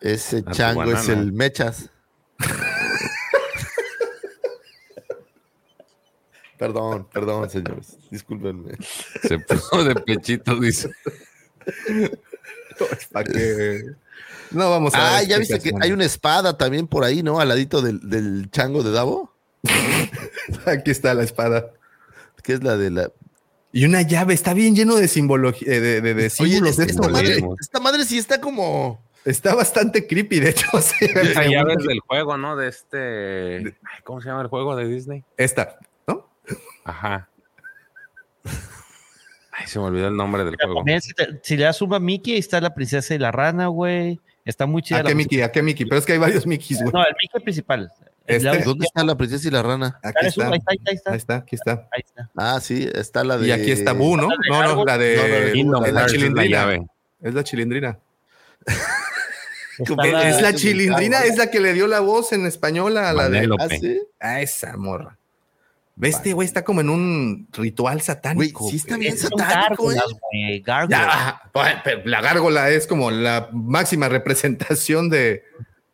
Ese chango es el Mechas. perdón, perdón, señores. Discúlpenme. Se puso de pechito, dice. ¿Para qué? No vamos a. Ah, ya viste que hay una espada también por ahí, ¿no? Al ladito del, del chango de Davo, Aquí está la espada. que es la de la. Y una llave. Está bien lleno de simbología. De, de, de Oye, símbolos de esta, güey. madre, esta madre sí está como. Está bastante creepy, de hecho. sí. Esa llave es del juego, ¿no? De este. ¿Cómo se llama el juego de Disney? Esta, ¿no? Ajá. Ay, se me olvidó el nombre del juego. También, si, te- si le das suma a Mickey, ahí está la princesa y la rana, güey. Está muy chida. ¿A la qué Mickey? ¿A qué Mickey? Pero es que hay varios Mickeys, güey. No, el Mickey principal. El Este. lado- ¿Dónde está la princesa y la rana? Aquí está. ahí está, ahí está, ahí está. Ahí está, aquí está. Ahí está. Ah, sí, está la de. Y aquí está Boo, ¿no? ¿La No, no, la No, no, de. Kingdom es la la chilindrina. Es la chilindrina. Es, la- la chilindrina, es la que le dio la voz en español a la de. Ah, sí. A esa morra. Ve, este güey está como en un ritual satánico. sí está bien satánico, pero la gárgola es como la máxima representación de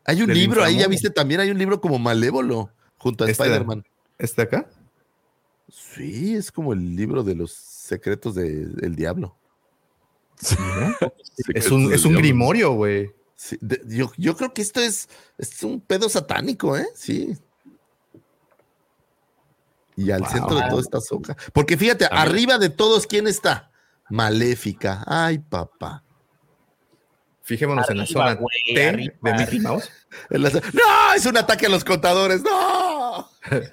Hay un libro ahí, ya viste, también hay un libro como Malévolo junto a Este- Spider-Man. este acá. Sí, es como el libro de los secretos del diablo. Es un, es un grimorio, güey. Sí, yo, yo creo que esto es, es un pedo satánico, ¿eh? Sí. Y al Wow. centro de todo está Soca. Porque fíjate, arriba de todos, ¿quién está? Maléfica. Ay, papá. Fijémonos en la zona T arriba. de Mickey Mouse. La- ¡No! Es un ataque a los contadores. ¡No!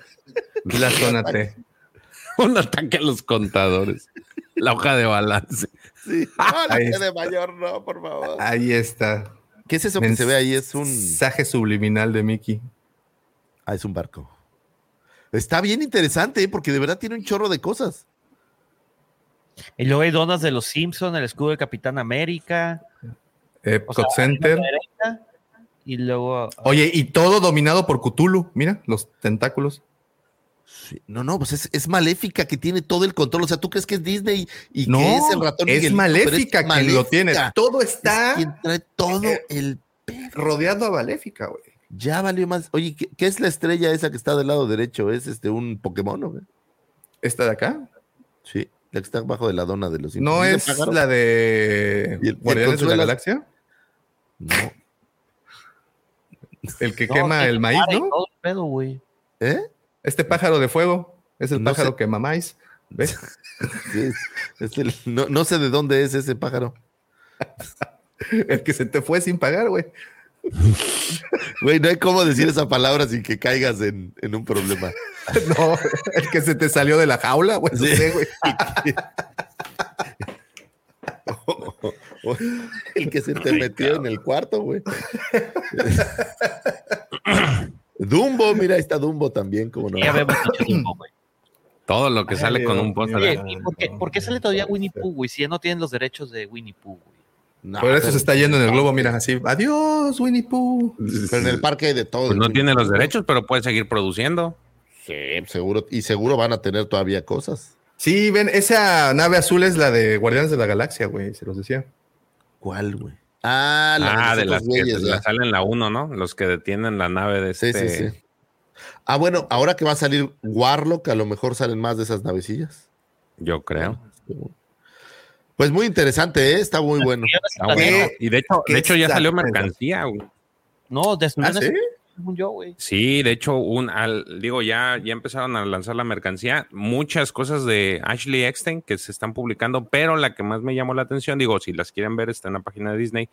La zona T. Un ataque a los contadores. La hoja de balance. Sí. No, la de mayor, no, por favor. Ahí está. ¿Qué es eso que se ve ahí? Es un. mensaje subliminal de Mickey. Ah, es un barco. Está bien interesante, ¿eh? porque de verdad tiene un chorro de cosas. Y luego hay donas de los Simpsons, el escudo del Capitán América. Epcot O sea, Center. derecha, Y luego. Oye, y todo dominado por Cthulhu. Mira, los tentáculos. Sí, No, no, pues es, es maléfica que tiene todo el control. O sea, tú crees que es Disney y No, que es el ratón es Miguelito, maléfica quien lo tiene. Maléfica. Todo Es está quien trae todo Eh, el. rodeando a Maléfica, güey. Ya valió más. Oye, ¿qué, qué es la estrella esa que está del lado derecho? ¿Es este un Pokémon o qué? ¿Esta de acá? Sí, la que está abajo de la dona de los ¿No ¿Dice es la de ¿Y el- Guardianes de la? Galaxia? No. El que No, quema el maíz, ¿no? todo el pedo, güey. ¿Eh? Este pájaro de fuego es el No pájaro sé. que mamáis. ¿Ves? Sí, es- es el- no, no sé de dónde es ese pájaro. el que se te fue sin pagar, güey. Güey, no hay cómo decir esa palabra sin que caigas en, en un problema. No, el que se te salió de la jaula, güey. no Sí. sé, güey. El que se te metió en el cuarto, güey. Dumbo, mira, ahí está Dumbo también, como no. Ya habíamos dicho Dumbo, güey. Todo lo que Ay, sale con un post. mío. Oye, ¿verdad? ¿y por qué, por qué sale todavía Winnie Pooh, güey? Si ya no tienen los derechos de Winnie Pooh, güey. No, Por eso se está yendo en el globo, mira, así. Adiós, Winnie Pooh. Pero en el parque hay de todo. Pues no Winnie tiene los derechos, pero puede seguir produciendo. Sí, seguro. Y seguro van a tener todavía cosas. Sí, ven, esa nave azul es la de Guardianes de la Galaxia, güey, se los decía. ¿Cuál, güey? Ah, la Ah, de los las otros que güeyes, la salen la 1, ¿no? Los que detienen la nave de Sí, este. sí, sí. Ah, bueno, ahora que va a salir Warlock, a lo mejor salen más de esas navecillas. Yo creo. Pues muy interesante, ¿eh? está muy bueno. Ves Está también, bueno. Y de hecho, ¿Qué de hecho ya salió mercancía, güey. No, destruyeron ¿Ah, sí? ese- según yo, güey. Sí, de hecho, un, al, digo, ya, ya empezaron a lanzar la mercancía. Muchas cosas de Ashley Eckstein que se están publicando, pero la que más me llamó la atención, digo, si las quieren ver, está en la página de Disney.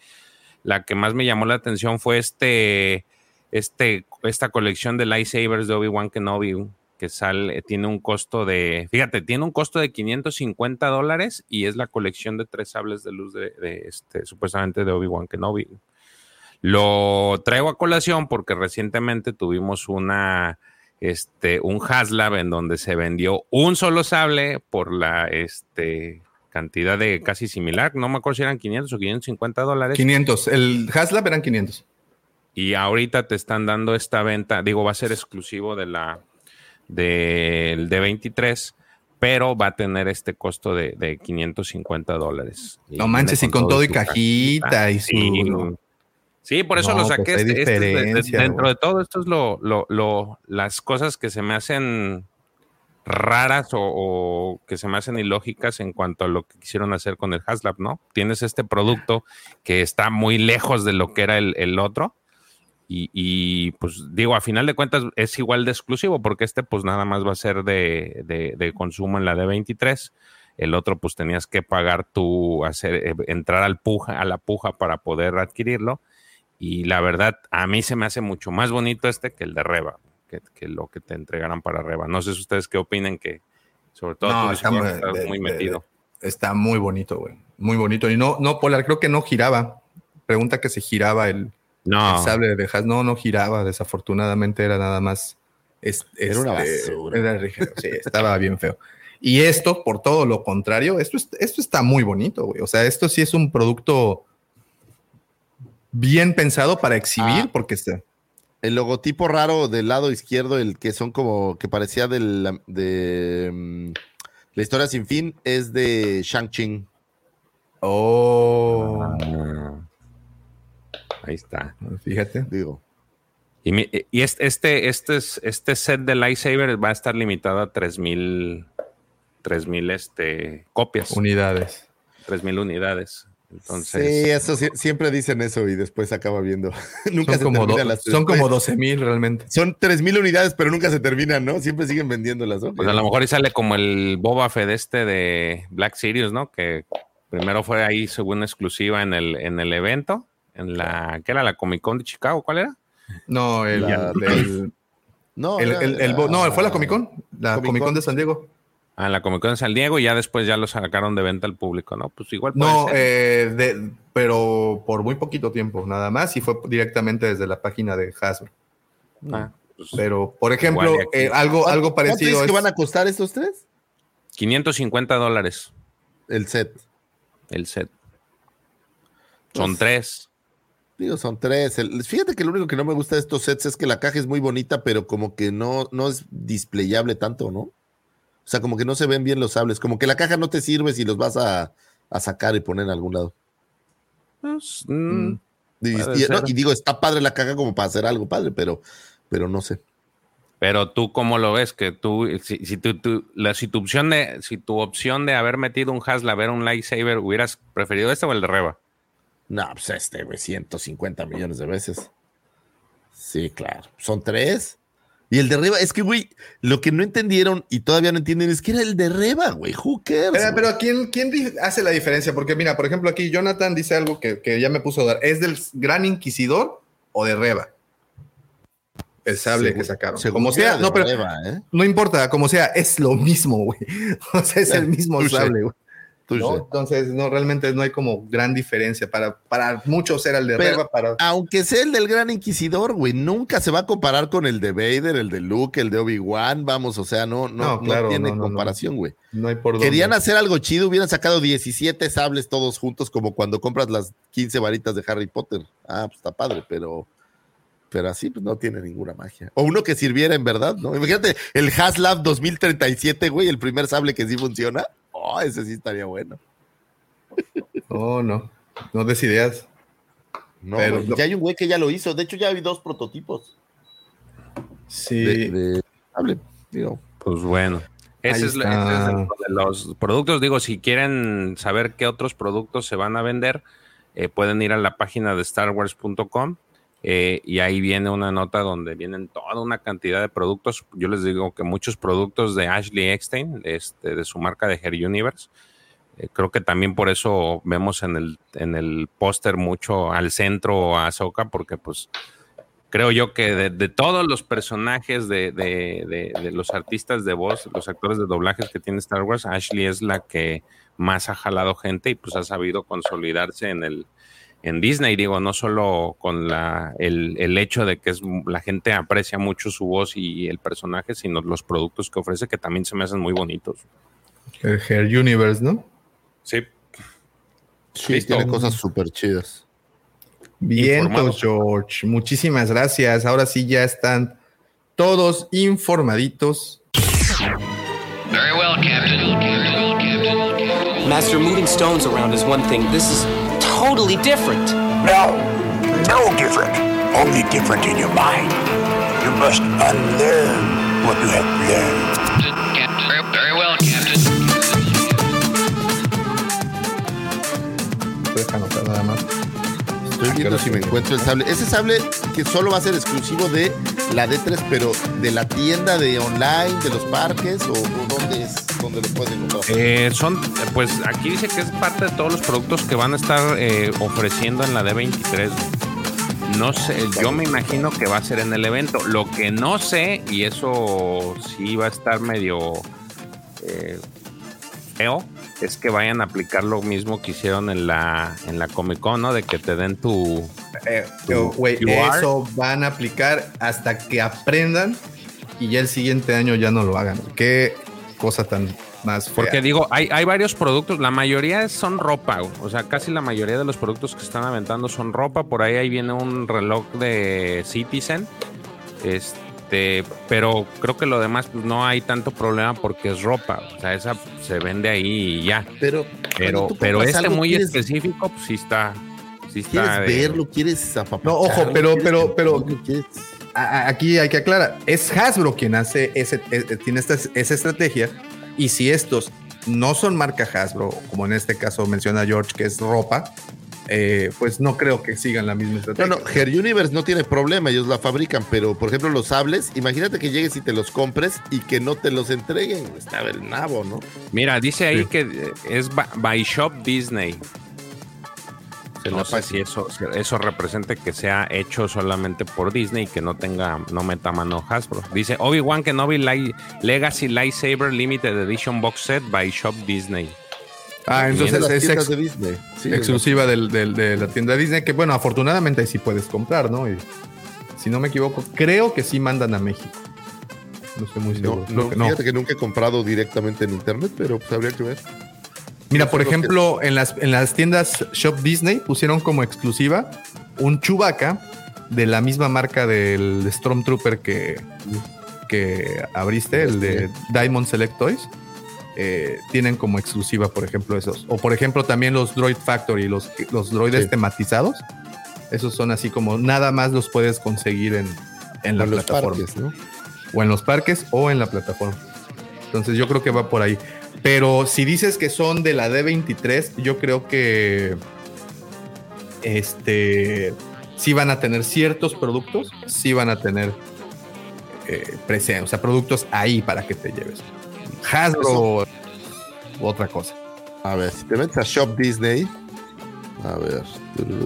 La que más me llamó la atención fue este, este, esta colección de lightsabers de Obi-Wan Kenobi, que sale, tiene un costo de, fíjate, tiene un costo de 550 dólares y es la colección de tres sables de luz de, de este, supuestamente de Obi-Wan Kenobi. Lo traigo a colación porque recientemente tuvimos una, este, un Haslab en donde se vendió un solo sable por la, este, cantidad de casi similar. No me acuerdo si eran 500 o 550 dólares. 500. El Haslab eran 500. Y ahorita te están dando esta venta, digo, va a ser exclusivo de la del de 23, pero va a tener este costo de, de 550 dólares. No manches, y con todo y cajita y su- Sí. Sí, por eso No, lo saqué. pues este- este dentro de todo esto es lo, lo- lo- las cosas que se me hacen raras o, o que se me hacen ilógicas en cuanto a lo que quisieron hacer con el Haslab, ¿no? Tienes este producto que está muy lejos de lo que era el, el otro. Y, y, pues digo, a final de cuentas es igual de exclusivo porque este pues nada más va a ser de, de- de consumo en la D23. El otro pues tenías que pagar tu, hacer, eh, entrar al puja, a la puja para poder adquirirlo. Y la verdad, a mí se me hace mucho más bonito este que el de Reba, que, que lo que te entregaran para Reba. No sé si ustedes qué opinen que, sobre todo No, tú, está muy- estás de- muy de- metido. Está muy bonito, güey. Muy bonito. Y no, no, Polar, creo que no giraba. Pregunta que se giraba el, No, el sable de Has. No, no giraba. Desafortunadamente era nada más. es- Era una este, basura. era ligero, sí, estaba bien feo. Y esto, por todo lo contrario, esto, es- esto está muy bonito, güey. O sea, esto sí es un producto bien pensado para exhibir, Ah. porque está. El logotipo raro del lado izquierdo, el que son como que parecía del, de mm, la historia sin fin, es de Shang-Chi. Oh, Ah, ahí está. fíjate. Digo, Y, mi- y este, este, este, es- este set de lightsaber va a estar limitado a 3000 3000 este, copias, Unidades. 3000 unidades. Entonces, sí, eso siempre dicen eso y después acaba viendo. nunca Son se como, do- las son como después- 12 mil realmente. Son 3000 unidades, pero nunca se terminan, ¿no? Siempre siguen vendiéndolas. ¿no? pues a lo mejor y sale como el Boba Fett este de Black Series, ¿no? Que primero fue ahí según exclusiva en el, en el evento, en la, ¿qué era? La Comic Con de Chicago, ¿cuál era? No, el, La- del- No, el, el- no, fue la Comic Con, la Comic Comic Con de San Diego. Ah, la Comic Con de San Diego y ya después ya lo sacaron de venta al público, ¿no? Pues igual puede No, ser. eh, de- pero por muy poquito tiempo, nada más, y fue directamente desde la página de Hasbro. Ah, pues, Pero, por ejemplo, eh, algo, algo ¿Cuánto parecido que es- van a costar estos tres? 550 dólares El set. el set. Son Pues, tres. Digo, son tres. El- fíjate que lo único que no me gusta de estos sets es que la caja es muy bonita, pero como que no, no es displayable tanto, ¿no? O sea, como que no se ven bien los sables. Como que la caja no te sirve si los vas a, a sacar y poner en algún lado. Pues, mm, Mm. Y, Puede y- no, ser. y digo, está padre la caga como para hacer algo padre, pero, pero no sé. Pero tú, ¿cómo lo ves? Que tú, si, si tu, tu- la, si tu opción de, si tu opción de haber metido un Hasla, ver un lightsaber, hubieras preferido este o el de Reba. No, pues este, güey, 150 millones de veces. Sí, claro. Son tres. Y el de Reba, es que, güey, lo que no entendieron y todavía no entienden es que era el de Reba, güey. Who cares? Pero, ¿quién, quién hace la diferencia? Porque mira, por ejemplo, aquí Jonathan dice algo que, que ya me puso a dar. ¿Es del Gran Inquisidor o de Reba? El sable Según- que sacaron. Como sea, no, pero Reba, ¿eh? no importa, como sea, es lo mismo, güey. O sea, es el mismo sable, güey. ¿No? Entonces, no, realmente no hay como gran diferencia. Para, para muchos era el de Pero- Reba, para... Aunque sea el del Gran Inquisidor, güey, nunca se va a comparar con el de Vader, el de Luke, el de Obi-Wan, vamos, o sea, no, no, No, claro, tiene no, comparación, güey. No hay por dónde. Querían hacer algo chido, hubieran sacado 17 sables todos juntos, como cuando compras las 15 varitas de Harry Potter. Ah, pues está padre, pero, pero así pues no tiene ninguna magia. O uno que sirviera en verdad, ¿no? Imagínate el Haslab 2037, güey, el primer sable que sí funciona. Oh, ese sí estaría bueno. No, no. No des ideas. No, Pero no. ya hay un güey que ya lo hizo. De hecho, ya hay dos prototipos Sí. de, de sable. Digo, Pues bueno. Ese es, ese es de los productos. Digo, si quieren saber qué otros productos se van a vender, eh, pueden ir a la página de starwars.com eh, y ahí viene una nota donde vienen toda una cantidad de productos. Yo les digo que muchos productos de Ashley Eckstein, este, de su marca de Her Universe. Eh, creo que también por eso vemos en el, en el póster mucho al centro a Ahsoka, porque pues creo yo que de, de todos los personajes de- de- de los artistas de voz, los actores de doblajes que tiene Star Wars, Ashley es la que más ha jalado gente y pues ha sabido consolidarse en el en Disney, digo, no solo con la, el, el hecho de que es, la gente aprecia mucho su voz y el personaje, sino los productos que ofrece que también se me hacen muy bonitos. El Hair Universe, ¿no? Sí. sí, Listo. tiene cosas súper chidas. Vientos, Informados. George. Muchísimas gracias. Ahora sí ya están todos informaditos. Very well, Captain. Master, moving stones around is one thing. This is totally different. No, no different. Only different in your mind. You must unlearn what you have learned. Very well, Captain. Deja anotar nada más. Estoy viendo si me encuentro el sable. Ese sable que solo va a ser exclusivo de la D3, pero de la tienda de online, de los parques, o, o dónde es, dónde lo pueden comprar. Eh, son, pues aquí dice que es parte de todos los productos que van a estar eh, ofreciendo en la D23. No sé, yo me imagino que va a ser en el evento. Lo que no sé, y eso sí va a estar medio eh, feo, es que vayan a aplicar lo mismo que hicieron en la, en la Comic Con, ¿no? De que te den tu. Eh, Tu oh, eso van a aplicar hasta que aprendan y ya el siguiente año ya no lo hagan. Qué cosa tan más fea. Porque digo, hay, hay varios productos, la mayoría son ropa, o sea, casi la mayoría de los productos que están aventando son ropa. Por ahí, ahí viene un reloj de Citizen. Este, pero creo que lo demás pues, no hay tanto problema porque es ropa. O sea, esa se vende ahí y ya. Pero, Pero, pero este algo, muy quieres- específico, pues sí está. Sí ¿Quieres de- verlo? ¿Quieres? No, ojo, pero- ¿Quieres pero- pero- aquí hay que aclarar, es Hasbro quien hace ese, eh, tiene esta, esa estrategia y si estos no son marca Hasbro, como en este caso menciona George que es ropa, eh, pues no creo que sigan la misma estrategia. no, Her Universe no tiene problema, ellos la fabrican, pero por ejemplo los sables, imagínate que llegues y te los compres y que no te los entreguen, está el nabo, ¿no? Mira, dice ahí Sí. que eh, es by Shop Disney. En no la sé si eso, eso represente que sea hecho solamente por Disney y que no tenga, no meta mano Hasbro. Dice Obi-Wan Kenobi Light- Legacy Lightsaber Limited Edition Box Set by Shop Disney. Ah, Es entonces es ex- de Disney. Sí, exclusiva del- del- de la tienda Disney, que bueno, afortunadamente ahí sí puedes comprar, ¿no? Y si no me equivoco, creo que sí mandan a México. No estoy muy No, seguro. no, fíjate que nunca he comprado directamente en internet, pero pues habría que ver. Mira, por ejemplo, en las, en las tiendas Shop Disney pusieron como exclusiva un Chewbacca de la misma marca del Stormtrooper que, que abriste, el de Diamond Select Toys. Eh, tienen como exclusiva, por ejemplo, esos. O por ejemplo, también los Droid Factory, los, los droides Sí. tematizados. Esos son así como nada más los puedes conseguir en, en la En los plataforma. parques, ¿no? O en los parques o en la plataforma. Entonces yo creo que va por ahí. Pero si dices que son de la D23, yo creo que este sí van a tener ciertos productos, sí van a tener eh, presen- o sea, productos ahí para que te lleves. Hasbro, otra cosa. A ver, si te metes a Shop Disney, a ver.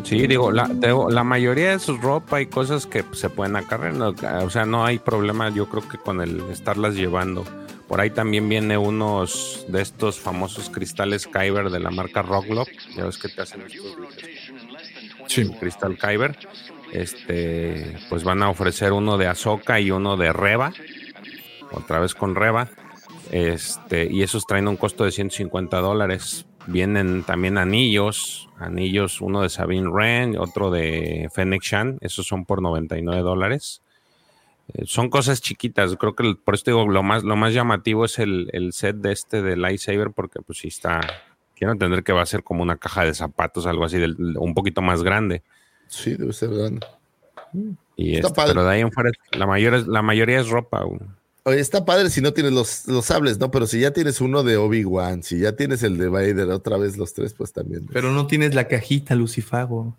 Sí, digo, la, digo, la mayoría de sus ropa y cosas que se pueden acarrear, no, o sea, no hay problema, yo creo que con el estarlas llevando. Por ahí también viene unos de estos famosos cristales Kyber de la marca Rocklock, ya ves que te hacen estos Sí. cristal Kyber. Este, pues van a ofrecer uno de Azoka y uno de Reba, otra vez con Reba. Este, y esos traen un costo de 150 dólares. Vienen también anillos, anillos, uno de Sabine Wren, otro de Fennec Shan, esos son por 99 dólares. Eh, son cosas chiquitas, creo que el- por esto digo, lo más, lo más llamativo es el, el set de este de Lightsaber, porque pues sí está, quiero entender que va a ser como una caja de zapatos, algo así, del- un poquito más grande. Sí, debe ser grande. Y Está este, padre. pero de ahí en fuera, la, mayor, la mayoría es ropa. Oye, está padre si no tienes los, los sables, ¿no? Pero si ya tienes uno de Obi-Wan, si ya tienes el de Vader, otra vez los tres, pues también. Pero no tienes la cajita, Lucifago.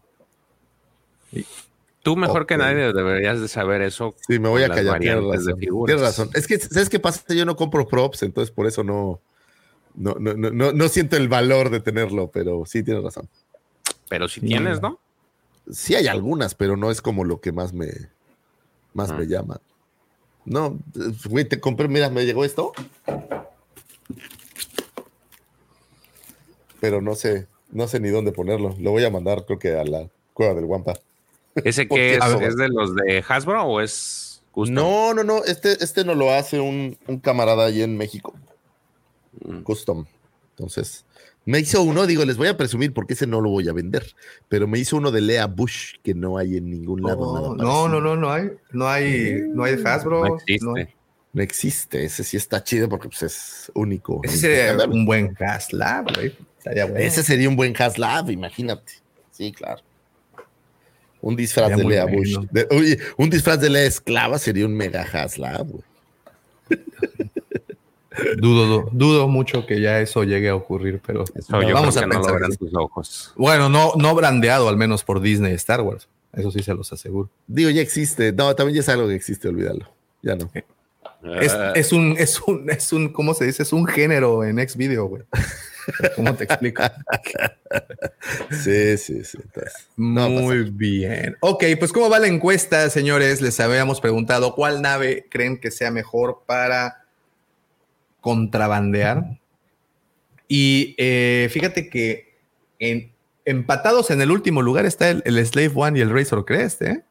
Tú mejor que nadie deberías de saber eso. Sí, me voy a callar. Tienes razón. figuras. Tienes razón. Es que, ¿sabes qué pasa? Yo no compro props, entonces por eso no, no, no, no, no, no siento el valor de tenerlo, pero sí tienes razón. Pero si tienes, ¿no? Sí hay algunas, pero no es como lo que más me, más Ah. me llama. No, güey, te compré, mira, me llegó esto. Pero no sé, no sé ni dónde ponerlo. Lo voy a mandar, creo que a la cueva del Guampa. ¿Ese ¿Por que qué es, es de los de Hasbro o es custom? No, no, no, este, este no lo hace un, un camarada ahí en México. Mm. Custom. Entonces, me hizo uno, digo, les voy a presumir porque ese no lo voy a vender, pero me hizo uno de Lea Bush que no hay en ningún lado. nada No, no, no, no hay. No hay, no hay de Hasbro. No existe. no hay- No existe, ese sí está chido porque pues, es único. Ese sería un buen Haslab, güey. Bueno. Ese sería un buen Haslab, imagínate. Sí, claro. Un disfraz Sería de Lea bueno. Bush. De- oye, un disfraz de Lea Esclava sería un mega Haslab, güey. Dudo, dudo, mucho que ya eso llegue a ocurrir, pero Eso yo vamos creo a que no lo pensar. tus ojos. Bueno, no, no brandeado al menos por Disney y Star Wars. Eso sí se los aseguro. Digo, ya existe. No, también ya es algo que existe, olvídalo. Ya no. Es, Ah, es un, es un, es un, ¿cómo se dice? Es un género en X video, güey. ¿Cómo te explico? Sí, sí, sí. entonces, no Muy bien. Ok, pues ¿cómo va la encuesta, señores? Les habíamos preguntado cuál nave creen que sea mejor para contrabandear. Y eh, fíjate que en, empatados en el último lugar está el, el Slave One y el Razor Crest, ¿eh?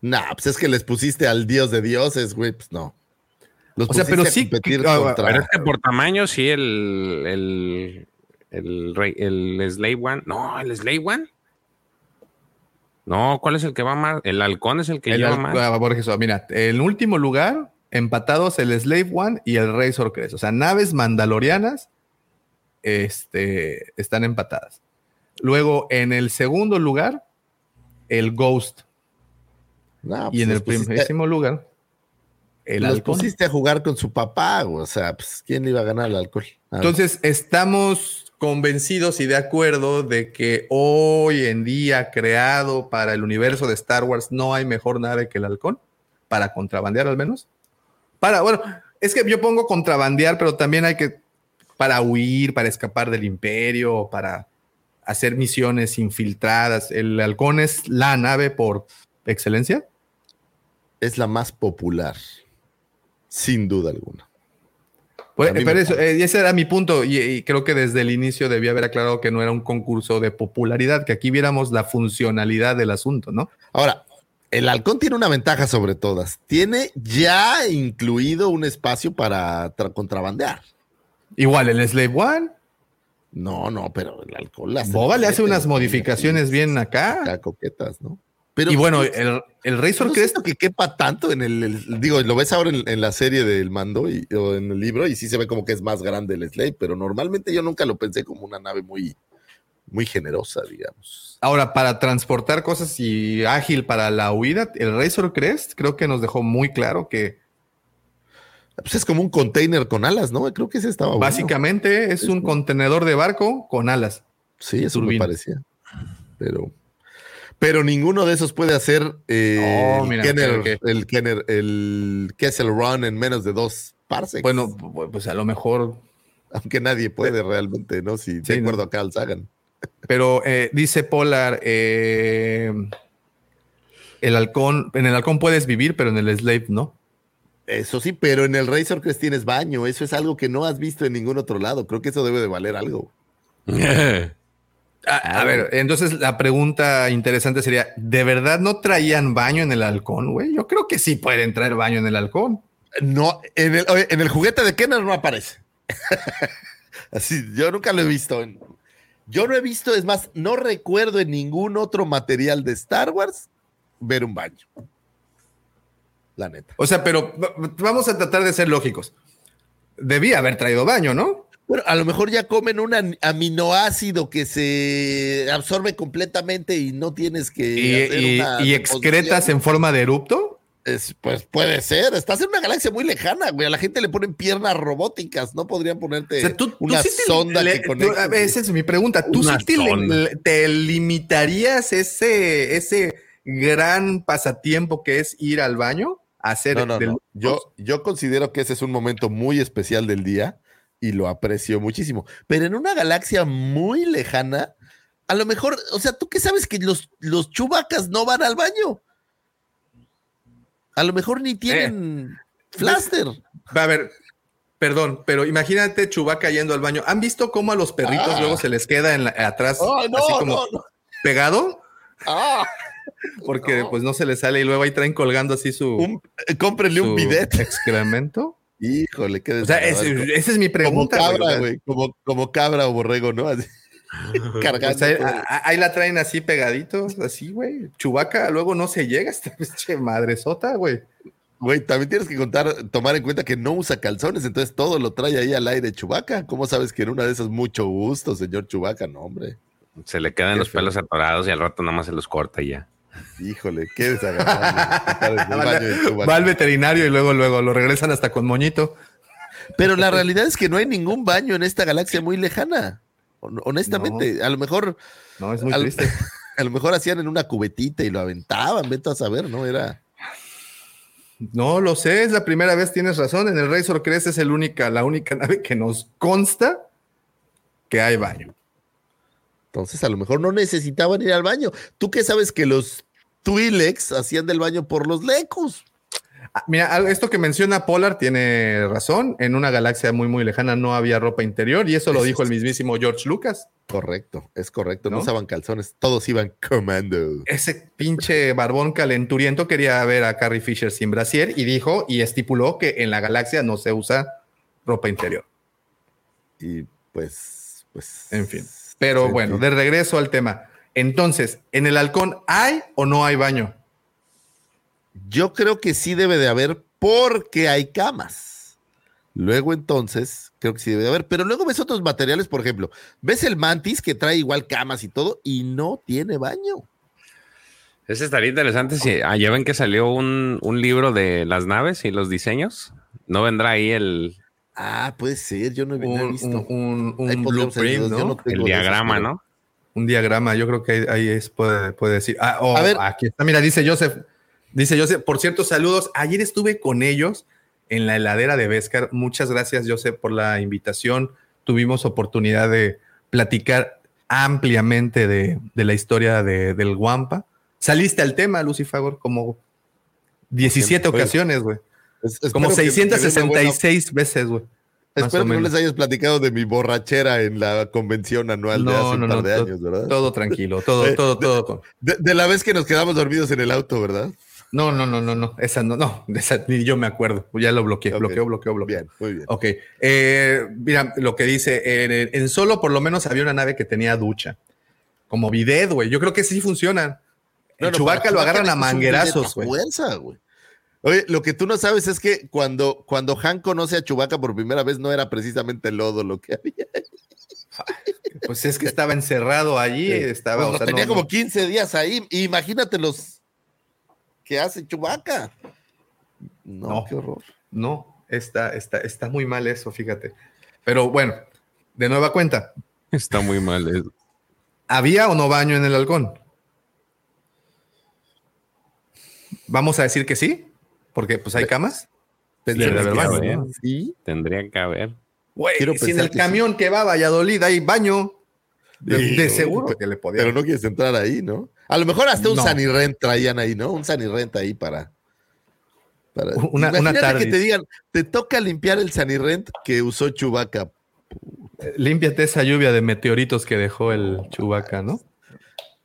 Nah, pues es que les pusiste al dios de dioses, güey, pues no. Los O sea, pero pusiste a sí, competir ah, contra- Pero es que por tamaño, sí, el, el, el, rey- el Slave One. No, el Slave One. No, ¿cuál es el que va más? El halcón es el que El lleva más. ah, por ejemplo, mira, en último lugar, empatados el Slave One y el Razor Crest. O sea, naves mandalorianas este, están empatadas. Luego, en el segundo lugar, el Ghost. Nah, y pues en el pusiste- primerísimo lugar, el los halcón. pusiste a jugar con su papá. O sea, pues, ¿quién le iba a ganar al alcohol? Ah, Entonces, estamos convencidos y de acuerdo de que hoy en día, creado para el universo de Star Wars, no hay mejor nave que el halcón, para contrabandear al menos. Para, bueno, es que yo pongo contrabandear, pero también hay que, para huir, para escapar del imperio, para hacer misiones infiltradas. El halcón es la nave por excelencia. es la más popular, sin duda alguna. Pues, pero eso, eh, ese era mi punto y, y creo que desde el inicio debía haber aclarado que no era un concurso de popularidad, que aquí viéramos la funcionalidad del asunto, ¿no? Ahora, el halcón tiene una ventaja sobre todas. Tiene ya incluido un espacio para tra- contrabandear. Igual el Slave One, No, no, pero el alcohol. las Boba le hace unas modificaciones bien acá. acá coquetas, ¿no? Pero, y bueno, el, el Razor no siento que quepa tanto en el, el- digo, lo ves ahora en, en la serie del mando y, o en el libro y sí se ve como que es más grande el Slave, pero normalmente yo nunca lo pensé como una nave muy, muy generosa, digamos. Ahora, para transportar cosas y ágil para la huida, el Razor Crest creo que nos dejó muy claro que Pues es como un container con alas, ¿no? Creo que ese estaba bueno. básicamente es un contenedor de barco con alas. Sí, eso me turbina. parecía. Pero, pero ninguno de esos puede hacer eh, Oh, el, mira, Kenner, ok, ok. el Kenner, el Kessel Run en menos de dos parsecs. Bueno, pues a lo mejor, aunque nadie puede realmente, ¿no? Si de Sí, acuerdo no. a Carl Sagan. Pero eh, dice Polar, eh, el halcón, en el halcón puedes vivir, pero en el slave no. Eso sí, pero en el Razor Crest tienes baño. Eso es algo que no has visto en ningún otro lado. Creo que eso debe de valer algo. A, a ver, entonces la pregunta interesante sería, ¿de verdad no traían baño en el halcón, güey? Yo creo que sí pueden traer baño en el halcón. No, en el, en el juguete de Kenner no aparece. Así, yo nunca lo he visto. en- yo no he visto, es más, no recuerdo en ningún otro material de Star Wars ver un baño. La neta. O sea, pero vamos a tratar de ser lógicos. Debía haber traído baño, ¿no? Bueno, a lo mejor ya comen un aminoácido que se absorbe completamente y no tienes que. Y, hacer una y excretas en forma de erupto. Es- pues puede ser. Estás en una galaxia muy lejana, güey. A la gente le ponen piernas robóticas. No podrían ponerte O sea, tú, tú una sí te- sonda le- que esa es mi pregunta. ¿Tú Una sí te, le- te limitarías ese, ese gran pasatiempo que es ir al baño? a Hacer No, no, del- no. Yo, yo considero que ese es un momento muy especial del día y lo aprecio muchísimo. Pero en una galaxia muy lejana, a lo mejor, o sea, ¿tú qué sabes que los, los chubacas no van al baño? A lo mejor ni tienen flaster. Va a ver, perdón, pero imagínate Chubaca yendo al baño. ¿Han visto cómo a los perritos Ah. luego se les queda en la- atrás no, así como no, no. pegado? Ah, Porque No. pues no se les sale y luego ahí traen colgando así su, un- eh, cómprenle un bidet. excremento. Híjole, qué O sea, es- esa es mi como pregunta. güey, o cabra, güey. Como, como cabra o borrego, ¿no? Así, cargando. a- a- ahí la traen así pegaditos, así, güí Chubaca luego no se llega esta pinche madresota, güey. Güey, también tienes que contar, tomar en cuenta que no usa calzones, entonces todo lo trae ahí al aire Chubaca. ¿Cómo sabes que en una de esas mucho gusto, señor Chubaca? No, hombre. Se le quedan Qué los feo. pelos atorados y al rato nada más se los corta y ya. Híjole, qué desagradable. Va al veterinario y luego, luego lo regresan hasta con moñito. Pero la realidad es que no hay ningún baño en esta galaxia muy lejana. Hon- Honestamente, a lo mejor, No, es muy Al- triste. a lo mejor hacían en una cubetita y lo aventaban, vete a saber, ¿no? Era. No lo sé, es la primera vez, tienes razón. En el Razor Crest es el única, la única nave que nos consta que hay baño. Entonces, a lo mejor no necesitaban ir al baño. ¿Tú qué sabes que los Twi'leks hacían del baño por los lecos? Ah, Mira, esto que menciona Polar tiene razón. En una galaxia muy, muy lejana no había ropa interior y eso lo dijo el mismísimo George Lucas. Correcto, es correcto. No, ¿No? usaban calzones, todos iban commando. Ese pinche barbón calenturiento quería ver a Carrie Fisher sin brasier y dijo y estipuló que en la galaxia no se usa ropa interior. Y pues, pues. En fin. Pero bueno, de regreso al tema. Entonces, ¿en el halcón hay o no hay baño? Yo creo que sí debe de haber porque hay camas. Luego entonces, creo que sí debe de haber. Pero luego ves otros materiales, por ejemplo, ves el mantis que trae igual camas y todo y no tiene baño. Ese estaría interesante si ah, ya ven que salió un, un libro de las naves y los diseños. ¿No vendrá ahí el, Ah, puede ser, yo no, he- Un, visto. un- un- un blueprint, ¿no? no el esos, diagrama, pero- no? Un diagrama, yo creo que ahí, ahí es, puede, puede decir. Ah, oh, A ver. aquí está, mira, dice Joseph. Dice Joseph, por cierto, saludos. Ayer estuve con ellos en la heladera de Vescar. Muchas gracias, Joseph, por la invitación. Tuvimos oportunidad de platicar ampliamente de, de la historia de- del Guampa. Saliste al tema, Lucifagor, como 17 Oye, ocasiones, güey. Como que- que dé una buena- 666 veces, güey. Espero que no les hayas platicado de mi borrachera en la convención anual de hace un par de to- años, ¿verdad? Todo tranquilo, todo, Eh, todo, de- todo. De, de la vez que nos quedamos dormidos en el auto, ¿verdad? No, no, no, no, no. Esa no, no. Esa ni yo me acuerdo. Ya lo bloqueé, Ok. bloqueo, bloqueo, bloqueo. Bien, muy bien. Ok. Eh, mira, lo que dice, en, en solo por lo menos había una nave que tenía ducha. Como bidet, güey. Yo creo que sí funcionan. No, para lo agarran a manguerazos, güey. Oye, lo que tú no sabes es que cuando, cuando Han conoce a Chewbacca por primera vez no era precisamente lodo lo que había. Pues es que estaba encerrado allí, estaba. Pues o lo sea, tenía no- como no- 15 días ahí. Imagínate los que hace Chubaca. No, No. qué horror. No, está, está, está muy mal eso, fíjate. Pero bueno, de nueva cuenta, Está muy mal. eso. ¿había o no baño en el halcón? Vamos a decir que sí, porque pues hay camas. Debe de que haber sí. baño, ¿no? Sí. Tendría que haber. Güey, si en el que camión que va a Valladolid hay baño, de, Sí, de seguro que le podía. Pero no quieres entrar ahí, ¿no? A lo mejor hasta un No. Sanirrent traían ahí, ¿no? Un Sanirrent ahí para. para... Una- una tarde. que te digan, te toca limpiar el Sanirrent que usó Chubaca. Límpiate esa lluvia de meteoritos que dejó el Chubaca, ¿no?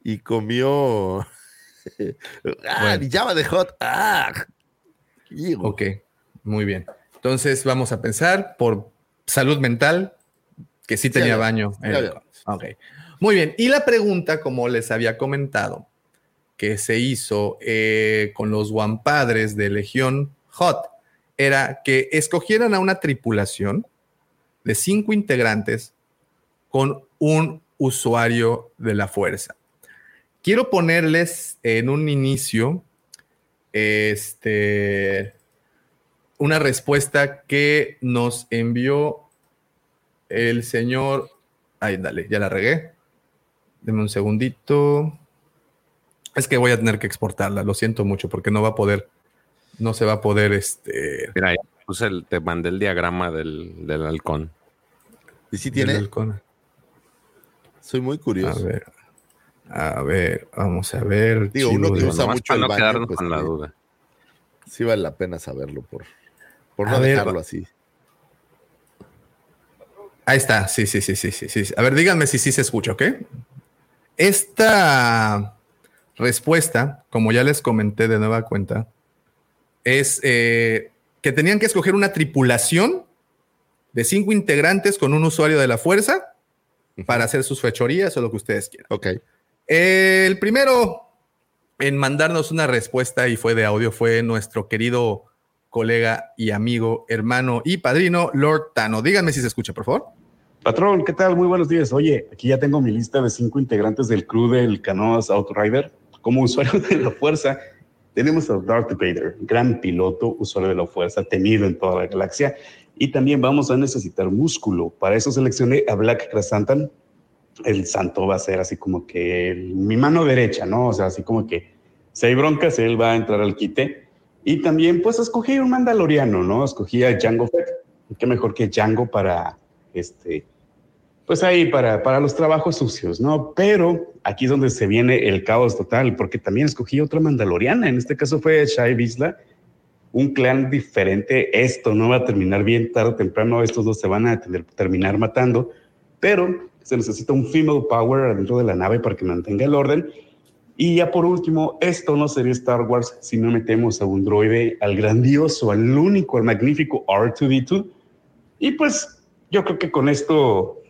y comió. ah, Bueno. llama de hot. Ah, hijo. Ok, muy bien. Entonces vamos a pensar por salud mental que sí tenía baño. sí. Ok, muy bien. Y la pregunta, como les había comentado, que se hizo eh, con los guampadres de Legión Hot, era que escogieran a una tripulación de cinco integrantes con un usuario de la fuerza. Quiero ponerles en un inicio este, una respuesta que nos envió el señor. Ay, dale, ya la regué. Deme un segundito. Es que voy a tener que exportarla, lo siento mucho, porque no va a poder, no se va a poder, este. Mira, ya puse el- te mandé el diagrama del, del halcón. ¿Y si tiene? halcón. Soy muy A curioso. ver, a ver, vamos a ver. Digo, uno que usa mucho para el no baño, quedarnos pues, con la sí. duda. Sí vale la pena saberlo por, por A no ver, dejarlo así. Ahí está, sí, sí, sí, sí, sí, sí. A ver, díganme si sí se escucha, ¿ok? Esta respuesta, como ya les comenté de nueva cuenta, es eh, que tenían que escoger una tripulación de cinco integrantes con un usuario de la fuerza para hacer sus fechorías o lo que ustedes quieran. Ok. El primero en mandarnos una respuesta y fue de audio fue nuestro querido colega y amigo, hermano y padrino, Lord Tano. Díganme si se escucha, por favor. Patrón, ¿qué tal? Muy buenos días. Oye, aquí ya tengo mi lista de cinco integrantes del crew del Canoas Outrider. Como usuario de la fuerza, tenemos a Darth Vader, gran piloto, usuario de la fuerza, temido en toda la galaxia. Y también vamos a necesitar músculo. Para eso seleccioné a Black Krasantan. El santo va a ser así como que mi mano derecha, ¿no? O sea, así como que si hay broncas, él va a entrar al quite. Y también, pues, escogí un mandaloriano, ¿no? Escogí a Django Fett. Qué mejor que Django para, este, pues ahí para, para los trabajos sucios, ¿no? Pero aquí es donde se viene el caos total, porque también escogí otra mandaloriana, en este caso fue Shai Bisla, un clan diferente, esto no va a terminar bien tarde o temprano, estos dos se van a tener- terminar matando, pero se necesita un female power adentro de la nave para que mantenga el orden. Y ya por último, esto no sería Star Wars si no metemos a un droide, al grandioso, al único, al magnífico R2D2. Y pues yo creo que con esto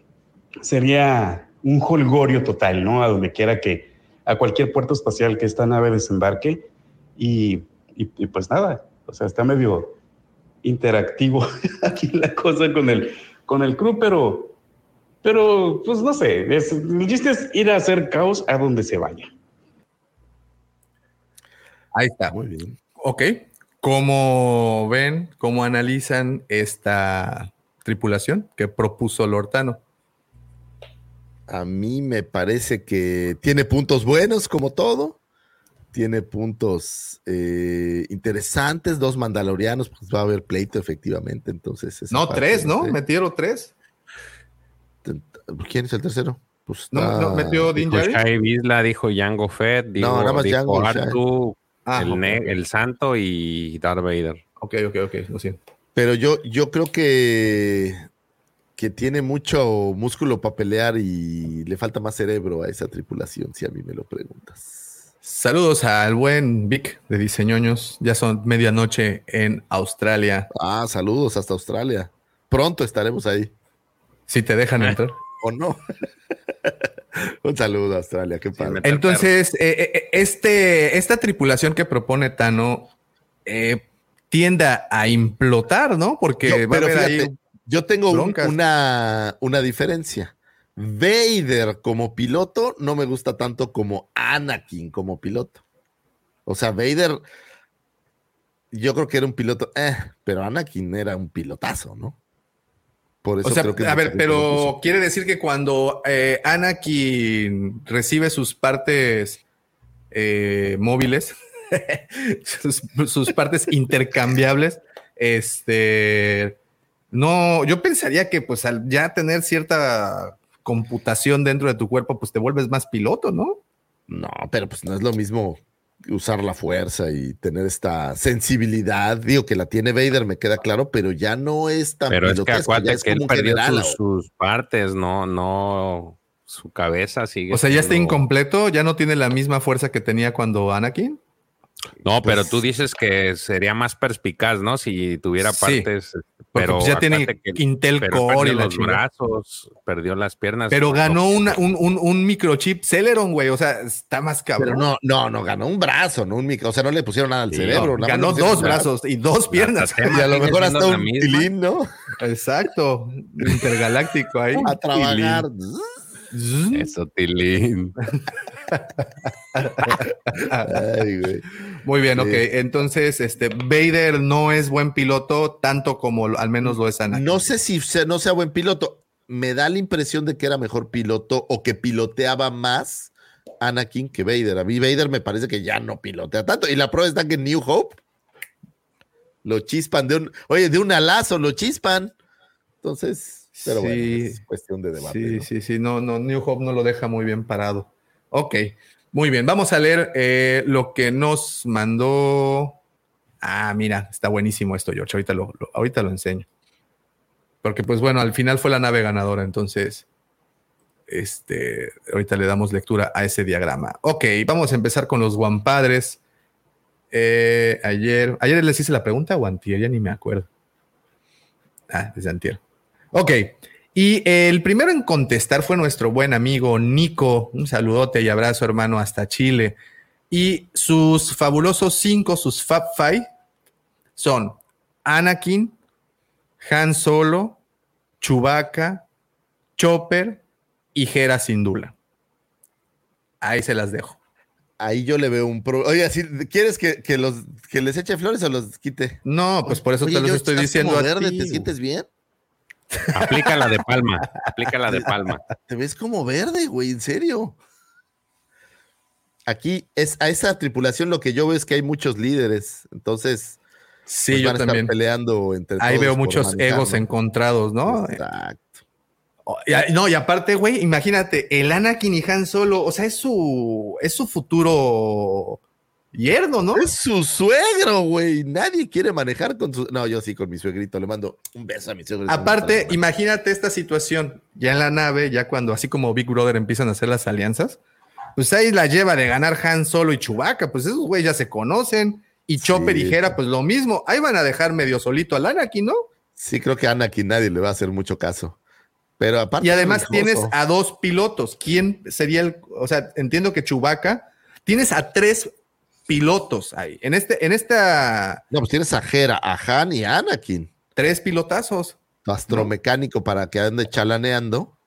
sería un holgorio total, ¿no? A donde quiera que, a cualquier puerto espacial que esta nave desembarque. Y, y- y pues nada, o sea, está medio interactivo aquí la cosa con el, con el crew, pero, pero pues no sé, es, el chiste es ir a hacer caos a donde se vaya. Ahí está. Muy bien. Ok. ¿Cómo ven, cómo analizan esta tripulación que propuso Lortano? A mí me parece que tiene puntos buenos como todo. Tiene puntos eh, interesantes. Dos mandalorianos, pues va a haber pleito efectivamente. Entonces, No, tres, ¿no? sé. Metieron tres. ¿Quién es el tercero? Pues No, no, metió Din Bisla, dijo Jango Fett, dijo, No, nada más dijo Jango y Shai. Artu, Ah, el santo y Darth Vader. Ok, ok, ok, lo siento. Pero yo, yo creo que, que tiene mucho músculo para pelear y le falta más cerebro a esa tripulación, si a mí me lo preguntas. Saludos al buen Vic de Diseñoños. Ya son medianoche en Australia. Ah, saludos hasta Australia. Pronto estaremos ahí. Si te dejan entrar. ¿O no? Un saludo a Australia, qué padre. Entonces, eh, eh, este, esta tripulación que propone Tano eh, tiende a implotar, ¿no? Porque Yo- va a pero haber fíjate, ahí. Yo tengo un- una, una diferencia. Vader como piloto no me gusta tanto como Anakin como piloto. O sea, Vader, yo creo que era un piloto, eh, pero Anakin era un pilotazo, ¿no? Por eso O sea, creo que a ver, pero quiere decir que cuando eh, Anakin recibe sus partes eh, móviles, sus, sus partes intercambiables, este, no, yo pensaría que pues al ya tener cierta computación dentro de tu cuerpo, pues te vuelves más piloto, ¿no? No, pero pues no es lo mismo usar la fuerza y tener esta sensibilidad. Digo que la tiene Vader, me queda claro, pero ya no es tan Pero es que acuérdate es que él perdió sus, sus partes, no, no, su cabeza sigue. O sea, ya está incompleto, ya no tiene la misma fuerza que tenía cuando Anakin. No, pero Pues- tú dices que sería más perspicaz, ¿no? Si tuviera Sí, partes. porque Pero pues ya tiene que- Intel pero Core y los brazos, perdió las piernas. Pero ganó No, una- un, un, un microchip Celeron, güey. O sea, está más cabrón. Pero no, no, no, ganó un brazo, no un micro, o sea, no le pusieron nada al Sí, cerebro. no, ganó dos brazos y dos piernas. Y a lo mejor hasta un tilín, ¿no? Exacto. Intergaláctico ahí. A trabajar. Tilín. Eso, Tilín. Ay, güey. Muy bien, Sí. ok. Entonces, este Vader no es buen piloto tanto como al menos lo es Anakin. No sé si sea- no sea buen piloto. Me da la impresión de que era mejor piloto o que piloteaba más Anakin que Vader. A mí Vader me parece que ya no pilotea tanto. Y la prueba está que en New Hope lo chispan de un, oye, de un alazo lo chispan. Entonces, pero bueno, es cuestión de debate. Sí, ¿no? sí, sí. No, no, New Hope no lo deja muy bien parado. Ok, muy bien. Vamos a leer eh, lo que nos mandó. Ah, mira, está buenísimo esto, George. Ahorita lo, lo- ahorita lo enseño. Porque, pues bueno, al final fue la nave ganadora, entonces. Este, ahorita le damos lectura a ese diagrama. Ok, vamos a empezar con los guampadres. Eh, ayer, ayer les hice la pregunta o antier, ya ni me acuerdo. Ah, desde antier. Ok, y el primero en contestar fue nuestro buen amigo Nico. Un saludote y abrazo, hermano, hasta Chile. Y sus fabulosos cinco, sus Fab Five, son Anakin, Han Solo, Chewbacca, Chopper y Hera Syndulla. Ahí se las dejo. Ahí yo le veo un problema. Oye, si ¿quieres que, que los que les eche flores o los quite? No, pues por eso Oye, te los estoy diciendo a ti. ¿te sientes bien? Aplícala de palma, aplícala de palma. Te ves como verde, güey, en serio. Aquí es a esa tripulación lo que yo veo es que hay muchos líderes, entonces Sí, pues, yo van a estar también. peleando entre Ahí todos veo muchos manejar, egos ¿no? encontrados, ¿no? Exacto. Oh, No, y aparte, güey, imagínate, el Anakin y Han Solo, o sea, es su, es su futuro yerno, ¿no? Es su suegro, güey. Nadie quiere manejar con su. No, yo sí, con mi suegrito. Le mando un beso a mi suegro. Aparte, imagínate esta situación, ya en la nave, ya cuando así como Big Brother empiezan a hacer las alianzas, pues ahí la lleva de ganar Han Solo y Chewbacca, pues esos güeyes ya se conocen, y Chopper y Hera, pues lo mismo, ahí van a dejar medio solito al Anakin, ¿no? Sí, creo que a Anakin nadie le va a hacer mucho caso. Pero aparte. Y además es tienes a dos pilotos. ¿Quién sería el, o sea, entiendo que Chewbacca, tienes a tres pilotos ahí. En este, en esta, No, pues tienes a Hera, a Han y a Anakin. tres pilotazos. astromecánico para que ande chalaneando.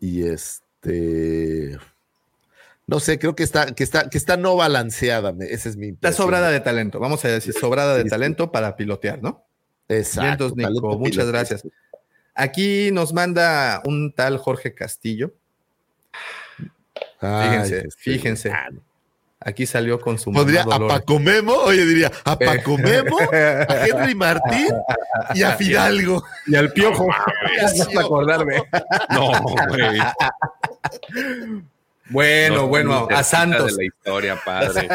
Y este. No sé, creo que está, que está, que está no balanceada. Esa es mi Está sobrada de talento. Vamos a decir, sobrada de talento para pilotear, ¿no? Exacto. Vientos, Nico, muchas piloto. gracias. Aquí nos manda un tal Jorge Castillo. Ay, Fíjense, fíjense. Aquí salió con su Podría a. Paco Memo, oye, diría a Paco Memo, a Henry Martín y a Fidalgo. Y al piojo. a acordarme. No, güey. Bueno, bueno, a Santos. De la historia, padre.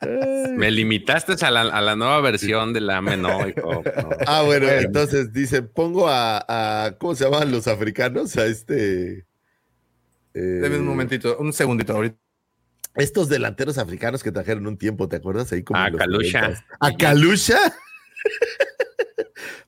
Me limitaste a la, a la nueva versión del AME, no, hijo. no. Ah, bueno, Bueno. entonces dice, pongo a, a- ¿cómo se llaman los africanos? A este. Eh, Deme un momentito, un segundito ahorita. Estos delanteros africanos que trajeron un tiempo, ¿te acuerdas? Ahí como A en los Kalusha. 90s. ¿A Kalusha?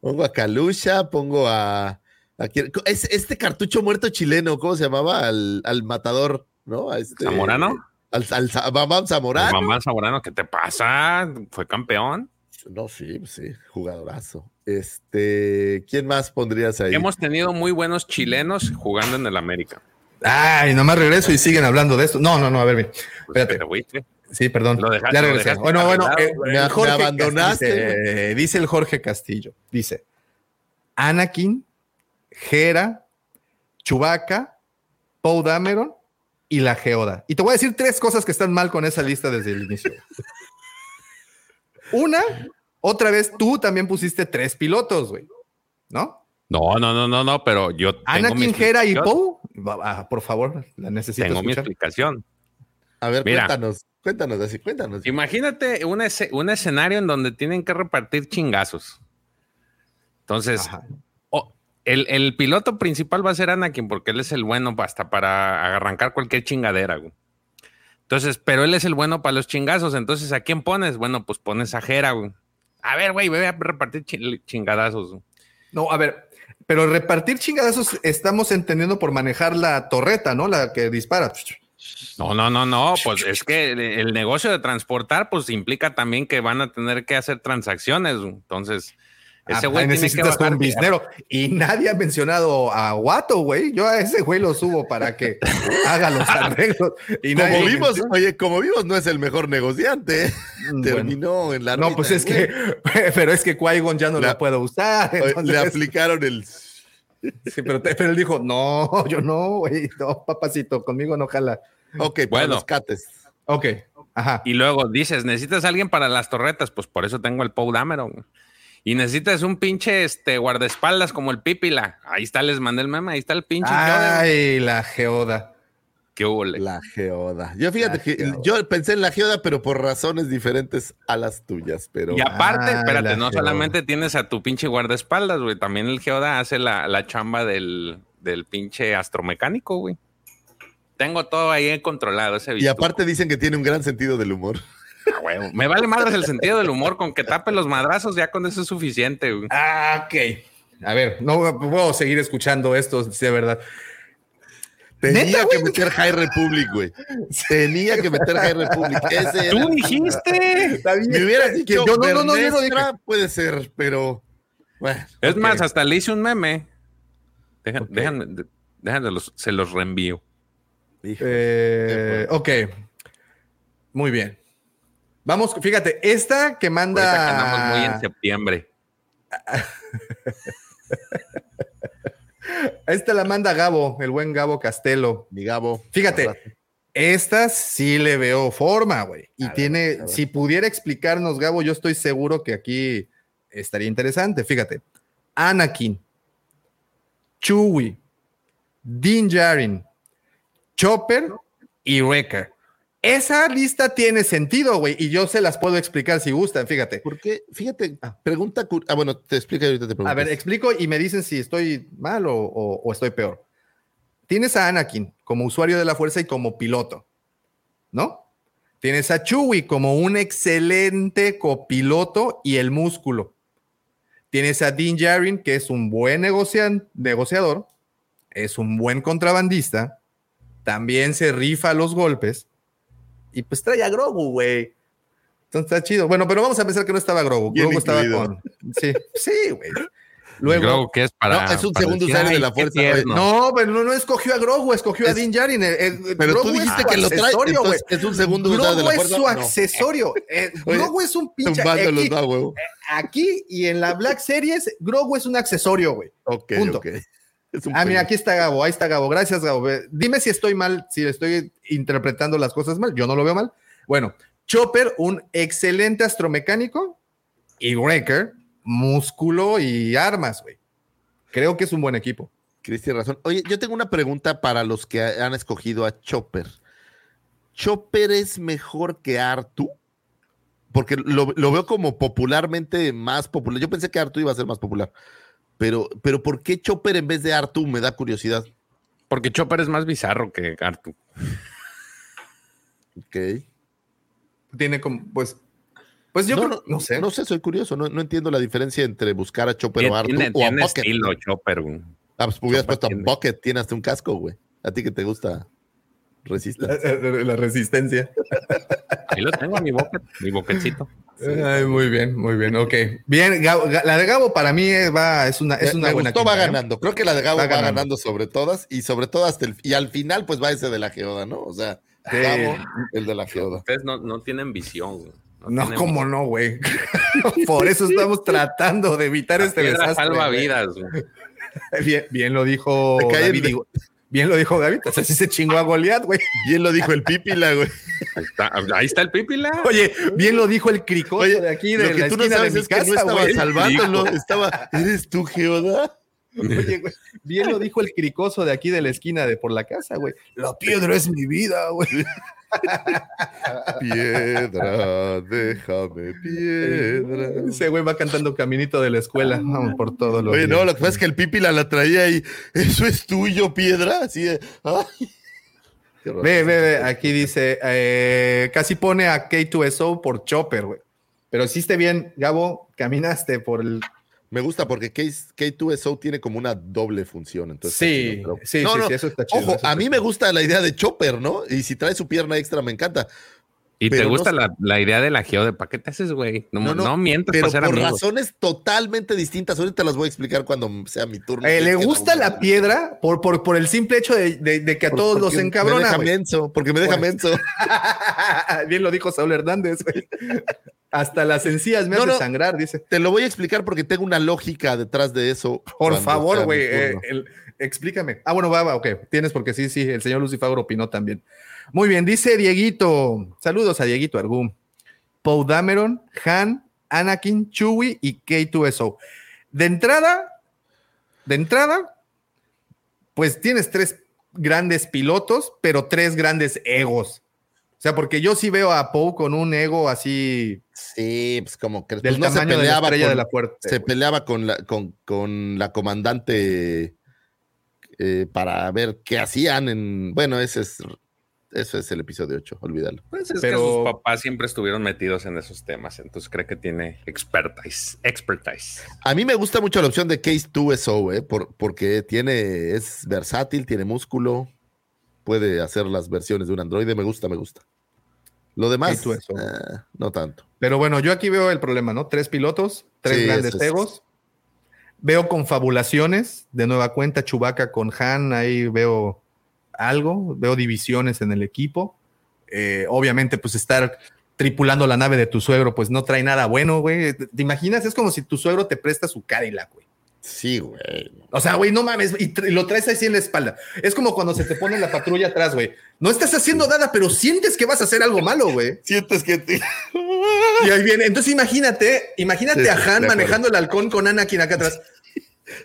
pongo a Kalusha, pongo a... a es- este cartucho muerto chileno, ¿cómo se llamaba? Al, al matador, ¿no? A este, ¿Zamorano? Al, Bambam Zamorano. Mamá Zamorano, ¿qué te pasa? ¿Fue campeón? No, sí, pues sí, jugadorazo. Este, ¿quién más pondrías ahí? Hemos tenido muy buenos chilenos jugando en el América. Ay, nomás regreso y siguen hablando de esto. No, no, no, a ver, bien. espérate. Sí, perdón. Lo dejaste- ya lo regresé. dejaste Bueno, bueno, eh, me- Jorge Me abandonaste, Dice, dice el Jorge Castillo. Dice: Anakin, Jera, Chubaca, Poe Dameron y la Geoda. Y te voy a decir tres cosas que están mal con esa lista desde el inicio. Una, otra vez tú también pusiste tres pilotos, güey. ¿No? No, no, no, no, no, pero yo tengo mi Anakin, Jera y. Poe. Ah, por favor, la necesito Tengo mi explicación. A ver, Mira. cuéntanos, cuéntanos así, cuéntanos. Imagínate un, ese- un escenario en donde tienen que repartir chingazos. Entonces, Ajá. o- el, el piloto principal va a ser Anakin porque él es el bueno hasta para arrancar cualquier chingadera. güey. Entonces, pero él es el bueno para los chingazos. Entonces, ¿a quién pones? Bueno, pues pones a Jera, güey. A ver, güey, voy a repartir chi- chingadazos. güey. No, a ver, pero repartir chingadazos estamos entendiendo por manejar la torreta, ¿no? La que dispara. No, no, no, no, pues es que el, negocio de transportar, pues implica también que van a tener que hacer transacciones. Entonces, ese Ah, güey tiene que necesitas bajar un biznero. Y nadie ha mencionado a Guato, güey. Yo a ese güey lo subo para que haga los arreglos. Y Como nadie- vimos, oye, como vimos, no es el mejor negociante. Bueno. Terminó en la No, ruina, pues es güey. que, pero es que Qui-Gon ya no La- lo puede usar. Le aplicaron el. Sí, pero, te- pero él dijo, no, yo no, güey, no, papacito, conmigo no jala. Ok, para Bueno. los cates. Ok, ajá. Y luego dices, necesitas a alguien para las torretas, pues por eso tengo el Poe Dameron. Y necesitas un pinche este, guardaespaldas como el Pípila. Ahí está, les mandé el meme, ahí está el pinche Yoda. Ay, la geoda. ¿Qué hubo, le? La geoda. Yo fíjate La que geoda. yo pensé en la geoda, pero por razones diferentes a las tuyas. Pero Y aparte, Ay, espérate, no Geoda. solamente tienes a tu pinche guardaespaldas, güey. También el Geoda hace la, la chamba del, del pinche astromecánico, güey. Tengo todo ahí controlado, ese y aparte dicen que tiene un gran sentido del humor. Ah, huevo. Me vale madres el sentido del humor, con que tape los madrazos, ya con eso es suficiente, güey. Ah, ok. A ver, no puedo seguir escuchando esto, si de verdad. Tenía ¿Neta, que meter High Republic, güey. Tenía que meter High Republic. Ese era- Tú dijiste. Me hubieras dicho, yo no, no, no, yo no dije. Puede ser, pero bueno. Es más, hasta le hice un meme. Deja- Ok. Déjame, déjame los- se los reenvío. Eh, ok. Muy bien. Vamos, fíjate, esta que que andamos muy en manda. septiembre. Esta la manda Gabo, el buen Gabo Castelo. Mi Gabo. Fíjate, esta sí le veo forma, güey. Y A tiene, ver. si pudiera explicarnos, Gabo, yo estoy seguro que aquí estaría interesante. Fíjate, Anakin, Chewie, Din Djarin, Chopper y Wrecker. Esa lista tiene sentido, güey, y yo se las puedo explicar si gustan, fíjate. ¿Por qué? Fíjate, pregunta. cur- Ah, bueno, te explico ahorita te pregunto. A ver, explico y me dicen si estoy mal o, o- o estoy peor. Tienes a Anakin como usuario de la fuerza y como piloto, ¿no? Tienes a Chewie como un excelente copiloto y el músculo. Tienes a Din Djarin, que es un buen negocian- negociador, es un buen contrabandista, también se rifa los golpes y pues trae a Grogu, güey. Entonces está chido. Bueno, pero vamos a pensar que no estaba Grogu. Bien Grogu estaba incluido. con. Sí, sí, güey. Luego. Grogu, que es para. No, es un para segundo decir, usuario de "Ay, la fuerza, tierno". No, pero no, no escogió a Grogu, escogió a Es- Din Djarin. el- el- Pero Grogu tú es dijiste su que lo trae, accesorio, güey. entonces es un segundo usuario de Grogu la es fuerza. su No. accesorio. Eh, Grogu es un pinche. Aquí, huevo. aquí y en la Black Series, Grogu es un accesorio, güey. Ok, Punto. Ah, mira, aquí está Gabo, ahí está Gabo. Gracias, Gabo. Dime si estoy mal, si estoy interpretando las cosas mal. Yo no lo veo mal. Bueno, Chopper, un excelente astromecánico y Wrecker, músculo y armas, güey. Creo que es un buen equipo. Chris tiene razón. Oye, yo tengo una pregunta para los que han escogido a Chopper. ¿Chopper es mejor que Artu? Porque lo, lo veo como popularmente más popular. Yo pensé que Artu iba a ser más popular. Pero, pero ¿por qué Chopper en vez de Artu? Me da curiosidad. Porque Chopper es más bizarro que Artu. Ok. Tiene como, pues, pues yo no, creo- no, no sé. No sé, soy curioso. No, no entiendo la diferencia entre buscar a Chopper o Artu tiene, o a tiene Bucket. estilo Chopper. Ah, pues hubieras puesto a. Bucket. Tiene hasta un casco, güey. A ti que te gusta resistir. La, la resistencia. Ahí lo tengo, mi boca, mi. Ay, muy bien, muy bien, ok. Bien, Gabo- la de Gabo para mí es, va, es una, es una me buena. gustó, va quinta, ¿eh? ganando. Creo que la de Gabo Va va, ganando. ganando. sobre todas y sobre todo hasta el y al final pues va ese de la geoda, ¿no? O sea, Sí. Gabo, el de la geoda. Ustedes no, no tienen visión. güey. No, tienen cómo no, güey. Por eso estamos tratando de evitar La este desastre. salva vidas. güey. Bien, bien lo dijo Te cae David. de- Bien lo dijo David. O sea, sí se chingó a Goliat, güey. Bien lo dijo el Pípila, güey. Ahí está, ahí está el pipila. Oye, bien lo dijo el cricoso Oye, de aquí Lo de que la tú no esquina de sabes mi es que no casa, estaba salvándolo, estaba, ¿eres tú, geoda? Oye, güey, bien lo dijo el cricoso de aquí de la esquina de por la casa, güey. La piedra es mi vida, güey. Piedra, déjame piedra. Ese güey va cantando caminito de la escuela. Vamos por todo lo Oye, no, lo que pasa es que el Pípila la traía ahí. ¿Eso es tuyo, piedra? Así de. ay. Ve, ve, ve, aquí dice, eh, casi pone a K2SO por Chopper, güey. Pero hiciste bien, Gabo, caminaste por el... Me gusta porque K- K2SO tiene como una doble función. Entonces Sí, chido, pero- sí, No, sí, no, sí, eso está chido. Ojo, a mí chido. me gusta la idea de Chopper, ¿no? Y si trae su pierna extra, me encanta. ¿Y te Pero gusta la, la idea de la geo de pa' qué te haces, güey? No, No, no, no, mientas Pero para ser por amigos. razones totalmente distintas. Ahorita las voy a explicar cuando sea mi turno. Eh, le gusta la piedra por, por, por el simple hecho de, de- de que a por- todos los porque Me encabrona, deja menso, porque me deja menso. Bien lo dijo Saúl Hernández, güey. Hasta las encías me No, hace no. sangrar, dice. Te lo voy a explicar porque tengo una lógica detrás de eso. Por favor, güey, eh, explícame. Ah, bueno, va, va, ok. Tienes porque sí, sí, el señor Lucifer opinó también. Muy bien, dice Dieguito. Saludos a Dieguito Argum. Poe Dameron, Han, Anakin, Chewie y K2SO. De entrada, de entrada, pues tienes tres grandes pilotos, pero tres grandes egos. O sea, porque yo sí veo a Poe con un ego así Sí, pues como que del pues, no se tamaño de la peleaba estrella con, de la fuerte. se peleaba con la, con, con la comandante eh, para ver qué hacían en. Bueno, ese es eso es el episodio 8, olvídalo. Pues es Pero- que sus papás siempre estuvieron metidos en esos temas, entonces cree que tiene expertise. expertise. A mí me gusta mucho la opción de Case 2SO, eh, por, porque tiene, es versátil, tiene músculo, puede hacer las versiones de un androide, me gusta, me gusta. Lo demás, K2SO. eh, no tanto. Pero bueno, yo aquí veo el problema, ¿no? Tres pilotos, tres Sí, grandes es- egos. Veo confabulaciones de nueva cuenta, Chubaca con Han, ahí veo algo, veo divisiones en el equipo. Eh, obviamente, pues estar tripulando la nave de tu suegro, pues no trae nada bueno, güey. ¿Te te imaginas? Es como si tu suegro te presta su Cadillac, güey. Sí, güey. O sea, güey, no mames, y, lo traes así en la espalda. Es como cuando se te pone la patrulla atrás, güey. No estás haciendo nada, pero sientes que vas a hacer algo malo, güey. Sientes que te... Y ahí viene. Entonces imagínate, imagínate Sí, a Han manejando el halcón con Anakin acá atrás.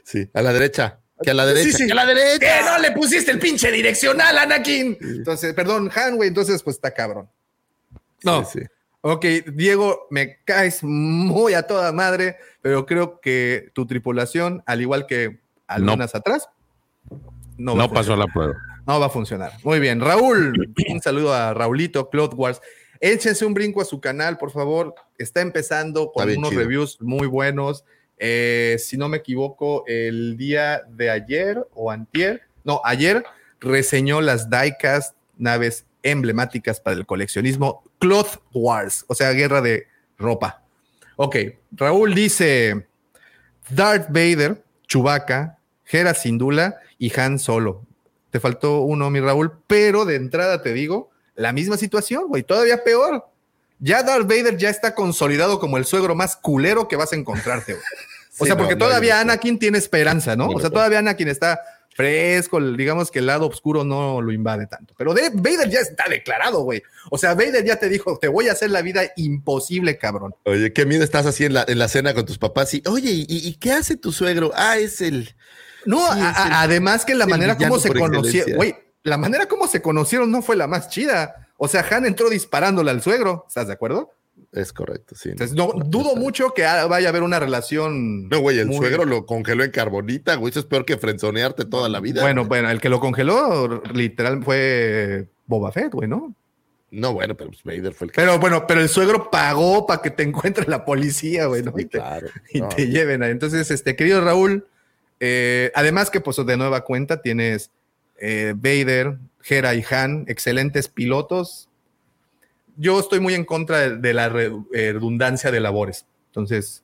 Sí, a la derecha. Que a la derecha. Sí, sí. Que a la derecha. ¡Que no le pusiste el pinche direccional, Anakin! Entonces, perdón, Han, güey, entonces pues está cabrón. No. Sí. Ok, Diego, me caes muy a toda madre, pero creo que tu tripulación, al igual que algunas atrás, no, va a No pasó funcionar. la prueba. No va a funcionar. Muy bien. Raúl, un saludo a Raulito, Cloud Wars. Échense un brinco a su canal, por favor. Está empezando con Está unos chido. reviews muy buenos. Eh, si no me equivoco, el día de ayer o antier, no, ayer reseñó las diecast naves emblemáticas para el coleccionismo Cloth Wars, o sea, guerra de ropa. Ok, Raúl dice Darth Vader, Chewbacca, Hera Syndulla y Han Solo. Te faltó uno, mi Raúl, pero de entrada te digo, la misma situación, güey, todavía peor. Ya Darth Vader ya está consolidado como el suegro más culero que vas a encontrarte, güey. O Sí, sea, porque no, todavía no. Anakin tiene esperanza, ¿no? O sea, todavía Anakin está fresco, digamos que el lado oscuro no lo invade tanto. Pero de Vader ya está declarado, güey. O sea, Vader ya te dijo, te voy a hacer la vida imposible, cabrón. Oye, qué miedo estás así en la, en la cena con tus papás y, oye, ¿y, y qué hace tu suegro? Ah, es el... No, Sí, a- es a- el- además que la manera como se conocieron, güey, la manera como se conocieron no fue la más chida. O sea, Han entró disparándole al suegro, ¿estás de acuerdo? Es correcto, sí. Entonces, no, dudo mucho que vaya a haber una relación. No, güey, el muy- suegro lo congeló en carbonita, güey. Eso es peor que frenzonearte toda la vida. Bueno, güey. bueno, el que lo congeló literal fue Boba Fett, güey, ¿no? No, bueno, pero pues Vader fue el que... Pero bueno, pero el suegro pagó para que te encuentre la policía, güey, ¿no? Sí, y te, claro. y No, te lleven ahí. Entonces, este, querido Raúl, eh, además que pues de nueva cuenta tienes eh, Vader, Hera y Han, excelentes pilotos. Yo estoy muy en contra de, de la eh, redundancia de labores. Entonces,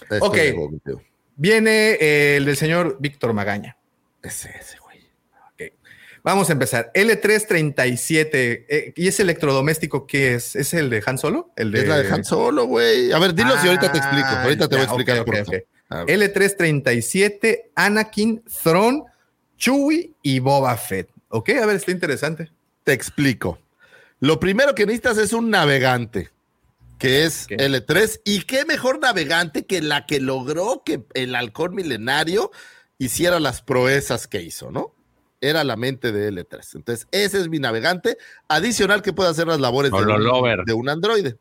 Estoy ok. de viene eh, el del señor Víctor Magaña. Ese, ese, güey. Ok. Vamos a empezar. L337. eh, ¿Y ese electrodoméstico qué es? ¿Es el de Han Solo? El de... Es la de Han Solo, güey. A ver, dilo si ahorita te explico. Ah, Ahorita te voy a explicar ok, por ok. qué. A ver. L337, Anakin, Thrawn, Chewie y Boba Fett. Ok, a ver, está interesante. Te explico. Lo primero que necesitas es un navegante, que es Ok. L3. ¿Y qué mejor navegante que la que logró que el halcón milenario hiciera las proezas que hizo, ¿no? Era la mente de L3. Entonces, ese es mi navegante adicional que puede hacer las labores de un, de un androide.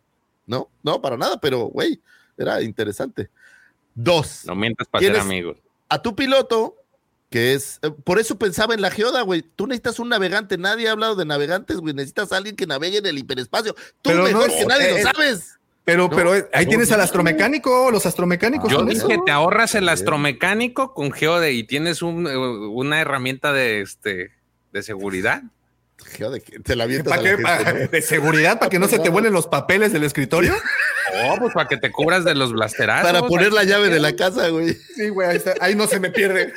No, no, para nada, pero, güey, era interesante. Dos. No mientas para ser ¿Tienes- amigos. a tu piloto, que es, eh, por eso pensaba en la geoda, güey. Tú necesitas un navegante. Nadie ha hablado de navegantes, güey. Necesitas a alguien que navegue en el hiperespacio. Tú Pero no mejor es- que nadie eh, lo sabes. Pero, No, pero eh, ahí no, tienes no. al astromecánico, los astromecánicos. Yo dije eso. que te ahorras el astromecánico con Geode y tienes un, eh, una herramienta de, este, de seguridad. Geoda, que te la avientas ¿Para a la qué? gente, ¿Para- ¿no? ¿De seguridad? ¿Para que no se te vuelen los papeles del escritorio? Oh, pues para que te cubras de los blasterazos. Para poner la llave de la casa, güey. Sí, güey, ahí, está. ahí no se me pierde.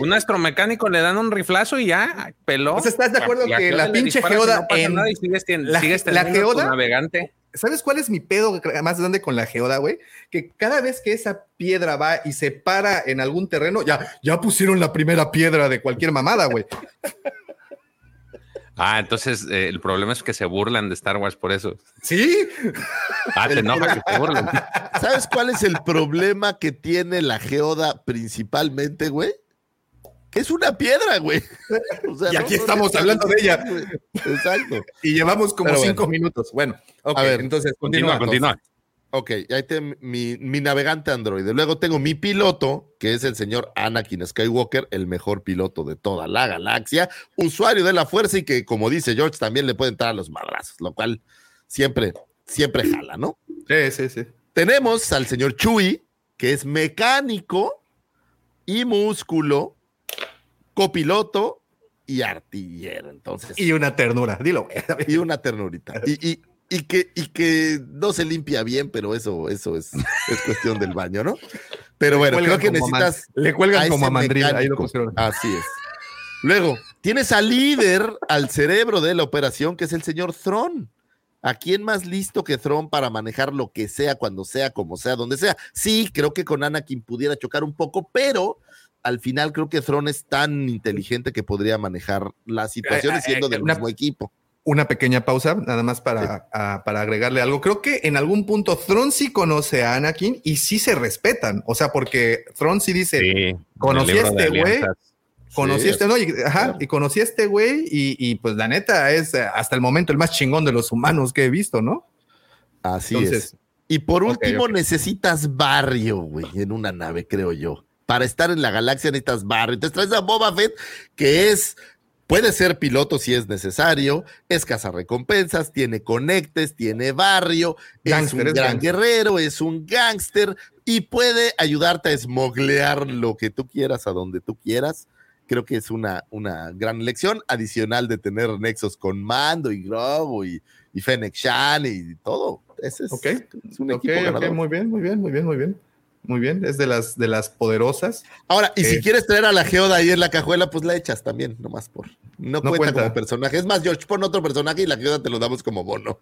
Un astromecánico le dan un riflazo y ya, peló. Sea, ¿estás de acuerdo que geoda la le pinche geoda no en- nada y sigues, tien- la- sigues la geoda- navegante. ¿Sabes cuál es mi pedo más grande con la geoda, güey? Que cada vez que esa piedra va y se para en algún terreno, ya, ya pusieron la primera piedra de cualquier mamada, güey. Ah, entonces eh, el problema es que se burlan de Star Wars por eso. ¿Sí? Ah, te enoja que se burlen. ¿Sabes cuál es el problema que tiene la geoda principalmente, güey? Que es una piedra, güey. O sea, Y aquí no estamos hablando de ella. güey. Exacto. Y llevamos como Pero cinco bueno. minutos. Bueno, ok, A ver, entonces Continúa, continúa. continúa. Ok, ahí tengo mi, mi navegante Android. Luego tengo mi piloto, que es el señor Anakin Skywalker, el mejor piloto de toda la galaxia, usuario de la fuerza y que, como dice George, también le puede entrar a los madrazos, lo cual siempre, siempre jala, ¿no? Sí, sí, sí. Tenemos al señor Chewie, que es mecánico y músculo, copiloto y artillero. Entonces, Y una ternura, dilo, y una ternurita. Y, y- y que, y que no se limpia bien, pero eso, eso es, es cuestión del baño, ¿no? Pero bueno, creo que necesitas. man- le cuelgan a como a mandril, ahí lo pusieron. Así es. Luego, tienes al líder, al cerebro de la operación, que es el señor Thron. ¿A quién más listo que Thron para manejar lo que sea, cuando sea, como sea, donde sea? Sí, creo que con Anakin pudiera chocar un poco, pero al final creo que Thron es tan inteligente que podría manejar las situaciones Eh, eh, siendo eh, del una- mismo equipo. Una pequeña pausa, nada más para, a- para agregarle algo. Creo que en algún punto Thron sí conoce a Anakin y sí se respetan. O sea, porque Thron sí dice, Sí. conocí a este güey, conocí a este, no, y, ajá, y conocí a este güey y, y, pues la neta es eh, hasta el momento el más chingón de los humanos que he visto, ¿no? Así Entonces, es. Y por último, necesitas barrio, güey, en una nave, creo yo. Para estar en la galaxia necesitas barrio. Entonces traes a Boba Fett, que es, puede ser piloto si es necesario, es cazarrecompensas, tiene conectes, tiene barrio, Gángster, es un gran guerrero, es un gángster y puede ayudarte a esmoglear lo que tú quieras a donde tú quieras. Creo que es una, una gran lección adicional de tener nexos con Mando y Grogu y, y Fennec Shan y todo. Ese es, Ok, es un equipo ok, ganador. muy bien, muy bien, muy bien, muy bien. Muy bien, es de las, de las poderosas. Ahora, y si Eh. quieres traer a la Geoda ahí en la cajuela, pues la echas también, nomás por. No, No cuenta, cuenta. como personaje. Es más, George, pon otro personaje y la Geoda te lo damos como bono.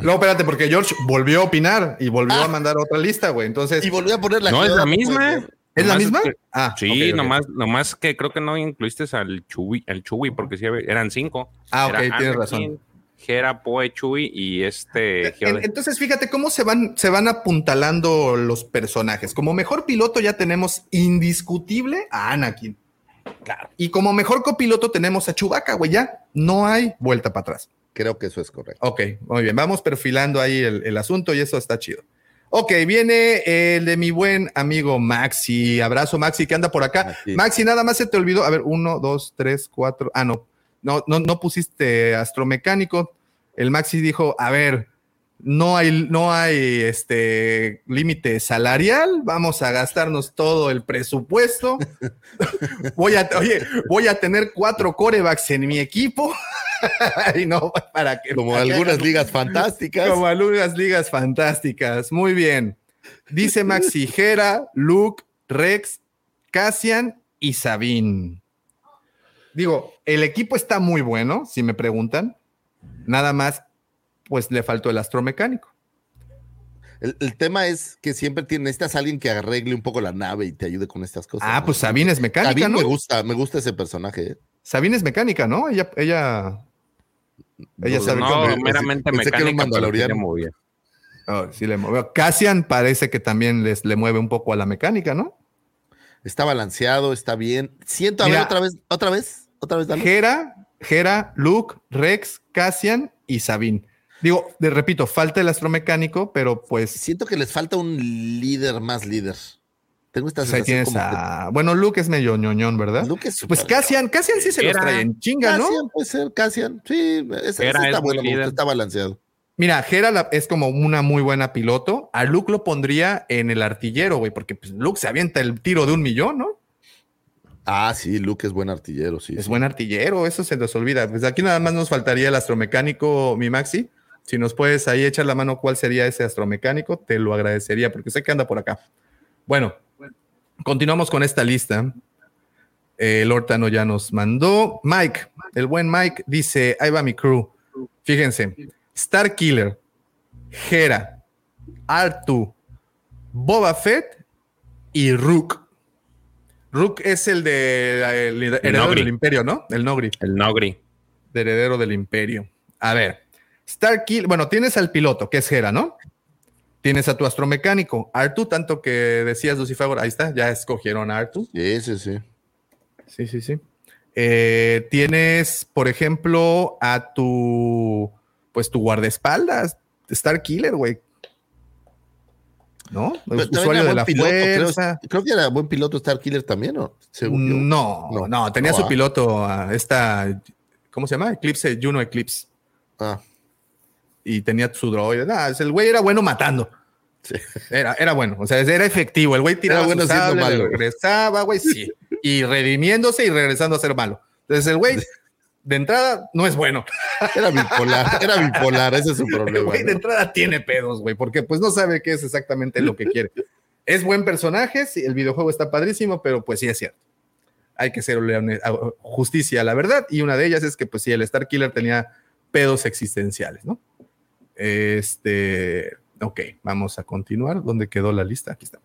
No, espérate, porque George volvió a opinar y volvió Ah. a mandar otra lista, güey. Entonces, Y volví a poner la No, es la misma. ¿es la misma? que- Ah, Sí, ok, ok. Nomás, nomás que creo que no incluiste al Chewie, al Chewie porque sí eran cinco. Ah, ok, Era tienes Anakin, razón. Hera, Poe, Chewie y este. Entonces, fíjate cómo se van, se van apuntalando los personajes. Como mejor piloto ya tenemos indiscutible a Anakin. Claro. Y como mejor copiloto tenemos a Chewbacca, güey. Ya no hay vuelta para atrás. Creo que eso es correcto. Ok, muy bien. Vamos perfilando ahí el, el asunto y eso está chido. Ok, viene el de mi buen amigo Maxi. Abrazo, Maxi, que anda por acá. Aquí. Maxi, nada más se te olvidó. A ver, uno, dos, tres, cuatro. Ah, no. No, no, no pusiste astromecánico. El Maxi dijo: A ver, no hay, no hay este límite salarial. Vamos a gastarnos todo el presupuesto. voy a, oye, voy a tener cuatro corebacks en mi equipo. y no, para que. Como algunas ligas fantásticas. Como algunas ligas fantásticas. Muy bien. Dice Maxi Jera, Luke, Rex, Cassian y Sabine. Digo, el equipo está muy bueno, si me preguntan. Nada más, pues le faltó el astromecánico. El, el tema es que siempre tiene- necesitas a alguien que arregle un poco la nave y te ayude con estas cosas. Ah, ¿no? pues Sabine es mecánica, Sabine ¿no? me gusta, me gusta ese personaje. ¿eh? Sabine es mecánica, ¿no? Ella, ella, ella No, sabe No, cómo- meramente pensé que era un mecánica, pero sí mandaloriano. le movía. Oh, sí le movió. Cassian parece que también les, le mueve un poco a la mecánica, ¿no? Está balanceado, está bien. Siento, a Mira. ver, otra vez, otra vez, otra vez, dale. Jera, Jera, Luke, Rex, Cassian y Sabine. Digo, de, repito, falta el astromecánico, pero pues, Siento que les falta un líder más líder. Tengo esta ahí sensación tienes como que a. Bueno, Luke es medio ñoñón, ¿verdad? Luke es Pues Cassian, Cassian sí se los Era- trae en chinga, ¿no? Cassian puede ser, Cassian. Sí, ese, ese Era, está es gusta, líder. está balanceado. Mira, Jera la- es como una muy buena piloto. A Luke lo pondría en el artillero, güey, porque pues, Luke se avienta el tiro de un millón, ¿no? Ah, sí, Luke es buen artillero, sí. Es sí. buen artillero, eso se nos olvida. Pues aquí nada más nos faltaría el astromecánico, mi Maxi. Si nos puedes ahí echar la mano cuál sería ese astromecánico, te lo agradecería porque sé que anda por acá. Bueno, continuamos con esta lista. Eh, El Hortano ya nos mandó. Mike, el buen Mike, dice: Ahí va mi crew. Fíjense: Star Killer, Hera, Artu, Boba Fett y Rook. Rook es el de el heredero Nogri. del imperio, ¿no? El Nogri El Nogri. de heredero del imperio. A ver, Star Kill, bueno, tienes al piloto, que es Hera, ¿no? Tienes a tu astromecánico, Artu, tanto que decías Lucifer, ahí está, ya escogieron a Artu. Sí, sí, sí. Sí, sí, sí. Eh, tienes, por ejemplo, a tu, pues tu guardaespaldas, Star Killer, güey. ¿No? Pero Usuario de la piloto, creo- fuerza. Creo, que era buen piloto Star Killer también, ¿no? Según yo. No, no, No. tenía No, su ah. piloto, a esta, ¿cómo se llama? Eclipse, Juno Eclipse. Ah, y tenía su droide. Nah, el güey era bueno matando. sí. Era, era bueno, o sea, era efectivo. El güey tiraba bueno su sable, malo. regresaba, güey, sí. Y redimiéndose y regresando a ser malo. Entonces el güey, de entrada, no es bueno. Era bipolar, era bipolar, ese es su problema. güey de ¿no? entrada tiene pedos, güey, porque pues no sabe qué es exactamente lo que quiere. Es buen personaje, sí, el videojuego está padrísimo, pero pues sí es cierto. Hay que a- justicia a la verdad, y una de ellas es que pues sí, el Star Killer tenía pedos existenciales, ¿no? Este, ok, vamos a continuar. ¿Dónde quedó la lista? Aquí está.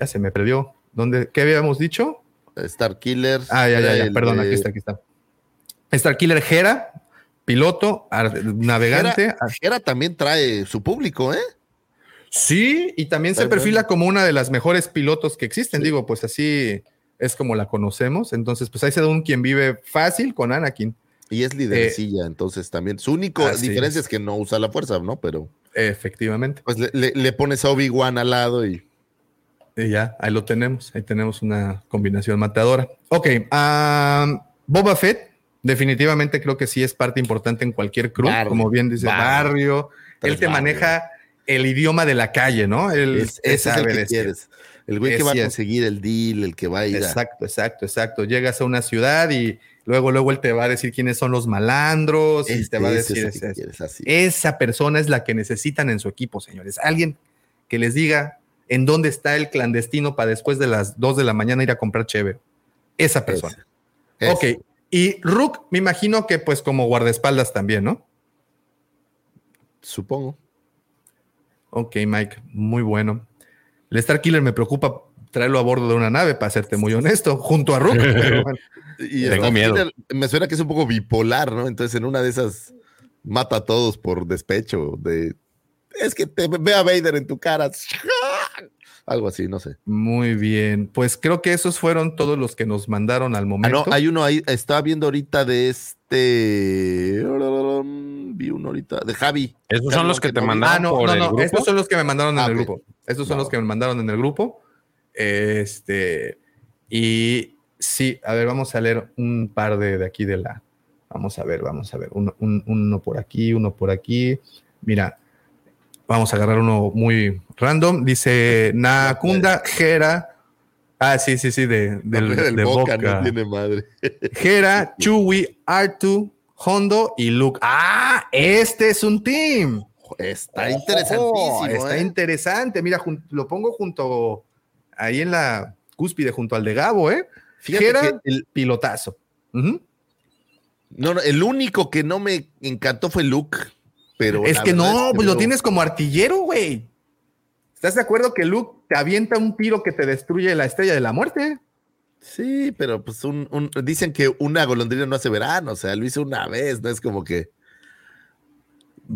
Ya se me perdió. ¿Dónde, ¿Qué habíamos dicho? Star Killer. Ah, ya, ya, ya, perdón, de- aquí está, aquí está. Star Killer Jera, piloto, navegante. Hera también trae su público, ¿eh? Sí, y también se perfila como una de las mejores pilotos que existen. Digo, pues así es como la conocemos. Entonces, pues ahí se da un quien vive fácil con Anakin. Y es liderecilla, entonces también. Su único Eh, así diferencia es. es que no usa la fuerza, ¿no? Pero Efectivamente. pues le, le- le pones a Obi-Wan al lado y Y ya, ahí lo tenemos. Ahí tenemos una combinación matadora. Ok, am, Boba Fett, definitivamente creo que sí es parte importante en cualquier. Barrio, como bien dice, barrio. barrio. Él te barrio. maneja el idioma de la calle, ¿no? Él, es- él ese es el que quieres. El güey que va a conseguir el deal, el que va a ir a... Exacto, exacto, exacto. Llegas a una ciudad y luego, luego él te va a decir quiénes son los malandros y Este, te va a decir es el que ese- quieres, así. esa persona es la que necesitan en su equipo, señores. Alguien que les diga en dónde está el clandestino para después de las 2 de la mañana ir a comprar chévere. Esa persona. Ese. Ok. Y Rook, me imagino que pues como guardaespaldas también, ¿no? Supongo. Ok, Mike, muy bueno. El Star Killer me preocupa traerlo a bordo de una nave, para serte muy honesto, junto a Rook. pero bueno. Y Tengo miedo. Killer me suena que es un poco bipolar, ¿no? Entonces en una de esas mata a todos por despecho de... Es que te ve a Vader en tu cara. Algo así, no sé. Muy bien. Pues creo que esos fueron todos los que nos mandaron al Ah, momento. no, hay uno ahí, estaba viendo ahorita de este... Vi uno ahorita, de Javi. Esos Javi son los que te mandaron Ah, no, por no, el no. grupo. Estos son los que me mandaron en Ah, el grupo. Estos son los que me mandaron en el grupo. Este. Y sí, a ver, vamos a leer un par de, de aquí de la. Vamos a ver, vamos a ver. Uno, un- uno por aquí, uno por aquí. Mira, vamos a agarrar uno muy random. Dice Nakunda Jera. Ah, sí, sí, sí, de, del, del de Boca, Boca. no tiene madre. Jera, Chewie, Artu, Hondo y Luke. Ah, este es un team. Está interesantísimo. está ¿eh? interesante. Mira, lo pongo junto ahí en la cúspide, junto al de Gabo, ¿eh? Fíjate Jera, que el pilotazo. No, no, el único que no me encantó fue Luke. Pero es que no, es pues lo tienes como artillero, güey. ¿Estás de acuerdo que Luke te avienta un tiro que te destruye la estrella de la muerte? Sí, pero pues un, un- dicen que una golondrina no hace verano, o sea, lo hizo una vez, no es como que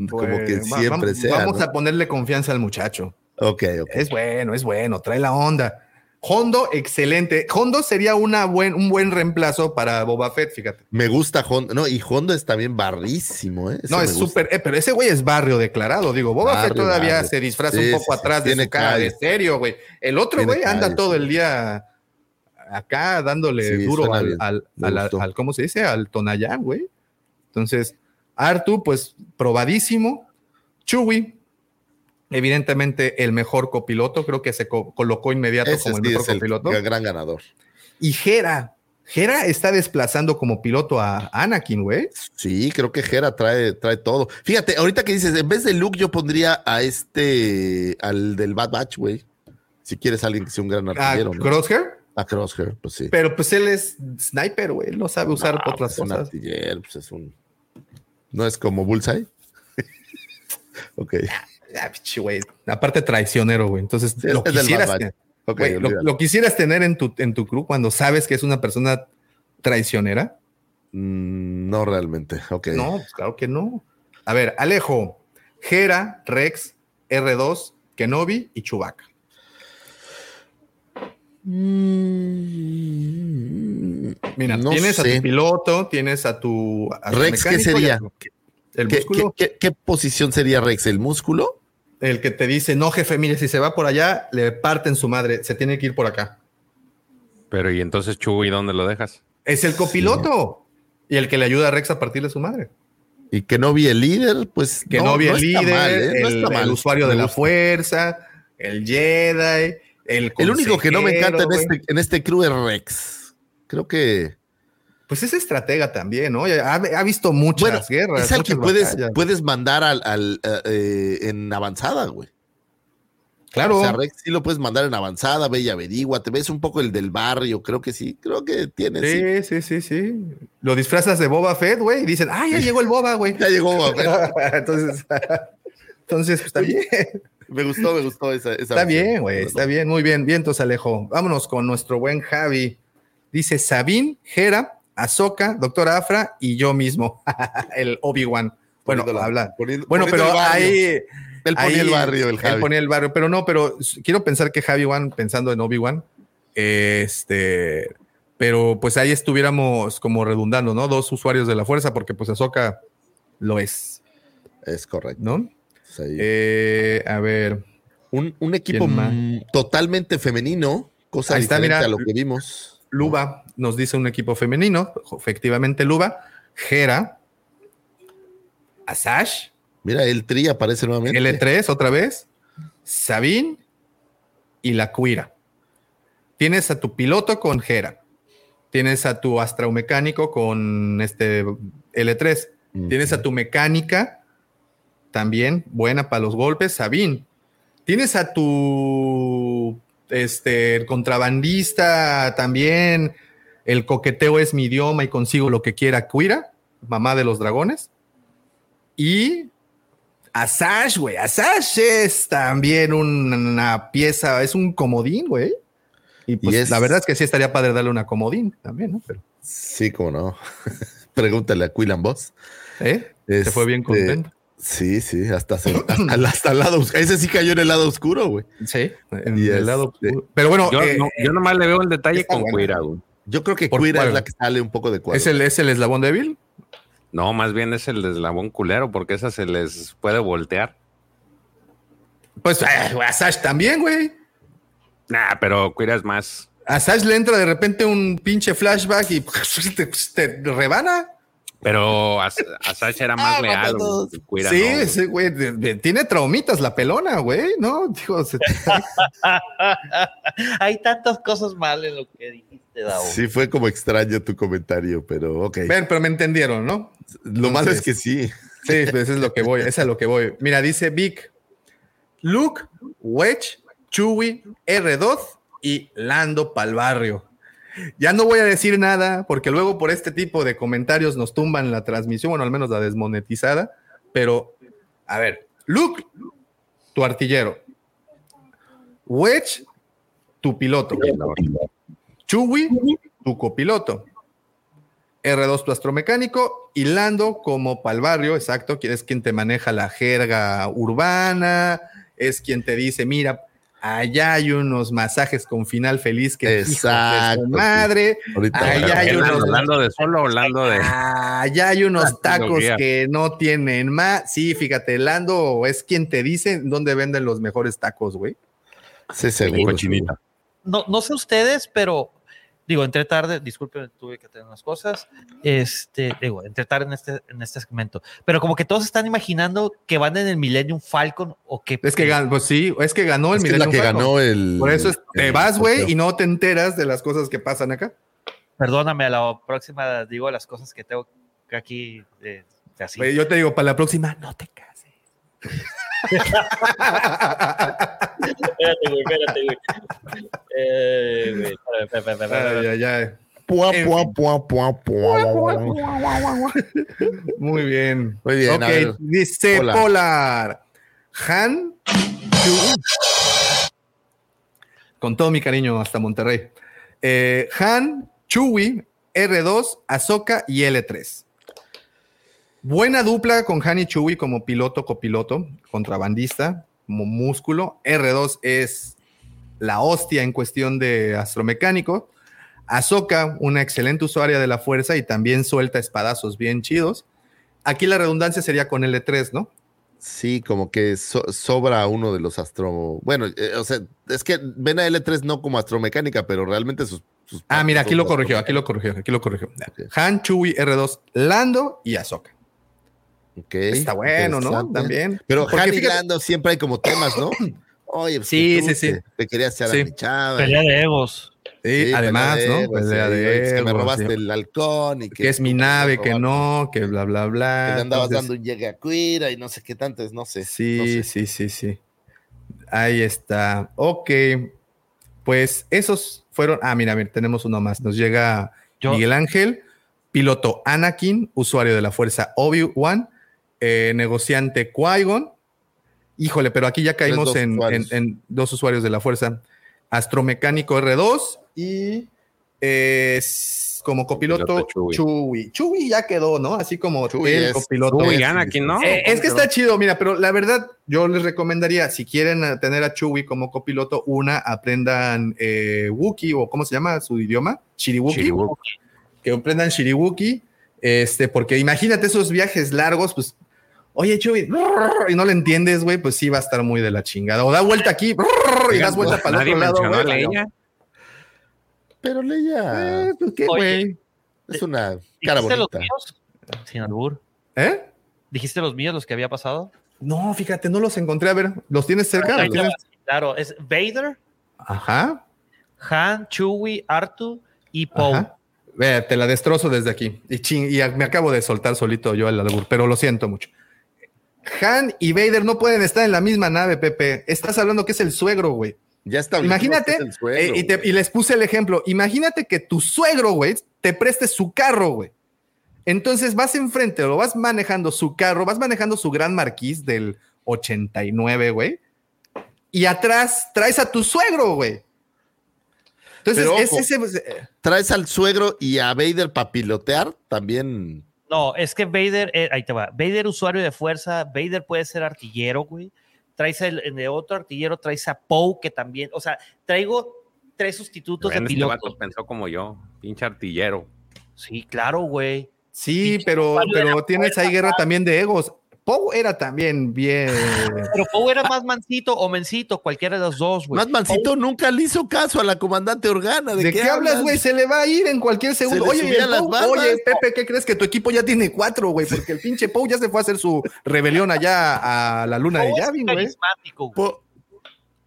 como que Pues, siempre vamos, sea. Vamos ¿no? a ponerle confianza al muchacho. Ok, ok. Es bueno, es bueno, trae la onda. Hondo, excelente. Hondo sería una buen, un buen reemplazo para Boba Fett, fíjate. Me gusta Hondo, no, y Hondo es también barrísimo, ¿eh? Ese no, es súper, eh, pero ese güey es barrio declarado. Digo, Boba Fett todavía barrio. se disfraza Sí, un poco sí, atrás de su cara de calles. serio, güey. El otro güey anda todo el día acá dándole Sí, duro al, al, al- ¿cómo se dice? Al Tonayán, güey. Entonces, Artu, pues probadísimo. Chewie, evidentemente el mejor copiloto, creo que se co- colocó inmediato Ese como el mejor es el copiloto. gran ganador. Y Jera, Jera está desplazando como piloto a Anakin, güey. Sí, creo que Jera trae, trae todo. Fíjate, ahorita que dices, en vez de Luke, yo pondría a este, al del Bad Batch, güey. Si quieres alguien que sea un gran A artillero. ¿no? Crosshair, A Crosshair, pues sí. pero pues él es sniper, güey. Él no sabe usar No, otras pues, un cosas. artillero, pues es un. No es como Bullseye. ok. Ah, pichi, güey. Aparte traicionero, güey. Entonces, Sí, lo es del quisieras, güey, lo, quisieras tener en tu, en tu crew cuando sabes que es una persona traicionera. Mm, no realmente. Ok. No, pues claro que no. A ver, Alejo, Jera, Rex, R2, Kenobi y Chewbacca. Mira, No tienes a tu piloto, tienes a tu. a tu Rex, ¿qué sería? tu- El ¿Qué, músculo. qué- qué- qué posición sería Rex? ¿El músculo? El que te dice, no, jefe, mire, si se va por allá, le parten su madre, se tiene que ir por acá. Pero y entonces Chuy, ¿dónde lo dejas? Es el copiloto y el que le ayuda a Rex a partirle su madre. Y que no vi el líder, pues. Que no, vi el está líder, mal, ¿eh? No el, mal. el usuario de la fuerza, el Jedi, el El único que no me encanta en este, en este crew es Rex. Creo que. Pues es estratega también, ¿no? Ha, ha visto muchas Bueno, guerras. es al que puedes, puedes mandar al, al, eh, eh, en avanzada, güey. Claro. O sea, Rex sí lo puedes mandar en avanzada, ve y averigua. Te ves un poco el del barrio, creo que sí. Creo que tiene. Sí. Sí, sí, sí, sí. Lo disfrazas de Boba Fett, güey, y dicen, ah, ya llegó el Boba, güey. Ya llegó Boba Fett. entonces, entonces, pues, está bien. Me gustó, me gustó esa. esa Está versión. bien, güey, está bien, muy bien. Vientos, Alejo. Vámonos con nuestro buen Javi. Dice Sabine, Jera, Azoka, Doctor Afra y yo mismo, el Obi-Wan. Bueno, Poniendo la- habla. poniendo- bueno, poniendo pero ahí. Él ponía ahí- el barrio, el Él Javi. ponía el barrio, pero no, pero quiero pensar que Javi Wan, pensando en Obi-Wan, este, pero pues ahí estuviéramos como redundando, ¿no? Dos usuarios de la fuerza, porque pues Azoka lo es, Es correcto. ¿no? Sí. Eh, a ver. un, un equipo totalmente femenino, cosa Ahí está, mira. a lo que vimos. Luba nos dice un equipo femenino, efectivamente Luba, Jera, Asash, Mira, el tri aparece nuevamente. L3 otra vez, Sabine y la Cuira. Tienes a tu piloto con Jera. Tienes a tu astromecánico con este L3. Tienes a tu mecánica también buena para los golpes, Sabine. Tienes a tu este contrabandista también. El coqueteo es mi idioma y consigo lo que quiera, Cuira, mamá de los dragones. Y Asash, güey. Asash es también una pieza, es un comodín, güey. Y pues es- la verdad es que sí estaría padre darle una comodín también, ¿no? Pero, Sí, cómo no. Pregúntale a Quillan Boss. ¿eh? Se fue bien Este, contento. Sí, sí, hasta, se- hasta, hasta el lado oscuro. Ese sí cayó en el lado oscuro, güey. Sí, en Y el lado oscuro. Pero bueno, Yo, eh, no- yo nomás le veo el detalle con buena. Cuira, güey. Yo creo que ¿Por Quira cuál? es la que sale un poco de cuadro. ¿es, el, ¿es el eslabón débil? No, más bien es el eslabón culero, porque esa se les puede voltear. Pues eh, Asash también, güey. Nah, pero Cuira es más. A Sash le entra de repente un pinche flashback y te, te rebana. Pero a, a Sasha era más Ah, leal. Cuira, sí, no, güey. sí, güey. de- de- Tiene traumitas la pelona, güey, ¿no? Digo, se- Hay tantas cosas mal en lo que dijiste, Dao. Sí, fue como extraño tu comentario, pero ok. Ven, pero me entendieron, ¿no? Lo malo es que sí. Sí, pues eso es lo que voy, es a lo que voy. Mira, dice Vic, Luke, Wedge, Chewie, R2 y Lando pa'l barrio. Ya no voy a decir nada porque luego por este tipo de comentarios nos tumban la transmisión, bueno, al menos la desmonetizada, pero a ver, Luke, tu artillero. Wedge, tu piloto. Chewie, tu copiloto. R2 tu astromecánico y Lando como pa'l barrio, exacto, es quien te maneja la jerga urbana, es quien te dice, mira, allá hay unos masajes con final feliz que hijos de su Exacto, sí. madre, Ahorita allá hay unos hablando de solo, hablando de. allá hay unos tacos tecnología. que no tienen más. Sí, fíjate, Lando es quien te dice dónde venden los mejores tacos, güey. Sí, seguro. no, no sé ustedes, pero digo, entré tarde, disculpen, tuve que tener unas cosas. Este, digo, entré tarde en este, en este segmento, pero como que todos están imaginando que van en el Millennium Falcon o que Es que ganó, pues sí, es que ganó el Es que es la Millennium que Falcon. ganó el. Por eso es- te el vas, güey, y no te enteras de las cosas que pasan acá. Perdóname, a la próxima digo las cosas que tengo que aquí eh, así. Yo te digo, para la próxima, no te cases. Espérate, güey, espérate, güey. Eh, güey, espérate, espérate, espérate, Ay, ay, ay. Muy bien. Muy bien, a Ok, ver. dice Polar. Polar. Han. Con todo mi cariño hasta Monterrey. Eh, Han, Chewie, R2, Ahsoka y L3. Buena dupla con Han y Chewie como piloto, copiloto, contrabandista, como músculo. R2 es la hostia en cuestión de astromecánico. Ahsoka, una excelente usuaria de la fuerza y también suelta espadazos bien chidos. Aquí la redundancia sería con L3, ¿no? Sí, como que so- sobra uno de los astro. Bueno, eh, o sea, es que ven a L3 no como astromecánica, pero realmente sus. sus Ah, mira, aquí lo corrigió, aquí lo corrigió, aquí lo corrigió. Han, Chewie, R2, Lando y Ahsoka. Está bueno, ¿no? También. Pero Porque Han y fíjate- Lando siempre hay como temas, ¿no? Oye, pues Sí, que tú sí, sí. Te, te querías echar Sí. a mi chava. Pelea de egos. Sí, Sí, además, pelea de ¿no? egos, Pelea de oye, es que me egos, robaste sí. el halcón y que, que es mi nave, que no, que bla, bla, Que bla. le andabas Entonces, dando un llegue a cuira y no sé qué tanto es, no sé. Sí, no sé. sí, sí, sí. Ahí está. Ok. Pues esos fueron. Ah, mira, mira, tenemos uno más. Nos llega Yo- Miguel Ángel, piloto Anakin, usuario de la fuerza Obi-Wan, eh, negociante Qui-Gon. Híjole, pero aquí ya caímos dos en, en- dos usuarios de la fuerza. Astromecánico R2 y eh, como copiloto. Chewie. Chewie ya quedó, ¿no? Así como Chewie el es- copiloto. Es- Anakin, ¿no? eh, es que está chido, mira, pero la verdad, yo les recomendaría, si quieren tener a Chewie como copiloto, una, aprendan eh, Wookiee, o ¿cómo se llama su idioma? Chiribuki. Que aprendan Shiriwuki, este, porque imagínate esos viajes largos, pues, oye, Chewie, y no le entiendes, güey, pues sí va a estar muy de la chingada. O da vuelta aquí, y das vuelta para el otro lado. Leia. Pero Leia Eh, pues, ¿qué, güey? es una cara ¿Dijiste los bonita. míos? Sin albur. ¿Eh? ¿Dijiste los míos, los que había pasado? No, fíjate, no los encontré. A ver, ¿los tienes cerca? Claro, es Vader, Ajá. Han, Chewie, Artu y Poe. Ve, te la destrozo desde aquí. Y, y me acabo de soltar solito yo el albur, pero lo siento mucho. Han y Vader no pueden estar en la misma nave, Pepe. Estás hablando que es el suegro, güey. Ya está. Imagínate, suegro, eh, y, te- güey. y les puse el ejemplo. Imagínate que tu suegro, güey, te preste su carro, güey. Entonces vas enfrente, lo vas manejando su carro, vas manejando su gran marquís del 89, güey. Y atrás traes a tu suegro, güey. Entonces, Pero es ese. eh, Traes al suegro y a Vader para pilotear también. No, es que Vader, eh, ahí te va. Vader, usuario de fuerza. Vader puede ser artillero, güey. Traes el, en el otro artillero, traes a Poe, que también. O sea, traigo tres sustitutos de Este piloto. vato pensó como yo, pinche artillero. Sí, claro, güey. Sí, Pinche pero, de pero tienes ahí guerra también de egos. Poe era también bien. Pero Poe era más mansito o mencito, cualquiera de los dos, güey. Más mansito nunca le hizo caso a la comandante Organa. ¿De, ¿De qué, hablas, güey? Se le va a ir en cualquier segundo. Oye, subían el las oye, Pepe, ¿qué crees que tu equipo ya tiene cuatro, güey? Porque el pinche Poe ya se fue a hacer su rebelión allá a la luna de Yavin, güey. carismático, güey. Po,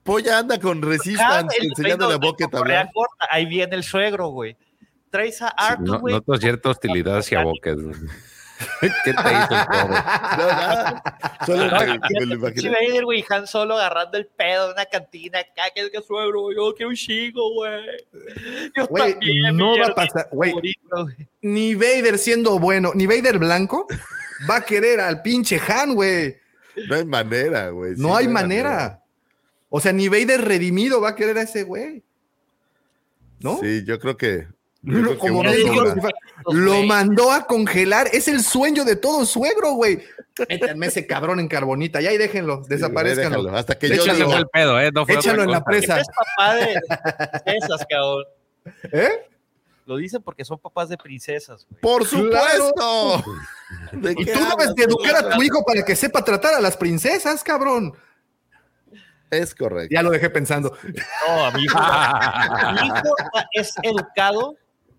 Po ya anda con Resistance el enseñándole a pelo Bucket a con correa hablar. corta, Ahí viene el suegro, güey. Traes a Arthur, No, güey. noto cierta hostilidad hacia Boques. ¿Qué te hizo el pobre? No, nada. Solo No, me, lo pinche imaginé. Vader, güey, Han Solo agarrando el pedo de una cantina acá, que es que suegro, yo quiero un chico, güey. Yo Güey, también, no va a pasar, güey. Ni Vader siendo bueno, ni Vader blanco va a querer al pinche Han, güey. No hay manera, güey. Sí, No hay manera. O sea, ni Vader redimido va a querer a ese güey. ¿No? Sí, yo creo que. Lo- como me dijo lo mandó a congelar. Es el sueño de todo suegro, güey. Métanme ese cabrón en carbonita. Ya y déjenlo, desaparezcanlo. déjalo, hasta que yo Échale digo- el pedo, ¿eh? No fue Échalo en la presa. Es papá de princesas, cabrón. ¿Eh? Lo dicen porque son papás de princesas, güey. ¡Por supuesto! ¿De Y tú debes de educar a tu hijo para que sepa tratar a las princesas, cabrón. Es correcto. Ya lo dejé pensando. No, mi hijo, mi hijo es educado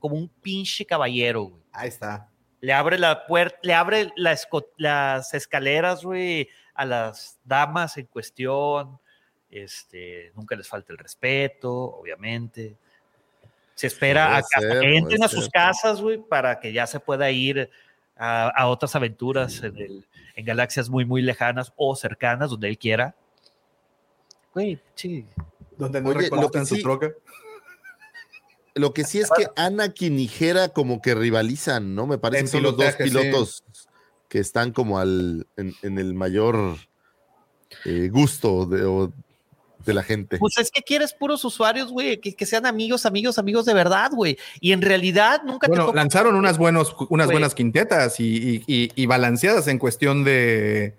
como un pinche caballero, güey. Ahí está. Le abre la puerta, le abre la las escaleras, güey, a las damas en cuestión. Este, nunca les falta el respeto, obviamente. Se espera Puede a que ser, entren a sus ser. casas, güey, para que ya se pueda ir a, a otras aventuras en, el- en galaxias muy, muy lejanas o cercanas, donde él quiera. Güey, sí. Donde no Oye, lo reconozcan que su sí- troca. Lo que sí es que Anakin y Hera como que rivalizan, ¿no? Me parece que son los dos sí. pilotos que están como al, en, en el mayor eh, gusto de, o- de la gente. Pues es que quieres puros usuarios, güey, que, que sean amigos, amigos, amigos de verdad, güey. Y en realidad nunca te Bueno, toca- lanzaron unas, buenos, unas buenas quintetas y, y- y- y balanceadas en cuestión de,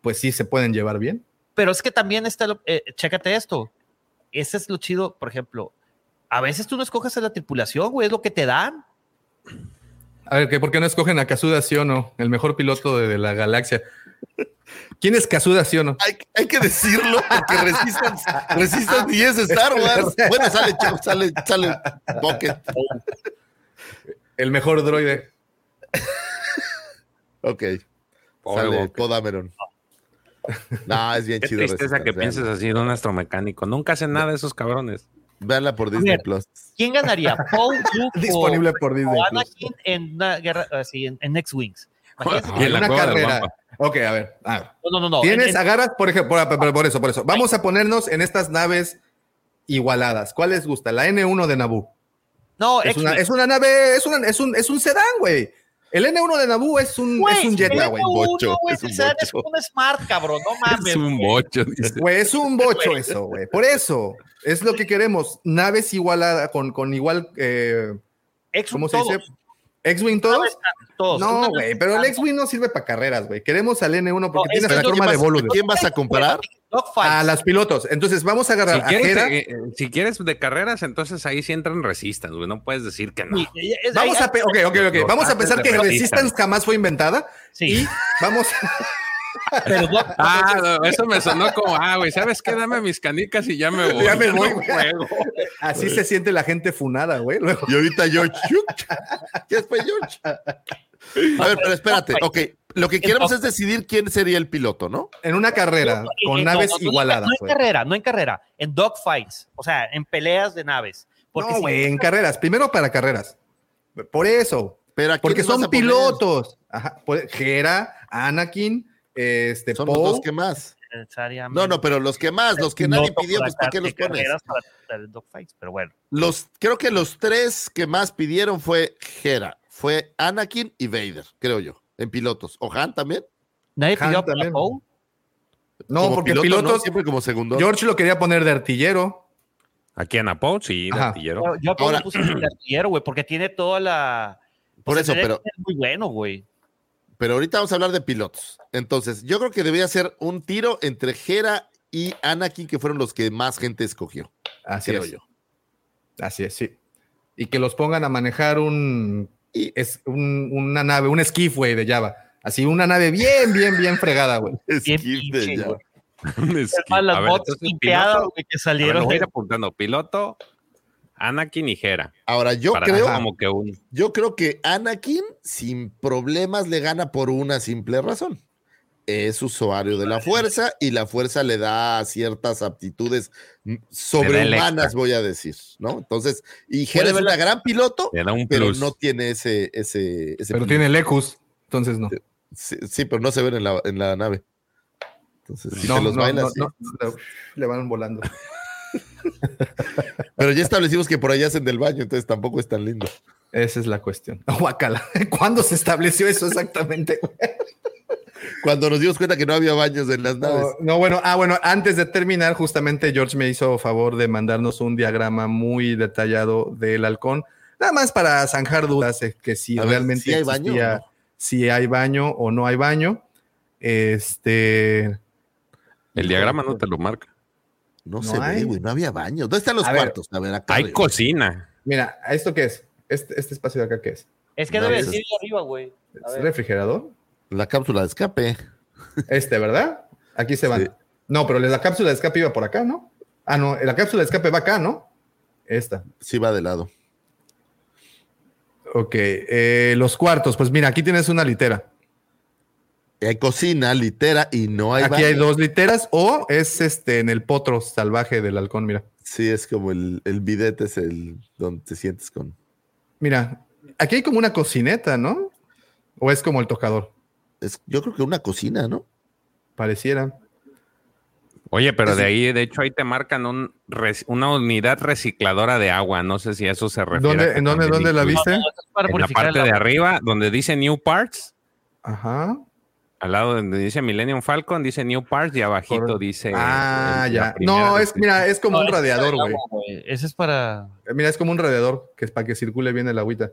pues sí, se pueden llevar bien. Pero es que también está, eh, chécate esto. Ese es lo chido, por ejemplo. A veces tú no escoges a la tripulación, güey, es lo que te dan. A ver, ¿que ¿por qué no escogen a Kazuda sí o no? El mejor piloto de, de la galaxia. ¿Quién es Kazuda sí o no? Hay, hay que decirlo porque y es de Star Wars. Bueno, sale, Chao, sale, sale Bucket. El mejor droide. Ok. Pobre Sale Bucket. Podameron. No, es bien Qué chido. tristeza que pienses así de un astromecánico. Nunca hacen nada esos cabrones. Véanla por Disney ver. Plus. ¿Quién ganaría? Paul, Luke Disponible por o, Disney o Plus. Anakin en una guerra así, en, en X-Wings. Imagínate- Y en una carrera. Ok, a ver. a ver. No, no, no. no. Tienes, en- en- agarras, por ejemplo, por, por- por eso, por eso. Vamos a ponernos en estas naves igualadas. ¿Cuál les gusta? La N1 de Naboo. no, Es una, es una nave, es, una, es, un, es un sedán, güey. El N1 de Naboo es un, Güey, es un Jetta, güey. N1, bocho, güey, es un o sea, es bocho. un Smart, cabrón, no mames. Es un bocho. Güey, es un bocho eso, güey. Por eso, es lo que queremos. Naves igualadas, con, con igual, eh, ¿cómo se todos, dice? ¿X-Wing todos? todos. No, güey, pero el X-Wing no sirve para carreras, güey. Queremos al N1 porque No, tiene la forma de Volvo. ¿Quién vas a comparar? A las pilotos. Entonces, vamos a agarrar Si a quieres, Hera. eh, eh, si quieres de carreras, entonces ahí sí entran Resistance, güey. No puedes decir que no. Vamos a, pe- ok, ok, ok. Los Vamos a pensar que Resistance. Resistance jamás fue inventada Sí. y vamos pero Ah, no, eso me sonó como, ah, güey, ¿sabes qué? Dame mis canicas y ya me voy. Ya me voy, No güey. juego. así se siente la gente funada, güey. Luego, Y ahorita George. ¿Qué fue George? A ver, pero espérate. Ok, lo que queremos es decidir quién sería el piloto, ¿no? en una carrera con no, naves no, no, igualadas, No en carrera, no en carrera, en dogfights, o sea, en peleas de naves. Porque No, si- güey, en carreras. Primero para carreras. Por eso. Pero ¿a Porque son pilotos. Ajá. pues, Hera, Anakin, este, Son los que más. No, no, pero los que más, los que nadie piloto pidió, para pues ¿para qué los de pones? para- dogfights, pero bueno. Los, creo que los tres que más pidieron fue Hera, fue Anakin y Vader, creo yo, en pilotos. ¿O Han también? Nadie Han pidió para también. Poe. No, Como porque piloto, ¿no? pilotos. Siempre como segundo. George lo quería poner de artillero. Aquí en Apo, sí, de Ajá. artillero. Yo, yo Ahora- puse el artillero, güey, porque tiene toda la. Por o sea, eso, pero- Es muy bueno, güey. Pero ahorita vamos a hablar de pilotos. Entonces, yo creo que debería ser un tiro entre Hera y Anakin, que fueron los que más gente escogió, Así creo es. yo. Así es, sí. Y que los pongan a manejar un. Y- Es un- una nave, un esquif, güey, de Java. Así una nave bien, bien, bien fregada, güey. Esquite, ya. Es más, las A ver, botas entonces, limpiadas, piloto- güey, que A ver, salieron. lo voy a ir apuntando. Piloto, Anakin y Hera. Ahora, yo Para creo, como que un yo creo que Anakin sin problemas le gana por una simple razón. Es usuario de la fuerza y la fuerza le da ciertas aptitudes sobrehumanas, voy a decir, ¿no? Entonces, y Hera es una la- gran piloto, le da un pero plus. no tiene ese, ese, ese Pero tiene Lecus, entonces no. Sí, sí, pero no se ven en la, en la nave. Entonces, si no, se los no, baila, no, sí. no, no, le van volando. Pero ya establecimos que por allá hacen del baño, entonces tampoco es tan lindo. Esa es la cuestión. Guacala. ¿Cuándo se estableció eso exactamente? Cuando nos dimos cuenta que no había baños en las naves. No, no, bueno, ah, bueno, antes de terminar, justamente George me hizo favor de mandarnos un diagrama muy detallado del halcón, nada más para zanjar dudas de que si A realmente ¿sí hay baño o existía- no? si hay baño o no hay baño. Este, El diagrama no te lo marca. No, No se hay. ve, güey, no había baños. ¿Dónde están los A ver, cuartos? A ver, acá. Hay arriba. cocina. mira, ¿esto qué es? Este, este espacio de acá, ¿qué es? Es que No, debe decir arriba, güey. A ¿Es ver. refrigerador? La cápsula de escape. Este, ¿verdad? Aquí se van. Sí. No, pero la cápsula de escape iba por acá, ¿no? Ah, no, la cápsula de escape va acá, ¿no? Esta. Sí va de lado. Ok, eh, los cuartos, pues mira, aquí tienes una litera. Hay cocina, litera y no hay Aquí baño. hay dos literas o es este en el potro salvaje del halcón, mira. Sí, es como el, el bidet, es el donde te sientes con. Mira, aquí hay como una cocineta, ¿no? ¿O es como el tocador? Es, yo creo que una cocina, ¿no? Pareciera. Oye, pero de ahí, de hecho, ahí te marcan un res- una unidad recicladora de agua. No sé si a eso se refiere. ¿Dónde, ¿En dónde, dónde la viste? No, esto es para En la parte de arriba, donde dice New Parts, Ajá. Al lado donde dice Millennium Falcon, dice New Parts y abajito Correcto. dice. Ah, la ya. No, es, mira, es como No, un radiador, el güey. Ese es para. Eh, Mira, es como un radiador que es para que circule bien el agüita.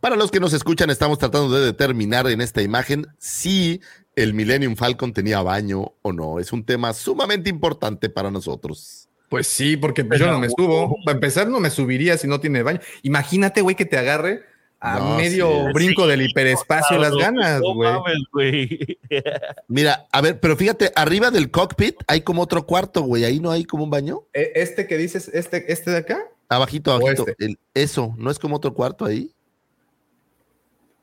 Para los que nos escuchan, estamos tratando de determinar en esta imagen si el Millennium Falcon tenía baño o no. Es un tema sumamente importante para nosotros. Pues sí, porque pues, yo no me subo. Para empezar, no me subiría si no tiene baño. Imagínate, güey, que te agarre a No, medio sí. brinco del hiperespacio las ganas, No güey. mames, güey. Mira, a ver, pero fíjate, arriba del cockpit hay como otro cuarto, güey. Ahí no hay como un baño. Eh, Este que dices, este, este de acá, Abajito, abajito. este. El- eso, ¿no es como otro cuarto ahí?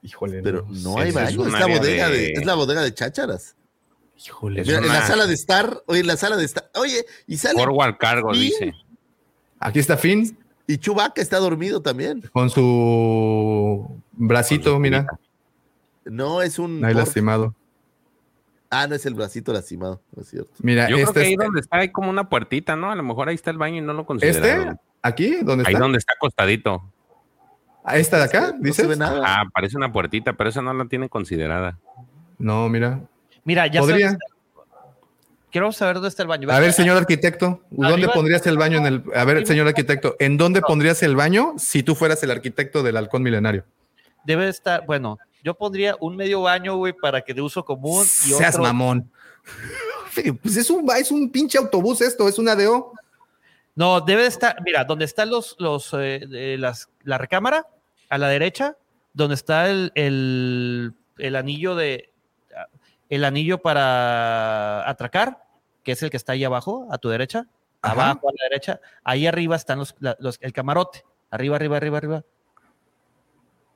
híjole, Pero no hay es baño. Es la bodega de... de- es la bodega de chácharas. Híjole, Mira, en la sala de estar, oye, en la sala de estar, oye, y sale Forward Cargo, dice. Aquí está Finn y Chubaca está dormido también. con su bracito, Con su mira. No, es un ahí lastimado. Ah, no es el bracito lastimado, no es cierto. Mira, Yo creo este que ahí es- donde está hay como una puertita, ¿no? A lo mejor ahí está el baño y no lo este, consideraron. aquí, ¿dónde Ahí está? donde está acostadito. ¿A esta de acá? No ¿Dices? se ve nada. Ah, parece una puertita, pero esa no la tienen considerada. No, mira. Mira, ya Podría. Quiero saber dónde está el baño. A ver, señor arquitecto, ¿dónde Arriba- pondrías el baño en el... A ver, señor arquitecto, ¿en dónde pondrías el baño si tú fueras el arquitecto del halcón milenario? Debe estar, bueno, yo pondría un medio baño, güey, para que de uso común y Seas otro. mamón. Pues es un, es un pinche autobús esto, es una DO. No, debe estar, mira, donde están los, los, eh, las, la recámara, a la derecha, donde está el, el, el anillo de, el anillo para atracar, que es el que está ahí abajo, a tu derecha, Ajá. abajo a la derecha, ahí arriba están los, el camarote, arriba, arriba, arriba, arriba.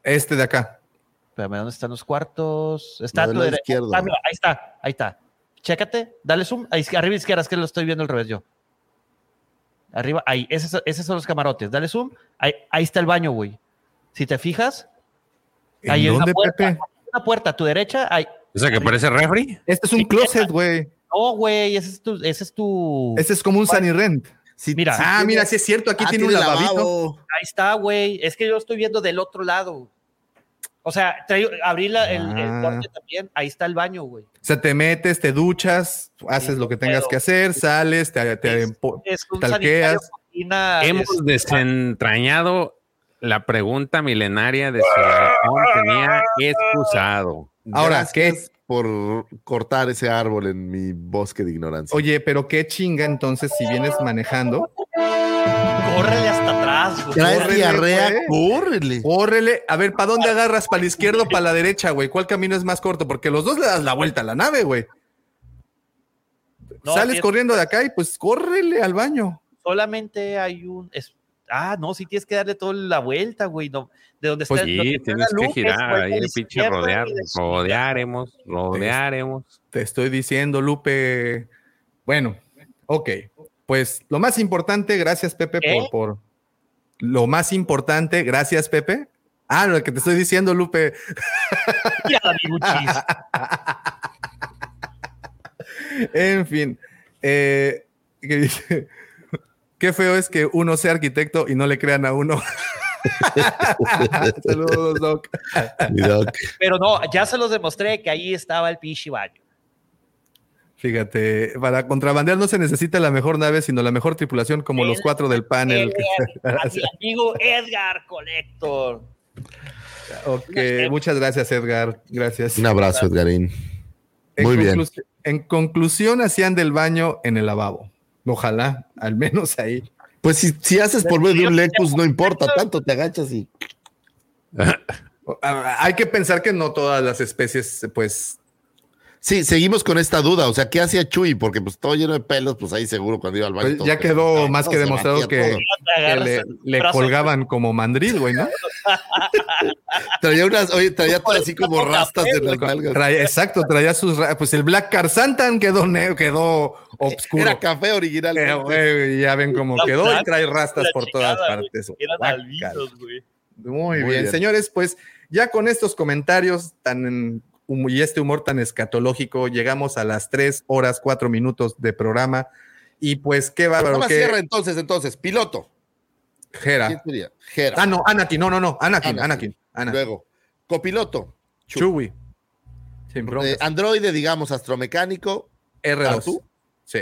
Este de acá. Espérame, ¿dónde están los cuartos? Está No, a tu derecha. izquierdo. Ah, mira, ahí está, ahí está. Chécate, dale zoom, ahí, arriba izquierda, es que lo estoy viendo al revés yo. Arriba, ahí, esos, esos son los camarotes. Dale zoom, ahí, ahí está el baño, güey. Si te fijas, ¿En Ahí hay una dónde, puerta. Pepe? una puerta a tu derecha, hay. O sea, que parece refri. Este es un Sí, closet, güey. No, güey, ese es tu. Ese es tu... Este es como un Sunny Rent. Sí, Mira. Ah, tiene- mira, sí es cierto, aquí Ah, tiene un lavabito. lavabo. Ahí está, güey. Es que yo estoy viendo del otro lado. O sea, traí- abrí la- el, el Ah. corte también. Ahí está el baño, güey. O sea, te metes, te duchas, haces lo que tengas pero- que hacer, sales, te, te Es- Es un talqueas. cocina, Hemos es- desentrañado la pregunta milenaria de si el halcón tenía excusado. Ahora, ¿qué? Por cortar ese árbol en mi bosque de ignorancia. Oye, pero qué chinga entonces si vienes manejando. Córrele hasta atrás, güey. Traes diarrea, córrele. Córrele. A ver, ¿para dónde agarras? ¿Para la izquierda o para la derecha, güey? ¿Cuál camino es más corto? Porque los dos le das la vuelta a la nave, güey. No, Sales corriendo de acá y pues córrele al baño. Solamente hay un. es- ah, no, sí tienes que darle toda la vuelta, güey. No, de donde Pues está. donde sí, está tienes la que girar ahí el pinche rodear, rodearemos, rodearemos. Te estoy diciendo, Lupe. Bueno, ok. Pues lo más importante, gracias, Pepe, por, por. Lo más importante, gracias, Pepe. Ah, lo que te estoy diciendo, Lupe. Mira, amiguchis. En fin. eh, ¿qué dice? Qué feo es que uno sea arquitecto y no le crean a uno. Saludos, Doc. Pero no, ya se los demostré que ahí estaba el pinche baño. Fíjate, para contrabandear no se necesita la mejor nave, sino la mejor tripulación, como los cuatro del panel. A mi amigo Edgar Collector. ok, muchas gracias, Edgar. Gracias. Un abrazo, Edgarín. En Muy bien. En conclusión, hacían del baño en el lavabo. Ojalá, al menos ahí. Pues si, si haces por medio de un Lexus, no importa tanto, te agachas y. Hay que pensar que no todas las especies, pues. Sí, seguimos con esta duda. O sea, ¿qué hacía Chuy? Porque pues todo lleno de pelos, pues ahí seguro cuando iba al baño. pues, ya quedó más que demostrado que le, le colgaban como mandril, güey, ¿no? Traía unas, oye, traía todo así como rastas en las nalgas. Traía- exacto, traía sus. Pues el Black Car Santan quedó, ne- quedó obscuro. Era café original. Eh, güey, ya ven cómo La quedó y trae rastas por todas partes. Eran güey. Muy, Muy bien. bien. señores, pues ya con estos comentarios tan y este humor tan escatológico, llegamos a las tres horas, cuatro minutos de programa. Y pues qué bárbaro que cierra entonces, entonces. Piloto. ¿Quién Jera. sería? Jera. Ah, no, Anakin, no, no, no, Anakin, Anakin. Anakin, Anakin. Luego, copiloto. Chewie. Sin. Eh, androide, digamos, astromecánico. R2. Artu. Sí,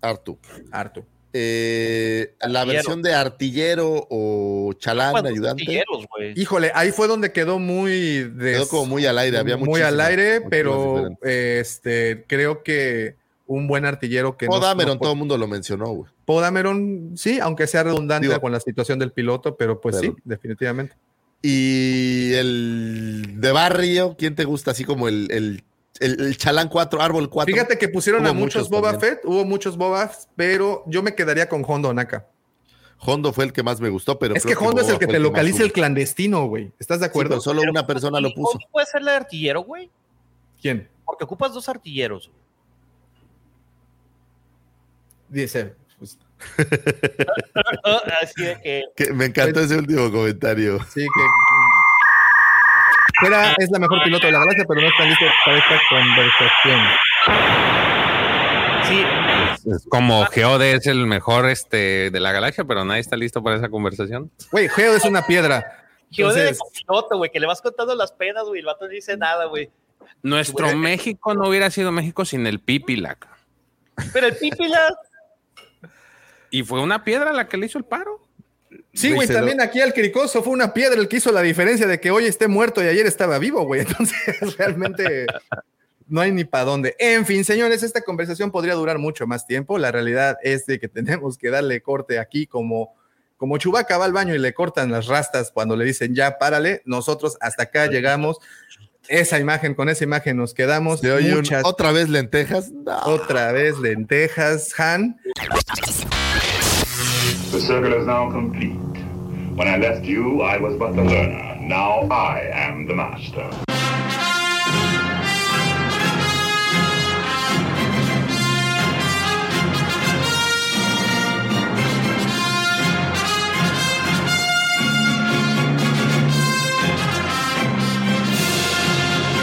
Artu. Artu. Eh, la versión de artillero o chalán, ¿Cuántos ayudante. artilleros, güey? Híjole, ahí fue donde quedó muy des- Quedó como muy al aire. Había muy al aire, pero este creo que un buen artillero que Paul no- Dameron, no- todo el mundo lo mencionó, güey. Paul Dameron, sí, aunque sea redundante Digo, con la situación del piloto, pero pues pero- sí, definitivamente. Y el de barrio, ¿quién te gusta? Así como el, el, el- el chalán 4, árbol 4. Fíjate que pusieron Hubo a muchos muchos Boba también. Fett, hubo muchos Bobas, pero yo me quedaría con Hondo Naka. Hondo fue el que más me gustó, pero. Es que Hondo es Boba el que te localiza el clandestino, güey. ¿Estás de Sí, acuerdo? pero solo una persona lo puso. ¿Cómo puede ser la de artillero, güey? ¿Quién? Porque ocupas dos artilleros. Dice. Pues, Así de que. Que me encantó ese último comentario. sí, que. Hera es la mejor piloto de la galaxia, pero no está listo para esta conversación. Sí, Es como Geode es el mejor este, de la galaxia, pero nadie está listo para esa conversación. Güey, Geo es una piedra. yo de Entonces- copiloto, güey, que le vas contando las penas, güey, el vato no dice nada, güey. Nuestro Güey. México no hubiera sido México sin el Pipilac. Pero el Pipila, Y fue una piedra la que le hizo el paro. Sí, güey, también aquí al Cricoso fue una piedra el que hizo la diferencia de que hoy esté muerto y ayer estaba vivo, güey. Entonces, realmente no hay ni para dónde. En fin, señores, esta conversación podría durar mucho más tiempo. La realidad es de que tenemos que darle corte aquí como, como Chubaca va al baño y le cortan las rastas cuando le dicen ya, párale. Nosotros hasta acá llegamos. Esa imagen, con esa imagen nos quedamos. Se oye un- Muchas- otra vez lentejas. No. otra vez lentejas, Han. The circle is now complete. When I left you, I was but the learner. Now I am the master.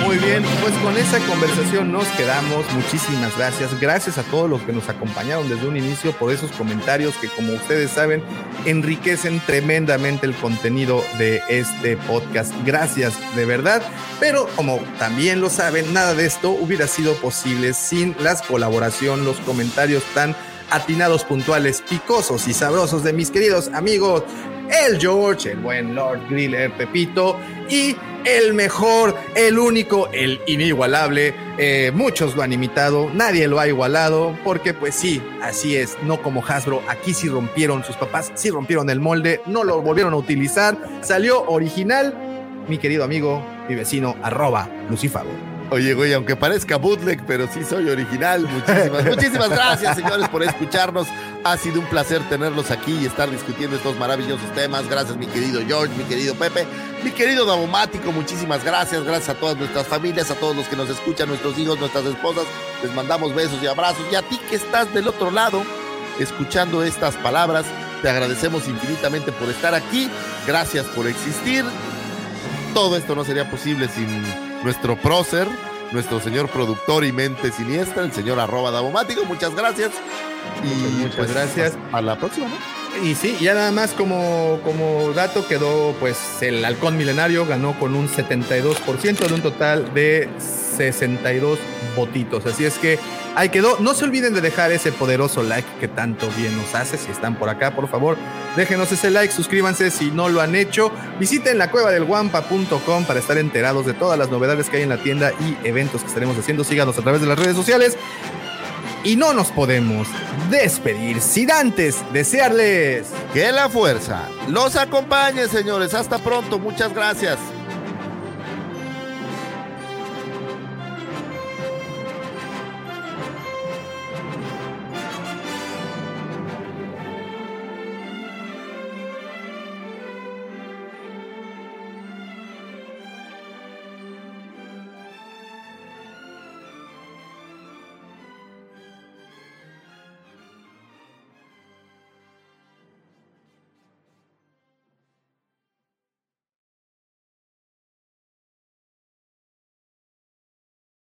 Muy bien, pues con esa conversación nos quedamos. Muchísimas gracias. Gracias a todos los que nos acompañaron desde un inicio por esos comentarios que, como ustedes saben, enriquecen tremendamente el contenido de este podcast. Gracias de verdad. Pero como también lo saben, nada de esto hubiera sido posible sin las colaboración, los comentarios tan atinados, puntuales, picosos y sabrosos de mis queridos amigos el George, el buen Lord Griller, Pepito y el mejor, el único, el inigualable. Eh, muchos lo han imitado, nadie lo ha igualado, porque pues sí, así es, no como Hasbro, aquí sí rompieron sus papás, sí rompieron el molde, no lo volvieron a utilizar, salió original, mi querido amigo, mi vecino, arroba Lucifago. Oye, güey, aunque parezca bootleg, pero sí soy original. Muchísimas, muchísimas gracias, señores, por escucharnos. Ha sido un placer tenerlos aquí y estar discutiendo estos maravillosos temas. Gracias, mi querido George, mi querido Pepe, mi querido Davomático. Muchísimas gracias. Gracias a todas nuestras familias, a todos los que nos escuchan, nuestros hijos, nuestras esposas. Les mandamos besos y abrazos. Y a ti que estás del otro lado, escuchando estas palabras, te agradecemos infinitamente por estar aquí. Gracias por existir. Todo esto no sería posible sin nuestro prócer, nuestro señor productor y mente siniestra, el señor arroba Davomático. Muchas gracias. Y Muchas pues, gracias. A la próxima, ¿no? Y sí, ya nada más como, como dato quedó pues el halcón milenario ganó con un 72% de un total de 62 votitos. Así es que ahí quedó. No se olviden de dejar ese poderoso like que tanto bien nos hace. Si están por acá, por favor, déjenos ese like, suscríbanse si no lo han hecho. Visiten la cueva del guampa.com para estar enterados de todas las novedades que hay en la tienda y eventos que estaremos haciendo. Síganos a través de las redes sociales. Y no nos podemos despedir sin antes desearles que la fuerza los acompañe, señores. Hasta pronto. Muchas gracias.